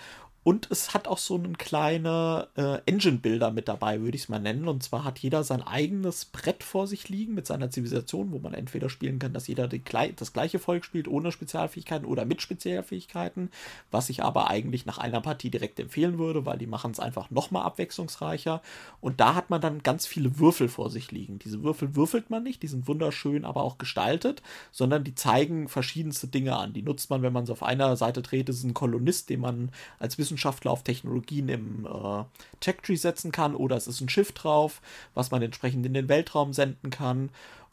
[SPEAKER 3] Und es hat auch so einen kleinen äh, Engine-Builder mit dabei, würde ich es mal nennen. Und zwar hat jeder sein eigenes Brett vor sich liegen mit seiner Zivilisation, wo man entweder spielen kann, dass jeder die, das gleiche Volk spielt ohne Spezialfähigkeiten oder mit Spezialfähigkeiten, was ich aber eigentlich nach einer Partie direkt empfehlen würde, weil die machen es einfach nochmal abwechslungsreicher. Und da hat man dann ganz viele Würfel vor sich liegen. Diese Würfel würfelt man nicht, die sind wunderschön, aber auch gestaltet, sondern die zeigen verschiedenste Dinge an. Die nutzt man, wenn man so auf einer Seite dreht, ist ein Kolonist, den man als Wissenschaftler Wissenschaftler auf Technologien im äh, Tech-Tree setzen kann oder es ist ein Schiff drauf, was man entsprechend in den Weltraum senden kann.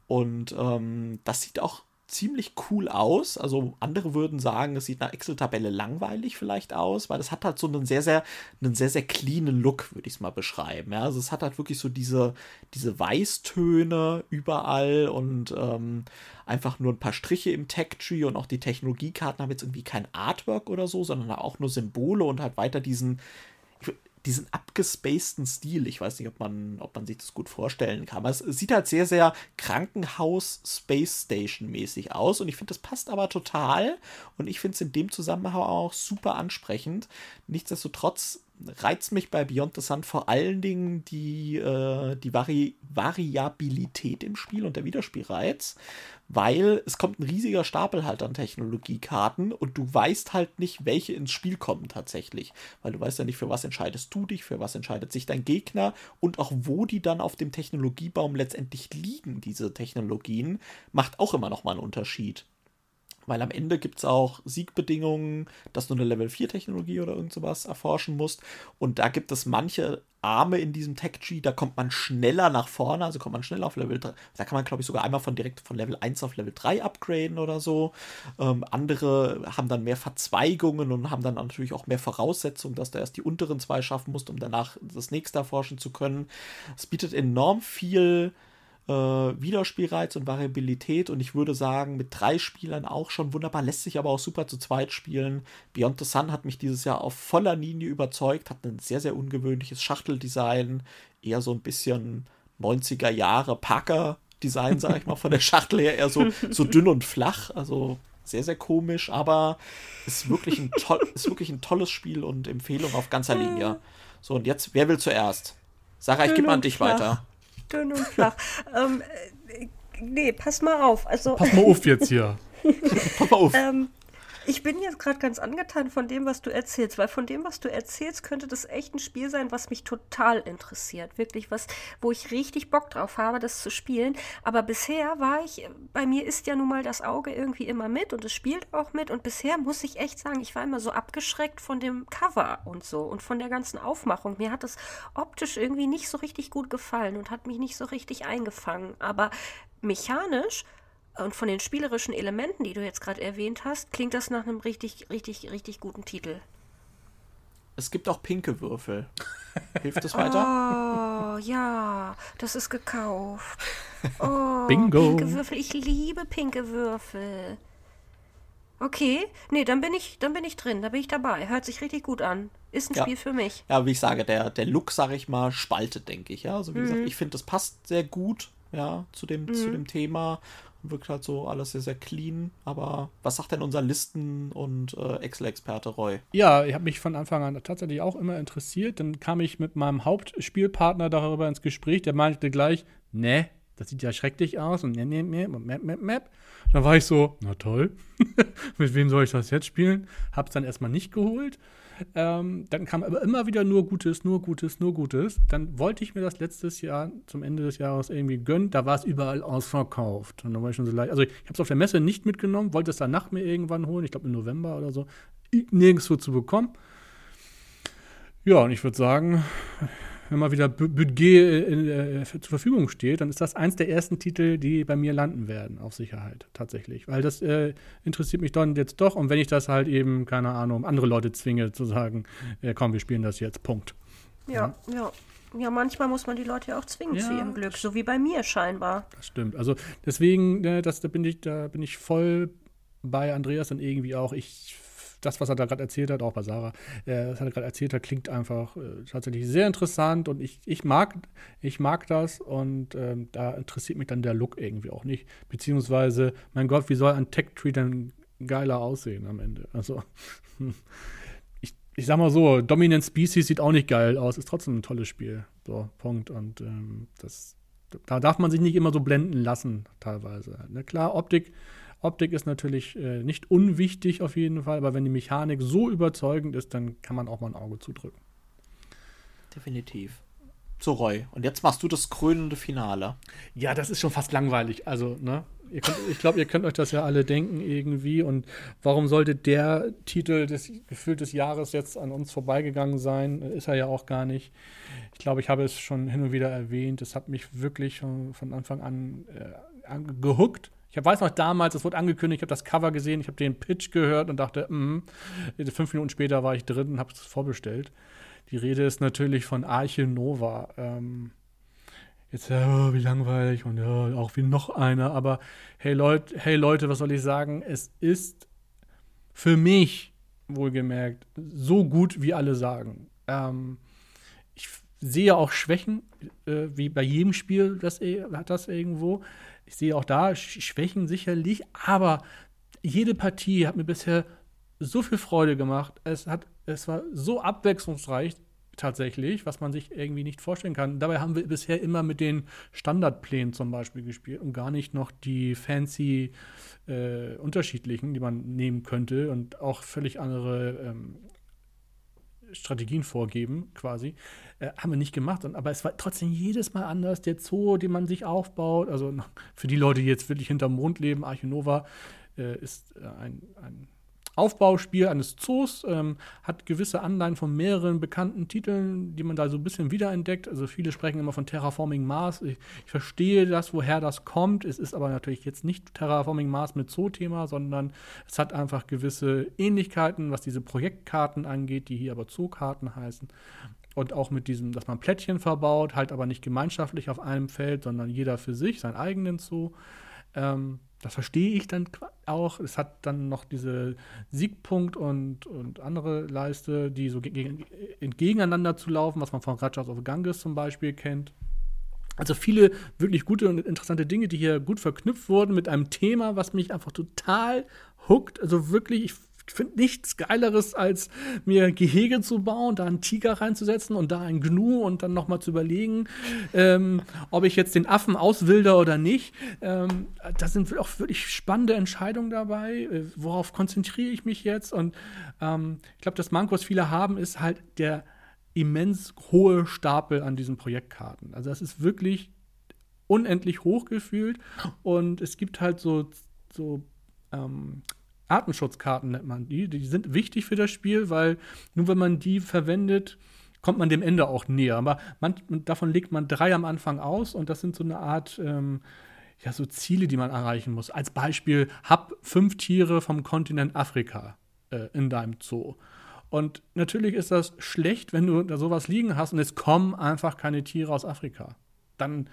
[SPEAKER 3] Und ähm, das sieht auch ziemlich cool aus. Also andere würden sagen, es sieht nach Excel-Tabelle langweilig vielleicht aus, weil es hat halt so einen sehr, sehr, einen sehr, sehr cleanen Look, würde ich es mal beschreiben. Ja, also es hat halt wirklich so diese, diese Weißtöne überall und ähm, einfach nur ein paar Striche im Tech-Tree und auch die Technologiekarten haben jetzt irgendwie kein Artwork oder so, sondern auch nur Symbole und halt weiter diesen, diesen abgespaceden Stil. Ich weiß nicht, ob man, ob man sich das gut vorstellen kann. Aber es sieht halt sehr, sehr Krankenhaus-Space Station-mäßig aus. Und ich finde, das passt aber total. Und ich finde es in dem Zusammenhang auch super ansprechend. Nichtsdestotrotz reizt mich bei Beyond the Sun vor allen Dingen die, äh, die Vari Variabilität im Spiel und der Wiederspielreiz, weil es kommt ein riesiger Stapel halt an Technologiekarten und du weißt halt nicht, welche ins Spiel kommen tatsächlich, weil du weißt ja nicht, für was entscheidest du dich, für was entscheidet sich dein Gegner und auch wo die dann auf dem Technologiebaum letztendlich liegen, diese Technologien, macht auch immer noch mal einen Unterschied weil am Ende gibt es auch Siegbedingungen, dass du eine Level 4 Technologie oder irgend sowas erforschen musst. Und da gibt es manche Arme in diesem Tech-Tree, da kommt man schneller nach vorne, also kommt man schneller auf Level 3. Da kann man, glaube ich, sogar einmal von direkt von Level 1 auf Level 3 upgraden oder so. Ähm, andere haben dann mehr Verzweigungen und haben dann natürlich auch mehr Voraussetzungen, dass du erst die unteren zwei schaffen musst, um danach das nächste erforschen zu können. Es bietet enorm viel äh, Wiederspielreiz und Variabilität und ich würde sagen, mit drei Spielern auch schon wunderbar, lässt sich aber auch super zu zweit spielen. Beyond the Sun hat mich dieses Jahr auf voller Linie überzeugt, hat ein sehr, sehr ungewöhnliches Schachteldesign, eher so ein bisschen 90er Jahre Parker-Design, sag ich mal, von der Schachtel her, eher so, so dünn und flach, also sehr, sehr komisch, aber ist wirklich ein, toll, ist wirklich ein tolles Spiel und Empfehlung auf ganzer Linie. So, und jetzt, wer will zuerst? Sarah, ich gebe mal an dich flach. weiter
[SPEAKER 2] dünn und flach. ähm, äh, nee, pass mal auf. Also,
[SPEAKER 1] pass mal auf jetzt hier.
[SPEAKER 2] pass mal auf. Ähm, ich bin jetzt gerade ganz angetan von dem, was du erzählst, weil von dem, was du erzählst, könnte das echt ein Spiel sein, was mich total interessiert. Wirklich was, wo ich richtig Bock drauf habe, das zu spielen. Aber bisher war ich, bei mir ist ja nun mal das Auge irgendwie immer mit und es spielt auch mit. Und bisher muss ich echt sagen, ich war immer so abgeschreckt von dem Cover und so und von der ganzen Aufmachung. Mir hat das optisch irgendwie nicht so richtig gut gefallen und hat mich nicht so richtig eingefangen. Aber mechanisch und von den spielerischen Elementen, die du jetzt gerade erwähnt hast, klingt das nach einem richtig, richtig, richtig guten Titel.
[SPEAKER 3] Es gibt auch pinke Würfel. Hilft das weiter?
[SPEAKER 2] Oh, ja, das ist gekauft. Oh,
[SPEAKER 1] Bingo.
[SPEAKER 2] Pinke Würfel, ich liebe pinke Würfel. Okay, nee, dann bin ich, dann bin ich drin, da bin ich dabei. Hört sich richtig gut an. Ist ein ja. Spiel für mich.
[SPEAKER 3] Ja, wie ich sage, der, der Look, sag ich mal, spaltet, denke ich. Ja, also wie mhm. gesagt, ich finde, das passt sehr gut, ja, zu dem, mhm. zu dem Thema wirkt halt so alles sehr, sehr clean. Aber was sagt denn unser Listen- und äh, Excel-Experte Roy?
[SPEAKER 1] Ja, ich habe mich von Anfang an tatsächlich auch immer interessiert. Dann kam ich mit meinem Hauptspielpartner darüber ins Gespräch. Der meinte gleich, ne, das sieht ja schrecklich aus und ne, ne, ne, map, map, map. Dann war ich so, na toll, mit wem soll ich das jetzt spielen? Hab's dann erstmal nicht geholt. Ähm, dann kam aber immer wieder nur Gutes, nur Gutes, nur Gutes. Dann wollte ich mir das letztes Jahr zum Ende des Jahres irgendwie gönnen. Da war es überall ausverkauft. Und da war ich schon so leicht. Also ich habe es auf der Messe nicht mitgenommen, wollte es danach mir irgendwann holen. Ich glaube im November oder so. Nirgendwo zu bekommen. Ja, und ich würde sagen, wenn mal wieder Budget äh, äh, zur Verfügung steht, dann ist das eins der ersten Titel, die bei mir landen werden, auf Sicherheit, tatsächlich. Weil das äh, interessiert mich dann jetzt doch. Und wenn ich das halt eben, keine Ahnung, andere Leute zwinge zu sagen, äh, komm, wir spielen das jetzt, Punkt.
[SPEAKER 2] Ja, ja. Ja, manchmal muss man die Leute ja auch zwingen ja. zu ihrem Glück, so wie bei mir scheinbar.
[SPEAKER 1] Das stimmt. Also deswegen, ne, das, da bin ich, da bin ich voll bei Andreas und irgendwie auch. Ich das, was er da gerade erzählt hat, auch bei Sarah, äh, was er gerade erzählt hat, klingt einfach äh, tatsächlich sehr interessant und ich, ich, mag, ich mag das und ähm, da interessiert mich dann der Look irgendwie auch nicht. Beziehungsweise, mein Gott, wie soll ein Tech-Tree denn geiler aussehen am Ende? Also, ich, ich sag mal so, Dominant Species sieht auch nicht geil aus, ist trotzdem ein tolles Spiel. So, Punkt. Und ähm, das, da darf man sich nicht immer so blenden lassen, teilweise. Ne? Klar, Optik Optik ist natürlich äh, nicht unwichtig auf jeden Fall, aber wenn die Mechanik so überzeugend ist, dann kann man auch mal ein Auge zudrücken.
[SPEAKER 3] Definitiv. So, Roy, und jetzt machst du das krönende Finale.
[SPEAKER 1] Ja, das ist schon fast langweilig. Also, ne? Könnt, ich glaube, ihr könnt euch das ja alle denken irgendwie. Und warum sollte der Titel des Gefühl des Jahres jetzt an uns vorbeigegangen sein? Ist er ja auch gar nicht. Ich glaube, ich habe es schon hin und wieder erwähnt. Es hat mich wirklich schon von Anfang an äh, gehuckt. Ich weiß noch damals, es wurde angekündigt, ich habe das Cover gesehen, ich habe den Pitch gehört und dachte, mm, fünf Minuten später war ich drin und habe es vorbestellt. Die Rede ist natürlich von Arche Nova. Ähm, jetzt, oh, wie langweilig und ja, auch wie noch einer, aber hey Leute, hey Leute, was soll ich sagen? Es ist für mich, wohlgemerkt, so gut, wie alle sagen. Ähm, ich sehe auch Schwächen, äh, wie bei jedem Spiel, das hat das irgendwo. Ich sehe auch da Schwächen sicherlich, aber jede Partie hat mir bisher so viel Freude gemacht. Es, hat, es war so abwechslungsreich tatsächlich, was man sich irgendwie nicht vorstellen kann. Dabei haben wir bisher immer mit den Standardplänen zum Beispiel gespielt und gar nicht noch die fancy äh, unterschiedlichen, die man nehmen könnte und auch völlig andere ähm, Strategien vorgeben, quasi. Äh, haben wir nicht gemacht. Und, aber es war trotzdem jedes Mal anders. Der Zoo, den man sich aufbaut, also für die Leute, die jetzt wirklich hinterm Mond leben, Archinova äh, ist äh, ein, ein Aufbauspiel eines Zoos, ähm, hat gewisse Anleihen von mehreren bekannten Titeln, die man da so ein bisschen wiederentdeckt. Also viele sprechen immer von Terraforming Mars. Ich, ich verstehe das, woher das kommt. Es ist aber natürlich jetzt nicht Terraforming Mars mit Zoo-Thema, sondern es hat einfach gewisse Ähnlichkeiten, was diese Projektkarten angeht, die hier aber Zookarten heißen. Und auch mit diesem, dass man Plättchen verbaut, halt aber nicht gemeinschaftlich auf einem Feld, sondern jeder für sich, seinen eigenen Zoo. Ähm, das verstehe ich dann auch. Es hat dann noch diese Siegpunkt und, und andere Leiste, die so gegen, entgegeneinander zu laufen, was man von Rajas of Ganges zum Beispiel kennt. Also viele wirklich gute und interessante Dinge, die hier gut verknüpft wurden mit einem Thema, was mich einfach total huckt. Also wirklich, ich ich finde nichts Geileres, als mir Gehege zu bauen, da einen Tiger reinzusetzen und da einen Gnu und dann nochmal zu überlegen, ähm, ob ich jetzt den Affen auswilder oder nicht. Ähm, da sind auch wirklich spannende Entscheidungen dabei. Äh, worauf konzentriere ich mich jetzt? Und ähm, ich glaube, das Manko, was viele haben, ist halt der immens hohe Stapel an diesen Projektkarten. Also das ist wirklich unendlich hoch gefühlt und es gibt halt so, so ähm, Artenschutzkarten nennt man die. Die sind wichtig für das Spiel, weil nur wenn man die verwendet, kommt man dem Ende auch näher. Aber man, davon legt man drei am Anfang aus und das sind so eine Art, ähm, ja, so Ziele, die man erreichen muss. Als Beispiel, hab fünf Tiere vom Kontinent Afrika äh, in deinem Zoo. Und natürlich ist das schlecht, wenn du da sowas liegen hast und es kommen einfach keine Tiere aus Afrika. Dann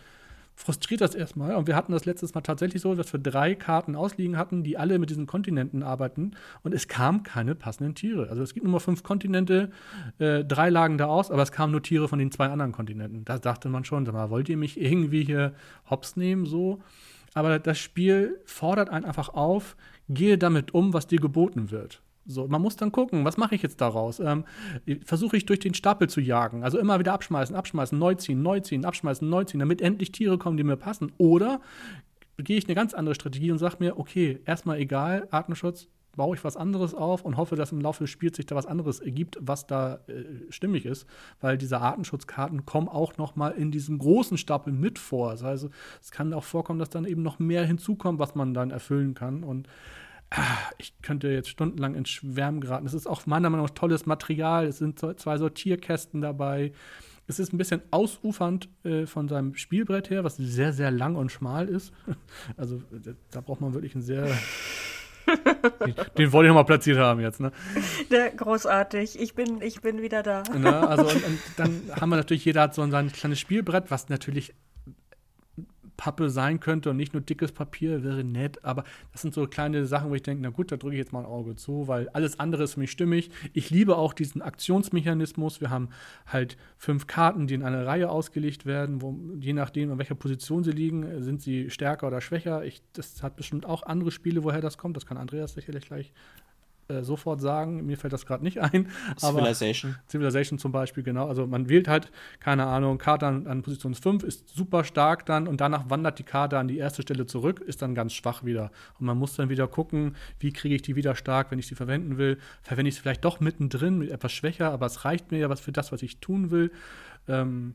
[SPEAKER 1] frustriert das erstmal. Und wir hatten das letztes Mal tatsächlich so, dass wir drei Karten ausliegen hatten, die alle mit diesen Kontinenten arbeiten. Und es kamen keine passenden Tiere. Also es gibt nur mal fünf Kontinente, äh, drei lagen da aus, aber es kamen nur Tiere von den zwei anderen Kontinenten. Da dachte man schon, sag mal, wollt ihr mich irgendwie hier hops nehmen, so? Aber das Spiel fordert einen einfach auf, gehe damit um, was dir geboten wird. So, man muss dann gucken, was mache ich jetzt daraus? Ähm, Versuche ich durch den Stapel zu jagen, also immer wieder abschmeißen, abschmeißen, neu ziehen, neu ziehen, abschmeißen, neu ziehen, damit endlich Tiere kommen, die mir passen. Oder gehe ich eine ganz andere Strategie und sage mir, okay, erstmal egal, Artenschutz, baue ich was anderes auf und hoffe, dass im Laufe des Spiels sich da was anderes ergibt, was da äh, stimmig ist, weil diese Artenschutzkarten kommen auch noch mal in diesem großen Stapel mit vor. Das heißt, es kann auch vorkommen, dass dann eben noch mehr hinzukommt, was man dann erfüllen kann und ich könnte jetzt stundenlang ins Schwärmen geraten. Es ist auch meiner Meinung nach tolles Material. Es sind zwei Sortierkästen dabei. Es ist ein bisschen ausufernd äh, von seinem Spielbrett her, was sehr, sehr lang und schmal ist. Also da braucht man wirklich ein sehr Den wollte ich nochmal platziert haben jetzt, ne?
[SPEAKER 2] Der, großartig. Ich bin, ich bin wieder da.
[SPEAKER 1] Ne? Also, und, und dann haben wir natürlich, jeder hat so ein kleines Spielbrett, was natürlich Pappe sein könnte und nicht nur dickes Papier, wäre nett. Aber das sind so kleine Sachen, wo ich denke, na gut, da drücke ich jetzt mal ein Auge zu, weil alles andere ist für mich stimmig. Ich liebe auch diesen Aktionsmechanismus. Wir haben halt fünf Karten, die in eine Reihe ausgelegt werden, wo je nachdem, in welcher Position sie liegen, sind sie stärker oder schwächer. Ich, das hat bestimmt auch andere Spiele, woher das kommt. Das kann Andreas sicherlich gleich äh, sofort sagen. Mir fällt das gerade nicht ein.
[SPEAKER 3] Civilization.
[SPEAKER 1] Civilization zum Beispiel, genau. Also man wählt halt, keine Ahnung, Karte an, an Position 5, ist super stark dann und danach wandert die Karte an die erste Stelle zurück, ist dann ganz schwach wieder. Und man muss dann wieder gucken, wie kriege ich die wieder stark, wenn ich sie verwenden will. Verwende ich sie vielleicht doch mittendrin, etwas schwächer, aber es reicht mir ja was für das, was ich tun will. Ähm,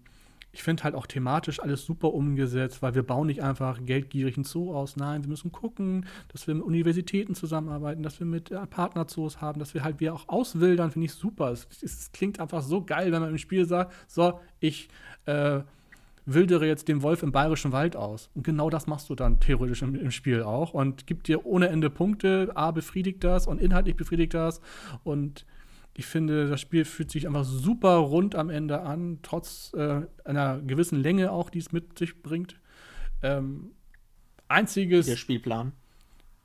[SPEAKER 1] ich finde halt auch thematisch alles super umgesetzt, weil wir bauen nicht einfach geldgierig einen Zoo aus. Nein, wir müssen gucken, dass wir mit Universitäten zusammenarbeiten, dass wir mit äh, Partnerzoos haben, dass wir halt wir auch auswildern, finde ich super. Es, es, klingt einfach so geil, wenn man im Spiel sagt, so, ich äh, wildere jetzt den Wolf im bayerischen Wald aus. Und genau das machst du dann theoretisch im, im, Spiel auch und gibt dir ohne Ende Punkte. A befriedigt das und inhaltlich befriedigt das. Und ich finde, das Spiel fühlt sich einfach super rund am Ende an, trotz äh, einer gewissen Länge auch, die es mit sich bringt. Ähm, einziges.
[SPEAKER 3] Der Spielplan.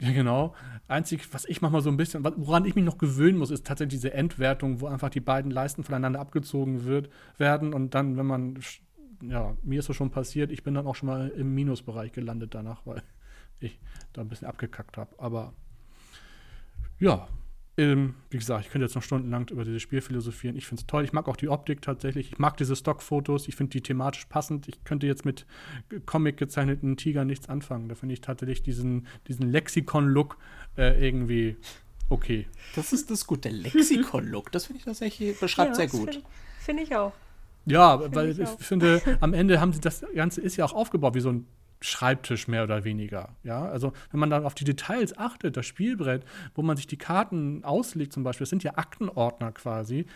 [SPEAKER 1] Ja, genau. Einzig, was ich manchmal so ein bisschen, woran ich mich noch gewöhnen muss, ist tatsächlich diese Endwertung, wo einfach die beiden Leisten voneinander abgezogen wird, werden und dann, wenn man, ja, mir ist das schon passiert, ich bin dann auch schon mal im Minusbereich gelandet danach, weil ich da ein bisschen abgekackt habe. Aber ja, ähm, wie gesagt, ich könnte jetzt noch stundenlang über dieses Spiel philosophieren. Ich finde es toll. Ich mag auch die Optik tatsächlich. Ich mag diese Stockfotos. Ich finde die thematisch passend. Ich könnte jetzt mit Comic gezeichneten Tigern nichts anfangen. Da finde ich tatsächlich diesen, diesen Lexikon-Look äh, irgendwie okay.
[SPEAKER 3] Das ist das gut. Der Lexikon-Look, das finde ich tatsächlich, beschreibt ja, sehr gut.
[SPEAKER 2] Finde find ich auch.
[SPEAKER 1] Ja, find weil ich, ich finde, am Ende haben sie das Ganze ist ja auch aufgebaut wie so ein Schreibtisch mehr oder weniger. Ja, also wenn man dann auf die Details achtet, das Spielbrett, wo man sich die Karten auslegt, zum Beispiel, das sind ja Aktenordner quasi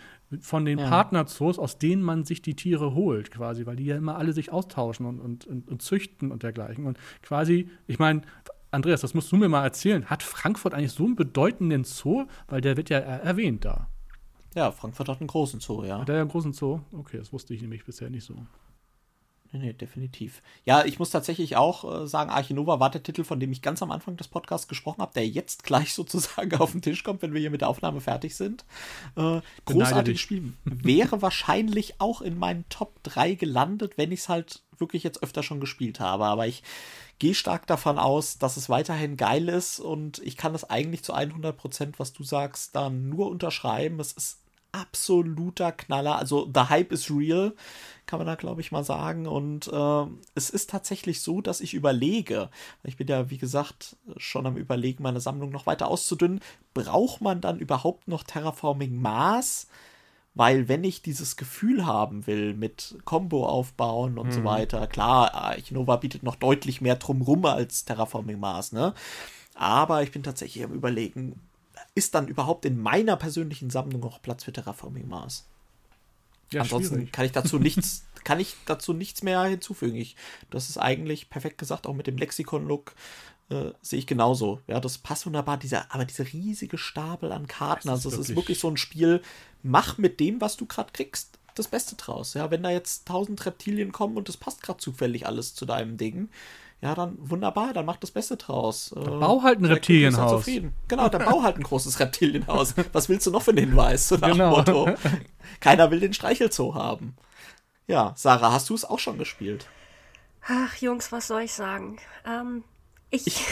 [SPEAKER 1] von den ja. Partnerzoos, aus denen man sich die Tiere holt, quasi, weil die ja immer alle sich austauschen und, und, und, und züchten und dergleichen. Und quasi, ich meine, Andreas, das musst du mir mal erzählen. Hat Frankfurt eigentlich so einen bedeutenden Zoo? Weil der wird ja erwähnt da.
[SPEAKER 3] Ja, Frankfurt hat einen großen Zoo, ja.
[SPEAKER 1] Hat der ja einen großen Zoo? Okay, das wusste ich nämlich bisher nicht so.
[SPEAKER 3] Nee, nee, definitiv. Ja, ich muss tatsächlich auch äh, sagen, Archinova war der Titel, von dem ich ganz am Anfang des Podcasts gesprochen habe, der jetzt gleich sozusagen auf den Tisch kommt, wenn wir hier mit der Aufnahme fertig sind. Äh, großartiges Spiel. Wäre wahrscheinlich auch in meinen Top 3 gelandet, wenn ich es halt wirklich jetzt öfter schon gespielt habe. Aber ich gehe stark davon aus, dass es weiterhin geil ist und ich kann das eigentlich zu 100 Prozent, was du sagst, dann nur unterschreiben. Es ist absoluter Knaller. Also, the Hype is real kann man da, glaube ich, mal sagen. Und äh, es ist tatsächlich so, dass ich überlege, ich bin ja, wie gesagt, schon am Überlegen, meine Sammlung noch weiter auszudünnen, braucht man dann überhaupt noch Terraforming Mars? Weil wenn ich dieses Gefühl haben will mit Combo aufbauen und mhm. so weiter, klar, Archinova bietet noch deutlich mehr drumrum als Terraforming Mars, ne? Aber ich bin tatsächlich am überlegen, ist dann überhaupt in meiner persönlichen Sammlung noch Platz für Terraforming Mars? Ja, Ansonsten schwierig. kann ich dazu nichts, kann ich dazu nichts mehr hinzufügen. Ich, das ist eigentlich perfekt gesagt, auch mit dem Lexikon-Look äh, sehe ich genauso. Ja, das passt wunderbar. Dieser, aber dieser riesige Stapel an Karten, also es ist wirklich so ein Spiel. Mach mit dem, was du gerade kriegst, das Beste draus. Ja, wenn da jetzt tausend Reptilien kommen und das passt gerade zufällig alles zu deinem Ding, ja, dann wunderbar, dann mach das Beste draus.
[SPEAKER 1] Dann äh, bau halt ein Reptilienhaus.
[SPEAKER 3] Genau, dann bau halt ein großes Reptilienhaus. Was willst du noch für einen Hinweis? So nach genau. Motto. Keiner will den Streichelzoo haben. Ja, Sarah, hast du es auch schon gespielt?
[SPEAKER 2] Ach, Jungs, was soll ich sagen? Ähm, ich,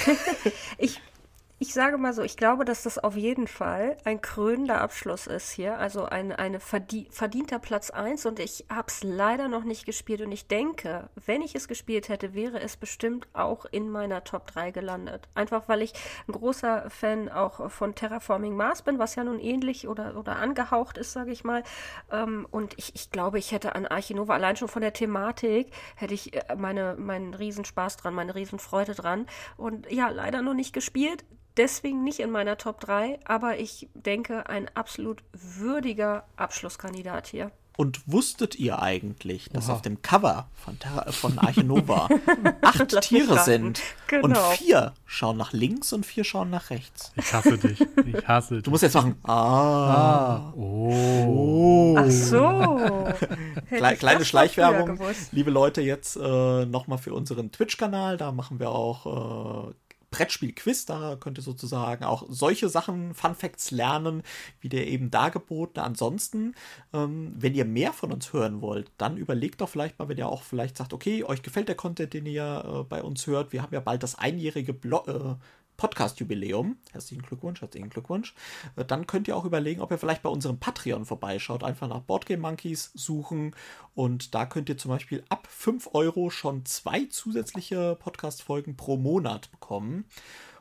[SPEAKER 2] ich ich sage mal so, ich glaube, dass das auf jeden Fall ein krönender Abschluss ist hier. Also ein eine verdie verdienter Platz 1 und ich habe es leider noch nicht gespielt und ich denke, wenn ich es gespielt hätte, wäre es bestimmt auch in meiner Top 3 gelandet. Einfach weil ich ein großer Fan auch von Terraforming Mars bin, was ja nun ähnlich oder, oder angehaucht ist, sage ich mal. Ähm, und ich, ich glaube, ich hätte an Archinova allein schon von der Thematik, hätte ich äh, meine, meinen Riesenspaß dran, meine Riesenfreude dran. Und ja, leider noch nicht gespielt deswegen nicht in meiner Top 3, aber ich denke, ein absolut würdiger Abschlusskandidat hier.
[SPEAKER 3] Und wusstet ihr eigentlich, dass Oha. auf dem Cover von, Terra, von Arche Nova acht Tiere sind genau. und vier schauen nach links und vier schauen nach rechts?
[SPEAKER 1] Ich hasse dich. Ich hasse dich.
[SPEAKER 3] Du musst jetzt machen. Ah.
[SPEAKER 1] ah. Oh.
[SPEAKER 2] Ach so.
[SPEAKER 3] Kle kleine Schleichwerbung. Liebe Leute, jetzt äh, nochmal für unseren Twitch-Kanal. Da machen wir auch äh, Brettspiel-Quiz. Da könnt ihr sozusagen auch solche Sachen, Fun Facts lernen, wie der eben dargebotene. Ansonsten, ähm, wenn ihr mehr von uns hören wollt, dann überlegt doch vielleicht mal, wenn ihr auch vielleicht sagt, okay, euch gefällt der Content, den ihr äh, bei uns hört. Wir haben ja bald das einjährige Blog. Äh, Podcast-Jubiläum. Herzlichen Glückwunsch, herzlichen Glückwunsch. Äh, dann könnt ihr auch überlegen, ob ihr vielleicht bei unserem Patreon vorbeischaut. Einfach nach Boardgame Monkeys suchen und da könnt ihr zum Beispiel ab 5 Euro schon zwei zusätzliche Podcast-Folgen pro Monat bekommen.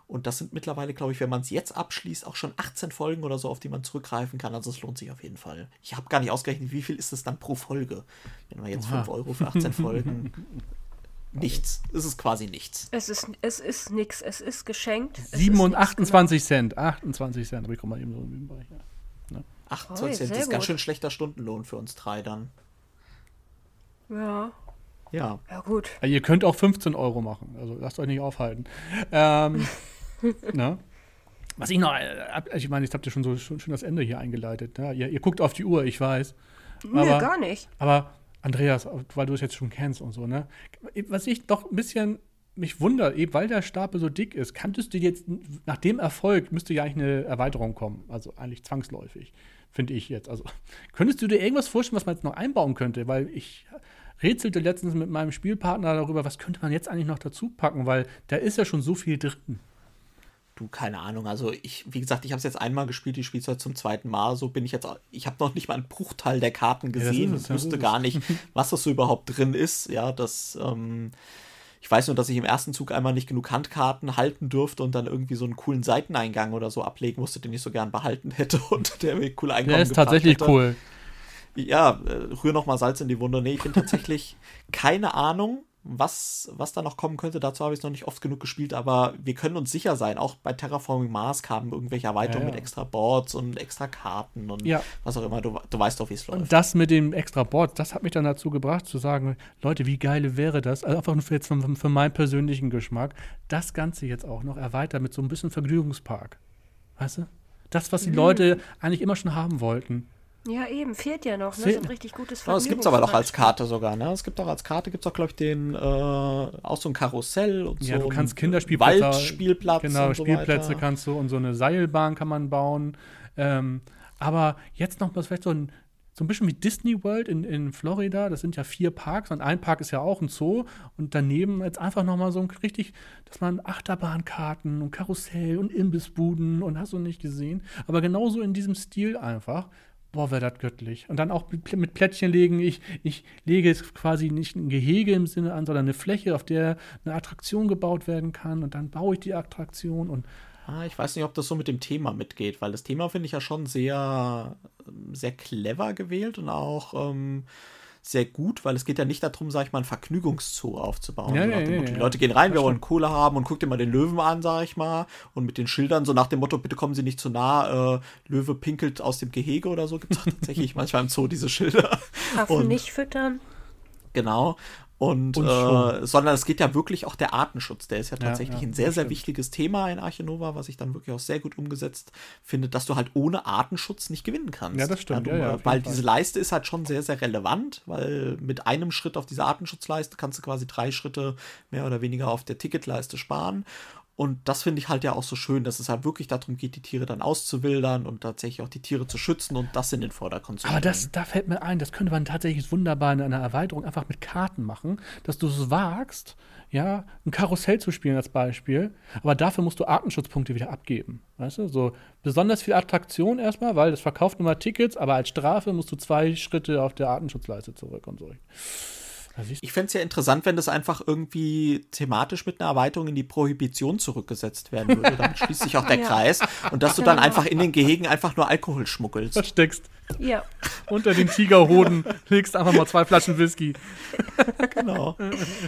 [SPEAKER 3] Und das sind mittlerweile, glaube ich, wenn man es jetzt abschließt, auch schon 18 Folgen oder so, auf die man zurückgreifen kann. Also es lohnt sich auf jeden Fall. Ich habe gar nicht ausgerechnet, wie viel ist es dann pro Folge. Wenn wir jetzt 5 Euro für 18 Folgen nichts. Es ist quasi nichts.
[SPEAKER 2] Es ist, es ist nichts. Es ist geschenkt.
[SPEAKER 1] 7 und 28 Cent. 28 Cent. Aber ich komme mal eben so im Bereich.
[SPEAKER 3] Ja. 28 Cent. Das ist ganz schön schlechter Stundenlohn für uns drei dann.
[SPEAKER 2] Ja.
[SPEAKER 3] Ja.
[SPEAKER 2] Ja, gut.
[SPEAKER 1] Ihr könnt auch 15 Euro machen. Also lasst euch nicht aufhalten. Ähm, ne? Was ich noch, äh, ich meine, jetzt habt ihr schon so schon, schon das Ende hier eingeleitet. Ne? Ihr, ihr, guckt auf die Uhr, ich weiß.
[SPEAKER 2] Nee, aber, gar nicht.
[SPEAKER 1] Aber Andreas, weil du es jetzt schon kennst und so, ne? Was ich doch ein bisschen mich wundert, eben weil der Stapel so dick ist, kanntest du jetzt, nach dem Erfolg müsste ja eigentlich eine Erweiterung kommen. Also eigentlich zwangsläufig, finde ich jetzt. Also könntest du dir irgendwas vorstellen, was man jetzt noch einbauen könnte? Weil ich rätselte letztens mit meinem Spielpartner darüber, was könnte man jetzt eigentlich noch dazu packen, weil da ist ja schon so viel drin.
[SPEAKER 3] Du, keine Ahnung. Also ich, wie gesagt, ich habe es jetzt einmal gespielt, ich spiele es heute zum zweiten Mal. So bin ich jetzt, ich habe noch nicht mal einen Bruchteil der Karten gesehen. Ja, ich wusste gar nicht, was das so überhaupt drin ist. Ja, das, ähm, ich weiß nur, dass ich im ersten Zug einmal nicht genug Handkarten halten durfte und dann irgendwie so einen coolen Seiteneingang oder so ablegen musste, den ich so gern behalten hätte und der mir cool Einkommen
[SPEAKER 1] Der ist tatsächlich
[SPEAKER 3] hätte.
[SPEAKER 1] cool.
[SPEAKER 3] Ja, äh, rühr noch mal Salz in die Wunde. Nee, ich bin tatsächlich keine Ahnung was, was da noch kommen könnte, dazu habe ich es noch nicht oft genug gespielt, aber wir können uns sicher sein, auch bei Terraforming Mars kamen irgendwelche Erweiterungen ja, ja. mit extra Boards und extra Karten und ja. was auch immer. Du, du weißt doch, wie es läuft.
[SPEAKER 1] Und das mit dem extra Board, das hat mich dann dazu gebracht, zu sagen, Leute, wie geil wäre das? Also einfach nur für, jetzt für, für meinen persönlichen Geschmack, das Ganze jetzt auch noch erweitert mit so ein bisschen Vergnügungspark. Weißt du? Das, was die mhm. Leute eigentlich immer schon haben wollten.
[SPEAKER 2] Ja, eben, fehlt ja noch, ne? Fehlt. So ein richtig gutes
[SPEAKER 3] ja, Das gibt es aber doch als Karte sogar, ne? Es gibt auch als Karte, gibt es auch, glaube ich, den, äh, auch so ein Karussell und
[SPEAKER 1] ja,
[SPEAKER 3] so.
[SPEAKER 1] du kannst Kinderspielplätze.
[SPEAKER 3] Waldspielplatz.
[SPEAKER 1] Genau, Spielplätze so kannst du und so eine Seilbahn kann man bauen. Ähm, aber jetzt noch was vielleicht so ein, so ein bisschen wie Disney World in, in Florida. Das sind ja vier Parks und ein Park ist ja auch ein Zoo. Und daneben jetzt einfach nochmal so ein richtig, dass man Achterbahnkarten und Karussell und Imbissbuden und hast du nicht gesehen. Aber genauso in diesem Stil einfach boah, wäre das göttlich. Und dann auch mit Plättchen legen. Ich, ich lege es quasi nicht ein Gehege im Sinne an, sondern eine Fläche, auf der eine Attraktion gebaut werden kann. Und dann baue ich die Attraktion und
[SPEAKER 3] Ah, ich weiß nicht, ob das so mit dem Thema mitgeht, weil das Thema finde ich ja schon sehr, sehr clever gewählt und auch ähm, sehr gut, weil es geht ja nicht darum, sag ich mal, ein Vergnügungszoo aufzubauen. Ja, ja, ja, die Leute gehen rein, wir wollen Kohle haben und guckt dir mal den Löwen an, sag ich mal, und mit den Schildern so nach dem Motto, bitte kommen Sie nicht zu nah, äh, Löwe pinkelt aus dem Gehege oder so, gibt es tatsächlich manchmal im Zoo diese Schilder.
[SPEAKER 2] Affen nicht füttern.
[SPEAKER 3] Genau. Und, und äh, sondern es geht ja wirklich auch der Artenschutz. Der ist ja tatsächlich ja, ja, ein sehr, sehr stimmt. wichtiges Thema in Arche Nova, was ich dann wirklich auch sehr gut umgesetzt finde, dass du halt ohne Artenschutz nicht gewinnen kannst.
[SPEAKER 1] Ja, das stimmt. Ja,
[SPEAKER 3] du, weil diese Leiste ist halt schon sehr, sehr relevant, weil mit einem Schritt auf dieser Artenschutzleiste kannst du quasi drei Schritte mehr oder weniger auf der Ticketleiste sparen. Und das finde ich halt ja auch so schön, dass es halt wirklich darum geht, die Tiere dann auszuwildern und tatsächlich auch die Tiere zu schützen und das in den Vordergrund zu
[SPEAKER 1] Aber das, da fällt mir ein, das könnte man tatsächlich wunderbar in einer Erweiterung einfach mit Karten machen, dass du es wagst, ja, ein Karussell zu spielen als Beispiel, aber dafür musst du Artenschutzpunkte wieder abgeben. Weißt du, so besonders viel Attraktion erstmal, weil das verkauft nur mal Tickets, aber als Strafe musst du zwei Schritte auf der Artenschutzleiste zurück und so.
[SPEAKER 3] Ich fände es ja interessant, wenn das einfach irgendwie thematisch mit einer Erweiterung in die Prohibition zurückgesetzt werden würde. Damit schließt sich auch der ja. Kreis. Und dass du dann einfach in den Gehegen einfach nur Alkohol schmuggelst.
[SPEAKER 1] Versteckst.
[SPEAKER 2] Ja.
[SPEAKER 1] Unter den Tigerhoden legst einfach mal zwei Flaschen Whisky.
[SPEAKER 3] genau.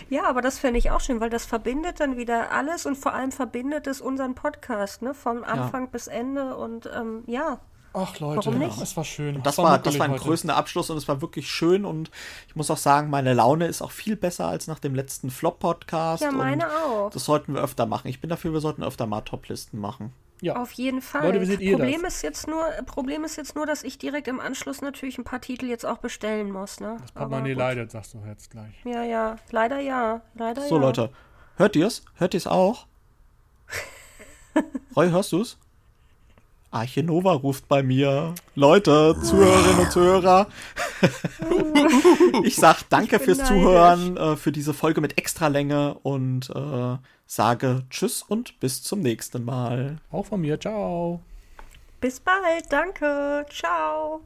[SPEAKER 2] Ja, aber das fände ich auch schön, weil das verbindet dann wieder alles und vor allem verbindet es unseren Podcast, ne? Vom Anfang ja. bis Ende und ähm, ja.
[SPEAKER 1] Ach Leute,
[SPEAKER 2] Warum nicht?
[SPEAKER 1] es war schön.
[SPEAKER 3] Das
[SPEAKER 1] Es
[SPEAKER 3] war, das war ein
[SPEAKER 1] heute.
[SPEAKER 3] größender Abschluss und es war wirklich schön und ich muss auch sagen, meine Laune ist auch viel besser als nach dem letzten Flop-Podcast.
[SPEAKER 2] Ja, meine
[SPEAKER 3] und
[SPEAKER 2] auch.
[SPEAKER 3] Das sollten wir öfter machen. Ich bin dafür, wir sollten öfter mal Toplisten machen.
[SPEAKER 1] Ja.
[SPEAKER 2] Auf jeden Fall.
[SPEAKER 1] Leute, wie seht ihr
[SPEAKER 2] Problem
[SPEAKER 1] das?
[SPEAKER 2] ist jetzt nur, Problem ist jetzt nur, dass ich direkt im Anschluss natürlich ein paar Titel jetzt auch bestellen muss, ne?
[SPEAKER 1] Das Portemonnaie leidet, sagst du jetzt gleich.
[SPEAKER 2] Ja, ja, leider ja, leider
[SPEAKER 3] So,
[SPEAKER 2] ja.
[SPEAKER 3] Leute, hört ihr's? Hört ihr's auch? Roy, hörst du's? Arche Nova ruft bei mir. Leute, Zuhörerinnen und Zuhörer. ich sag danke
[SPEAKER 2] bin
[SPEAKER 3] fürs
[SPEAKER 2] neidisch.
[SPEAKER 3] Zuhören, äh, für diese Folge mit Extralänge und äh, sage Tschüss und bis zum nächsten Mal.
[SPEAKER 1] Auch von mir, ciao.
[SPEAKER 2] Bis bald, danke, ciao.